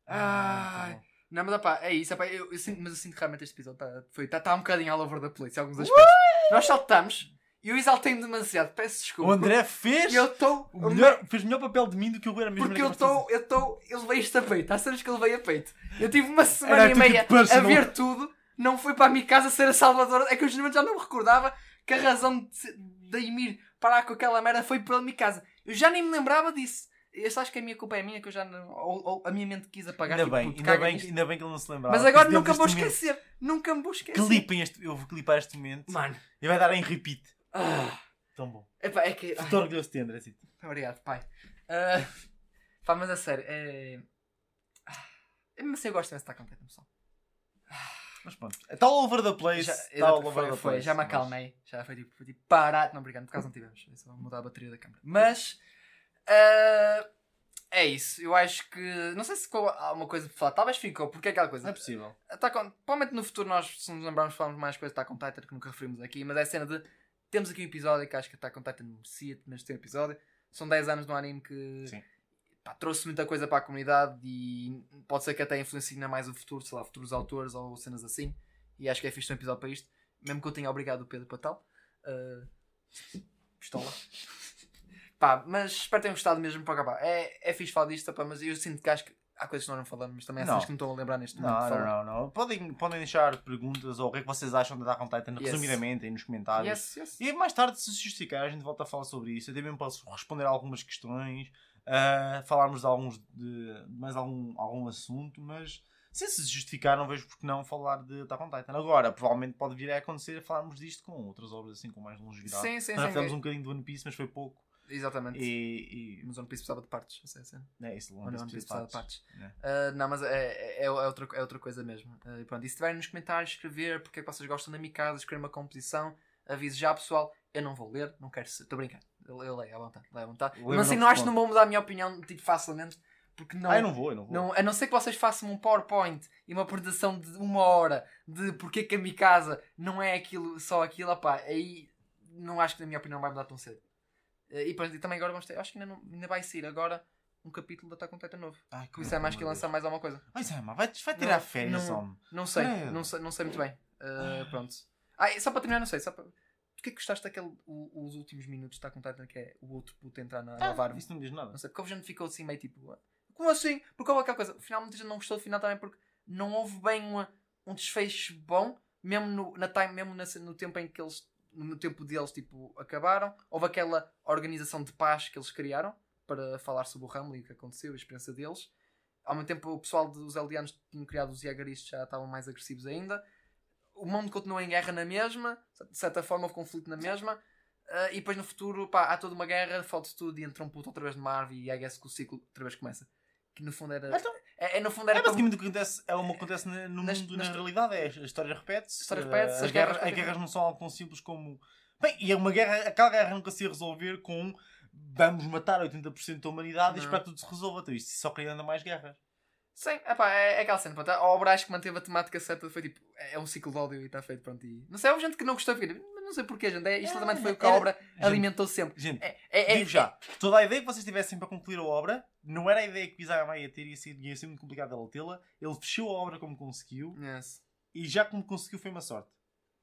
Ah, Ai. tá. Não, mas opá, é isso. opá, eu, eu sinto, mas eu sinto que realmente este episódio está tá, tá um bocadinho all over the place em alguns aspectos. Nós saltamos e eu exaltei-me demasiado. Peço desculpa. O André fez, E eu estou. o melhor, fez melhor papel de mim do que eu era mesmo. Porque eu estou. Eu estou. Eu levei isto a peito. Há cenas que eu levei a peito. Eu tive uma Era semana e tipo meia a ver tudo. Não fui para a minha casa ser a salvadora. É que eu geralmente já não me recordava que a razão de, de Emir parar com aquela merda foi pela minha casa. Eu já nem me lembrava disso. Eu acho que a minha culpa é minha que eu já não. Ou, ou a minha mente quis apagar. Ainda tipo, bem, ainda bem, ainda bem que ele não se lembrava. Mas agora nunca vou deste momento- esquecer. Nunca me vou esquecer. Clipem este, eu vou clipar este momento Mano. e vai dar em repeat. Ah, Tão bom. epá, é que. Estou orgulhoso de André. Cito. Obrigado, pai. Ah, pá, mas a sério, é. Ah, Mesmo assim eu gosto de estar contente, pessoal. Mas pronto. Está all over the place. Já, Está all over foi, the foi, place. já me mas- acalmei. Já foi tipo, foi tipo parado. Não, obrigado, por causa não tivemos. É só mudar a bateria da câmera. Mas. ah, é isso. Eu acho que. Não sei se ficou alguma coisa para falar. Talvez ficou, porque é aquela coisa. Não é possível. Tá com... Provavelmente no futuro nós, se nos lembrarmos, falamos mais coisas de Attack on Titan que nunca referimos aqui, mas é a cena de temos aqui um episódio que acho que Attack on Titan merecia neste episódio. São 10 anos de um anime que Sim. Pá, trouxe muita coisa para a comunidade e pode ser que até influencie ainda mais o futuro, sei lá, futuros autores ou cenas assim. E acho que é fixe um episódio para isto, mesmo que eu tenha obrigado o Pedro para tal. Uh, Pistola. Pá, mas espero que tenham gostado mesmo para acabar. É, é fixe falar disto, pá, mas eu sinto que acho que há coisas que nós não falamos, mas também há coisas que não estou a lembrar neste momento. Não, não, não, não. Podem, podem deixar perguntas ou o que é que vocês acham Attack on Titan Yes. resumidamente aí nos comentários. Yes, yes. E mais tarde, se justificar, a gente volta a falar sobre isso. Eu também posso responder a algumas questões, ah, falarmos de alguns de, de mais algum, algum assunto, mas se se justificar, não vejo porque não falar de Attack on Titan. Agora, provavelmente pode vir a acontecer falarmos disto com outras obras assim com mais longevidade. Sim, sim, Nós sim. fizemos um bocadinho do One Piece, mas foi pouco. Exatamente. E, Mas One Piece precisava de partes. Sei, sei. e é isso, One One Piece Piece precisava de partes. É. Ah, não, mas é, é, é outra, é outra coisa mesmo. E pronto, e se tiverem nos comentários escrever porque é que vocês gostam da minha casa, escrever uma composição, aviso já pessoal. Eu não vou ler, não quero ser. Estou brincando. Eu, eu leio à vontade. Leio à vontade. Mas assim, não acho que não vou mudar a minha opinião tipo, facilmente. porque não, Ah, eu não vou, eu não vou. não, a não ser que vocês façam um PowerPoint e uma apresentação de uma hora de porque que a minha casa não é aquilo, só aquilo, opá, aí não acho que na minha opinião vai mudar tão cedo. Eh, E, pronto, e também agora vamos ter, acho que ainda, não- ainda vai sair agora um capítulo da Attack on Titan novo. Ai, Por isso é mais que lançar mais alguma coisa. Ai, Zé, mas vai, vai tirar Não, férias, não. homem. Não sei, não sei, não sei muito bem. Eh, pronto. Ah, só para terminar, não sei, só para... Porquê que gostaste daquele, o- os últimos minutos de Attack on Titan que é o outro puto entrar na, na Ah, isso não diz nada. Não sei, porque houve gente que ficou assim meio tipo. "Ah, Como assim? Porque houve aquela coisa. Final, muita gente não gostou do final também porque não houve bem uma, um desfecho bom, mesmo no, na time, mesmo na- no tempo em que eles. No tempo deles, tipo, acabaram. Houve aquela organização de paz que eles criaram para falar sobre o e o que aconteceu, a experiência deles. Ao mesmo tempo, o pessoal dos Eldianos tinham criado os Jägeristas, já estavam mais agressivos ainda. O mundo continuou em guerra na mesma, de certa forma houve conflito na mesma. Ah, e depois no futuro, pá, há toda uma guerra, falta tudo e entra um puto outra vez de Marvel e I guess que o ciclo outra vez começa. Que no fundo era. Então, é, é, no fundo era É basicamente o que acontece, é o que acontece no mundo, nas- na realidade. É, a história repete-se. A história repete-se, eh, as as, guerras guerras, as guerras não são algo tão simples como. Bem, e é uma guerra, aquela guerra nunca se ia resolver com vamos matar 80% da humanidade e Não. esperar que tudo se resolva. Então isto só cria ainda mais guerra. Sim, epá, é, é aquela cena. Pronto, a obra acho que manteve a temática certa. Foi tipo, é um ciclo de ódio e está feito. Pronto, e... Não sei, houve gente que não gostou. porque- Mas não sei porquê, gente. É, isto É, também foi o que a obra Gente, alimentou sempre. Gente, É, é, é, digo já, toda a ideia que vocês tivessem para concluir a obra não era a ideia que Isayama ia ter, ia ser, ia ser muito complicado ela tê-la. Ele fechou a obra como conseguiu Yes, e já como conseguiu foi uma sorte.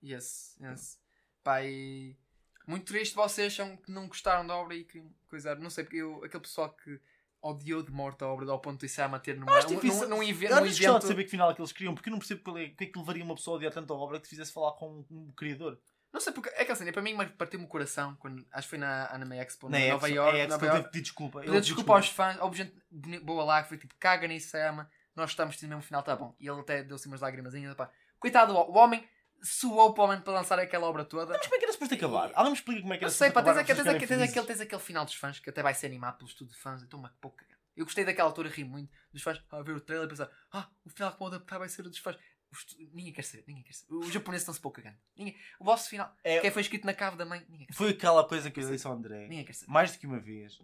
yes, yes. Pá, e... Muito triste vocês são que não gostaram da obra e queriam coisar. Não sei, porque eu, aquele pessoal que odiou de morte a obra do ponto de Isama ter numa, Acho difícil. num, num, num acho gostava evento. de saber que final é que eles queriam, porque eu não percebo é, o que é que levaria uma pessoa a odiar tanto a obra que te fizesse falar com um criador. Não sei porque. É que assim, para mim partiu-me o coração quando. Acho que foi na Anime Expo, Na na Nova Expo- York. é, Nova York. pedir desculpa. Pedir pediu desculpa aos fãs, houve gente boa lá que foi tipo, caga nisso, ama, nós estamos no mesmo final, tá bom. E ele até deu-se umas lágrimas, pá. Coitado, o homem suou para o homem para lançar aquela obra toda. Mas como é que era suposto acabar? Alguém me explica como é que era sei, suposto pá, tens, acabar, aquele, tens, aquele, tens, aquele, felizes? tens aquele final dos fãs que até vai ser animado pelo estudo de fãs, então uma pouca. Eu gostei daquela altura, ri muito dos fãs a ver o trailer e pensar, ah, o final que vão adaptar vai ser o dos fãs. Estu- Ninguém quer saber, ninguém quer saber. Os japoneses estão-se pouco cagando. Ninguém... O vosso final, É- que foi escrito na cave da mãe. Foi aquela coisa que eu disse ao André, mais do que uma vez,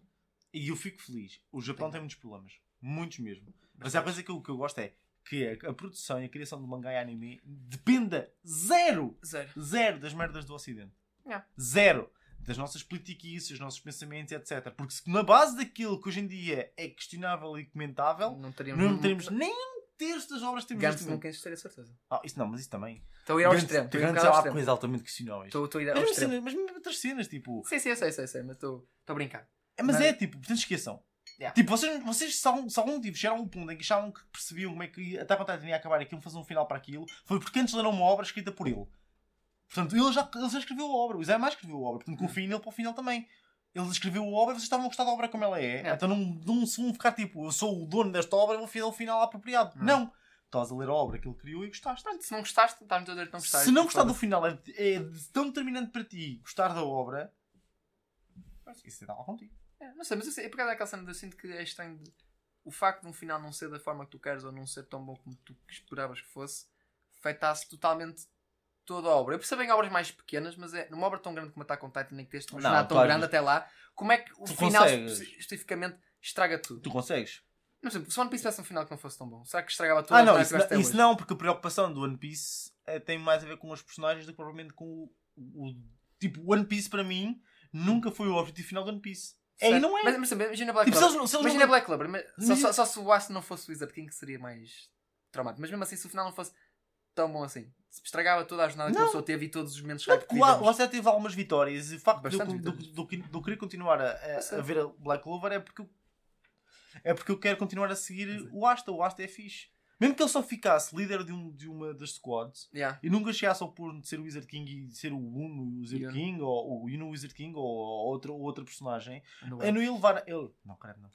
e eu fico feliz. O Japão tem muitos problemas. Muitos mesmo. Mas a coisa que eu, que eu gosto é que a, a produção e a criação de mangá e anime dependa zero Zero. Zero das merdas do Ocidente. Yeah. Zero das nossas politiquices, dos nossos pensamentos, etc. Porque se na base daquilo que hoje em dia é questionável e comentável, Não teríamos. não teremos nem um terço das obras que temos Gantz neste momento. nunca existiria, certeza. Ah, isso não, mas isso também. Estou a ir ao Gantz- extremo. Estou a Gantz há extremo. coisas altamente questionáveis. Estou a ir Mas ao mesmo, extremo. cenas, mas mesmo outras cenas, tipo. Sim, sim, eu sei, sei, sei, mas estou a brincar. É, mas Não. é tipo, portanto esqueçam. Yeah. Tipo, vocês, vocês se, algum, algum tipo chegaram a um ponto em que achavam que percebiam como é que até a Titan ia acabar e iam fazer um final para aquilo, foi porque antes leram uma obra escrita por ele. Portanto, ele já, ele já escreveu a obra, o Zé mais escreveu a obra, portanto confiem nele para o final também. Ele escreveu a obra e vocês estavam a gostar da obra como ela é. Yeah. Então não, não se vão ficar tipo, eu sou o dono desta obra e vou fazer o final apropriado. Não. Não. Estás a ler a obra que ele criou e gostaste. Pronto, se não gostaste, estás no teu direito de não gostar. Se não gostar do final é, é tão determinante para ti gostar da obra, isso é dar contigo. É, não sei, mas sei, é por causa daquela cena eu sinto que é estranho de- o facto de um final não ser da forma que tu queres ou não ser tão bom como tu esperavas que fosse, afetasse totalmente toda a obra. Eu percebo em obras mais pequenas, mas é numa obra tão grande como Attack on Titan, nem que tens Não, jornada tão claro, grande até lá, como é que o final consegues. espe- especificamente estraga tudo? Tu consegues? Não sei, se o One Piece tivesse um final que não fosse tão bom, será que estragava tudo? Ah, não, isso, não, isso não, porque a preocupação do One Piece eh, tem mais a ver com os personagens do que propriamente com o, o- Tipo, One Piece para mim nunca foi o objetivo final do One Piece. É Certo. não é. Mas, mas imagina Black Tipo, se Clover. eles- se eles Imagina não- Black Clover. mas- Só, Imagina- só, só se o Astro não fosse o Wizard King seria mais traumático. Mas mesmo assim, se o final não fosse tão bom assim, se estragava toda a jornada que a Não. pessoa teve e todos os momentos Não, que porque o A- o vivemos. Asset teve algumas vitórias e o facto de eu, do, querer continuar a, a- a ver a Black Clover é porque eu, é porque eu quero continuar a seguir o Asta. O Asta é fixe. Mesmo que ele só ficasse líder de, um, de uma das squads Yeah. e nunca chegasse ao ponto de ser o Wizard King e ser o Uno Wizard Yeah. King ou o Uno Wizard King ou, ou outra, ou outra personagem, No eu não ia levar. Eu, não, não.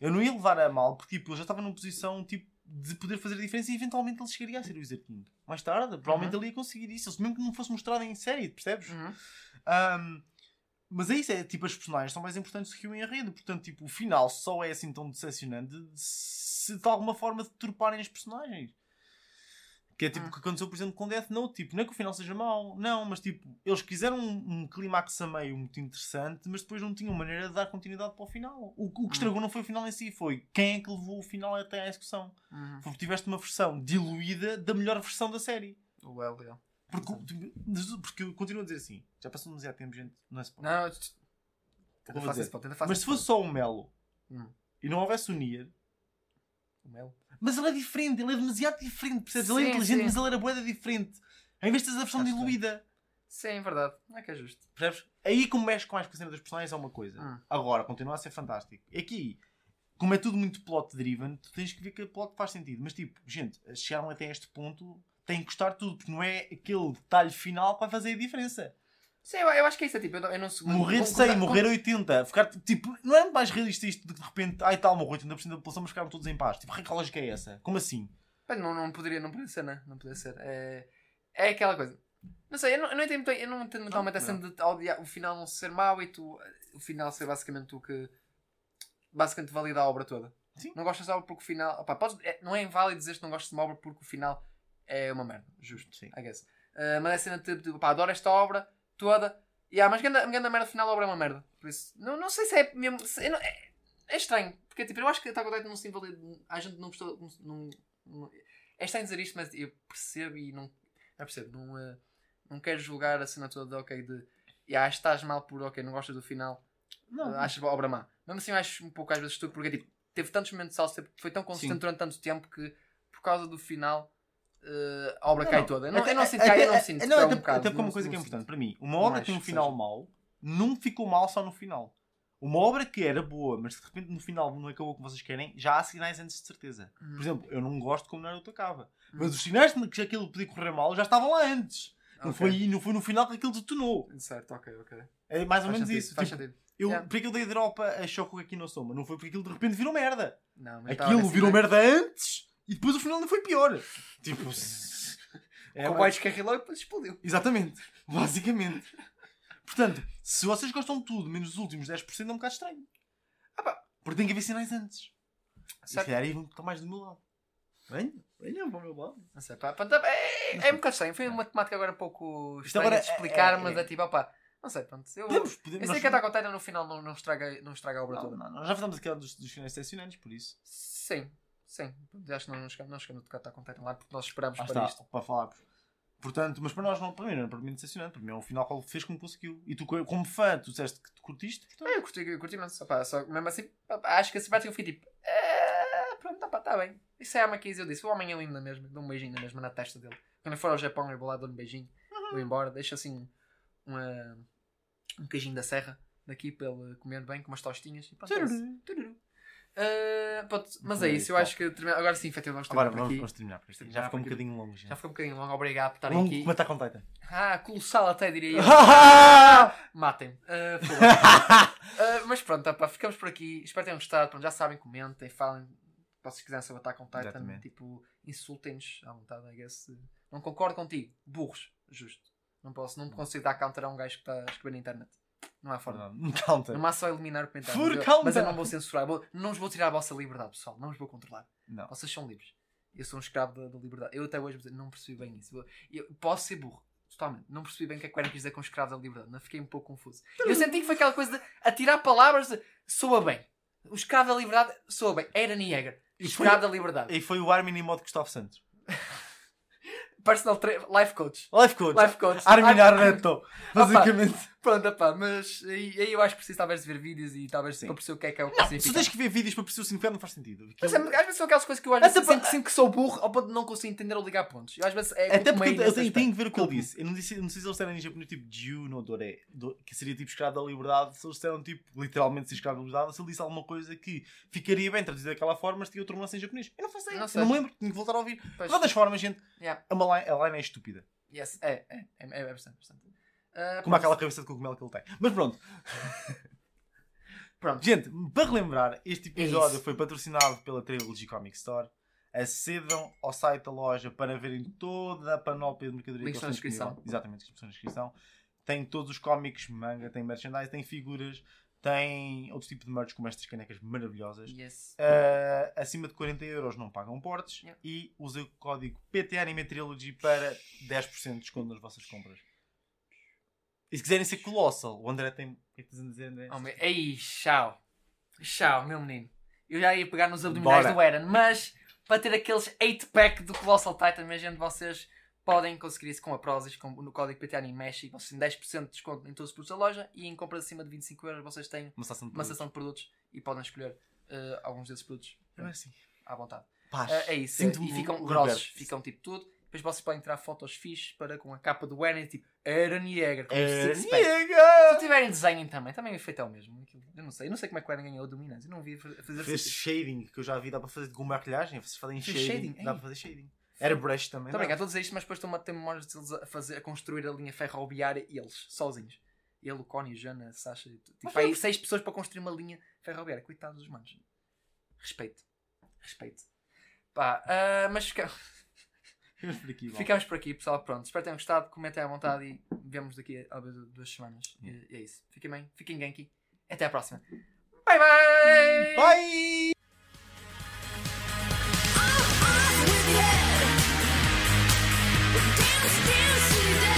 Eu não ia levar a mal porque tipo, eu já estava numa posição tipo, de poder fazer a diferença e eventualmente ele chegaria a ser o Wizard King. Mais tarde, provavelmente ele ia conseguir isso, mesmo que não fosse mostrado em série, percebes? Uhum. Um, mas é isso, é tipo, as personagens são mais importantes do que o enredo. Portanto, tipo, o final só é assim tão decepcionante se de alguma forma deturparem as personagens. Que é tipo o que aconteceu, por exemplo, com Death Note. Tipo, não é que o final seja mau, não, mas tipo, eles quiseram um, um clímax a meio muito interessante, mas depois não tinham maneira de dar continuidade para o final. O, o que estragou não foi o final em si, foi quem é que levou o final até à execução. Uhum. Porque tiveste uma versão diluída da melhor versão da série. O L, Porque, porque eu continuo a dizer assim, já passou demasiado tempo, gente, não é spoiler. Não, tenta fazer esse ponto, Mas se fosse só o Melo Hum. e não houvesse o Nier. O Mel. mas ele é diferente, ele é demasiado diferente, percebes? ele é Sim, inteligente, sim. mas ele era boeda diferente. Em vez de teres a versão Acho diluída. Sim, verdade. Não é que é justo. Percebes? Aí como mexe com mais com a cena das personagens é uma coisa. Hum. Agora, continua a ser fantástico. Aqui, como é tudo muito plot driven, tu tens que ver que a plot faz sentido. Mas tipo, gente, chegaram até este ponto, tem que gostar tudo, porque não é aquele detalhe final que vai fazer a diferença. Sim, eu, eu acho que é isso. É, tipo, eu, não- eu não. Morrer de 100, morrer 80, ficar tipo, não é mais realista isto de que de repente, ai tal, morreu 80% da população, mas ficaram todos em paz. Tipo, que lógica é essa? Como assim? Não, não poderia, não poderia ser, né? Não poderia ser. É, é aquela coisa. Não sei, eu não, eu não entendo eu não entendo muito Não, realmente a não. cena de odiar, o final não ser mau e tu, o final ser basicamente o que basicamente valida a obra toda. Sim. Não gostas da obra porque o final. Opá, podes, é- não é inválido dizer que não gostas de uma obra porque o final é uma merda. Justo, Sim. I guess. Uh, mas é cena de tipo, pá, adoro esta obra toda. Yeah, mas grande, grande merda final a obra é uma merda. Por isso, não, não sei se é mesmo. se- não- é, é estranho. Porque tipo, eu acho que Attack on Titan não se invalida. A gente não gostou. Não, não, é estranho dizer isto, mas eu percebo e não. Não percebo. Não, uh, não quero julgar a cena toda de ok. De. Yeah, estás mal por ok, não gostas do final. Não, Uh, achas a obra má. Mesmo assim, acho um pouco às vezes estúpido porque tipo, teve tantos momentos de salsa, foi tão consistente Sim. durante tanto tempo que por causa do final uh, a obra Não, cai não. toda. Não, Até- eu não sinto até- cai, eu não até- sinto. Não, que é um até, bocado, até porque uma não- coisa que é não importante para mim. Uma Não obra acho tem um que final seja. mau, não ficou mal só no final. Uma obra que era boa, mas de repente no final não acabou como vocês querem, já há sinais antes de certeza. Uhum. Por exemplo, eu não gosto como Naruto acaba. Mas os sinais de que aquilo podia correr mal já estavam lá antes. Não, Ok. foi, não foi no final que aquilo detonou. Certo, ok, ok. É mais ou Faz menos sentido, isso. Faz Tipo, sentido. eu, Yeah. Por que eu dei drop a Shoko aqui no Soma? Não foi porque aquilo de repente virou merda. Não, mas Aquilo virou merda antes e depois o final ainda foi pior. Tipo. <laughs> é, Com o White descarrilou e depois explodiu. Exatamente. Basicamente. Portanto, se vocês gostam de tudo, menos os últimos 10%, é um bocado estranho. Ah pá. Porque tem que haver sinais antes. Se calhar aí vão estar mais do meu lado. Venham, venham para o meu lado. Não sei, pá, pronto, é, é um bocado estranho. Foi uma temática agora um pouco estranha agora de explicar, é- é- mas é tipo, opá, não sei, pronto. Eu, Podemos, eu podemos. sei que a Attack no final não, não, estraga, não estraga a obra não, toda. não, não, já fizemos aquela dos, dos finais excepcionais, por isso. Sim, sim. Acho que não, não chegamos, não chegamos a tocar on Titan lá porque nós esperamos Ah, para está, isto. para falar. Portanto, mas para nós não, para mim não é para mim decepcionante. Para mim é um final que ele fez como conseguiu. E tu, como fã, tu disseste que te curtiste, portanto. Ah, eu curti, eu curti mas só, mesmo assim, acho que esse parte eu fui tipo, "Ah, pronto, está bem. Isso é a Maquise, eu disse, o homem é lindo na mesma, dou um beijinho na mesma na testa dele. Quando eu for ao Japão, eu vou lá, dou-lhe um beijinho, vou embora, deixo assim uma, um queijinho da serra daqui para ele comer bem com umas tostinhas e pronto. é. Tururu. Tururu. Ah, pronto, mas é isso, eu acho que termina- agora sim, efetivamente, vamos Agora terminar por vamos, vamos terminar. porque Já Já ficou um bocadinho longo. Já foi um bocadinho longo, obrigado por estarem Longo aqui. como Attack on Titan. Ah, colossal até diria eu. <laughs> Matem-me. Foda-se. <laughs> Ah, mas pronto, opá, ficamos por aqui. Espero que tenham gostado. Pronto, já sabem, comentem, falem. Se quiserem saber Attack on Titan, Exatamente. tipo, insultem-nos à vontade, I guess. Não concordo contigo. Burros. Justo. Não posso, não consigo dar counter a um gajo que está a escrever na internet. Não há forma. Não, counter. No máximo só eliminar o comentário. For Mas eu, mas eu não vou censurar. Vou- não vos vou tirar a vossa liberdade, pessoal. Não vos vou controlar. Não. Vocês são livres. Eu sou um escravo da, da liberdade. Eu até hoje não percebi bem isso. Eu, eu posso ser burro. Totalmente. Não percebi bem o que é que Eren quis dizer com escravo da liberdade. Não fiquei um pouco confuso. Eu senti que foi aquela coisa de atirar palavras de soa bem. O escravo da liberdade soa bem. Eren Yeager. E foi- Escravo da liberdade. E foi o Armin em modo Gustavo Santos. <laughs> Personal life coach. Life Coach. Life coach. Armin Arneto. <laughs> Basicamente. Pronto, pá, mas aí, aí eu acho que preciso talvez de ver vídeos e talvez Sim. para perceber o que é que é o que Não, se tens que ver vídeos para perceber o significado não faz sentido. Mas é, às vezes são aquelas coisas que eu às vezes sinto, sinto que sou burro ao ponto de não conseguir entender ou ligar pontos. Eu às vezes é Até porque eu tenho, tenho que ver o que ele disse. Eu não, disse, não sei se eles em japonês tipo Jiu no Dore, do- que seria tipo escravo da liberdade, se eles disseram tipo literalmente ser escravo da liberdade, se ele disse alguma coisa que ficaria bem traduzido daquela forma, mas tinha outro lance em japonês. Eu não faço ideia. Não sei. não me lembro, tenho que voltar a ouvir. Pois. De todas formas, gente, Yeah. a, line, a line é estúpida. Yes. É, é, é, é bastante. bastante. Ah, Como aquela cabeça de cogumelo que ele tem. Mas pronto. <laughs> Pronto. Gente, para relembrar, este episódio isso. foi patrocinado pela Trilogy Comic Store. Acedam ao site da loja para verem toda a panóplia de mercadoria Links que na eles têm descrição. disponível. Exatamente, descrição na descrição. Tem todos os cómics, manga, tem merchandise, tem figuras, Tem outro tipo de merch como estas canecas maravilhosas. Yes. Uh, acima de 40 euros não pagam portes Yeah. e usem o código PTAnimetrilogy para 10% de desconto nas vossas compras. E se quiserem ser Colossal, o André tem. O que é que tens a dizer, André? Oh, meu- Ei, tchau. Tchau, meu menino. Eu já ia pegar nos abdominais Bora. do Eren, mas para ter aqueles 8-pack do Colossal Titan, minha gente, vocês podem conseguir isso com a Prozis, com, no código PTAnimesh, e vocês têm 10% de desconto em todos os produtos da loja e em compras acima de 25 euros vocês têm Uma estação de uma seção de produtos e podem escolher eh, alguns desses produtos Não é assim. à vontade. Paz. Eh, é isso. Sinto-me e ficam grossos, ficam tipo tudo. Depois vocês podem tirar fotos fixes para com a capa do Eren, tipo Eren Yeager. Se tiverem desenho também, também o efeito é o mesmo. Aquilo- Eu não sei, eu não sei como é que o Eren ganhou a dominância. Eu não vi fa- fazer Fez shading, que eu já vi, dá para fazer com maquilhagem. Vocês fazem shading, shading? dá para fazer shading. Airbrush também. Obrigado, estou a dizer isto, mas depois estou a ter memórias deles a, fazer, a construir a linha ferroviária eles, sozinhos. Ele, o Connie, o Jana, a Sasha. Tipo, aí seis pessoas para construir uma linha ferroviária. Coitados dos manos. Respeito. Respeito. Pá, ah, mas Ficamos por aqui. Bom. Ficamos por aqui, pessoal. Pronto, espero que tenham gostado. Comentem à vontade e vemos daqui a duas semanas. E é isso. Fiquem bem, fiquem ganky. Até à próxima. Bye bye! Bye! dance, dance.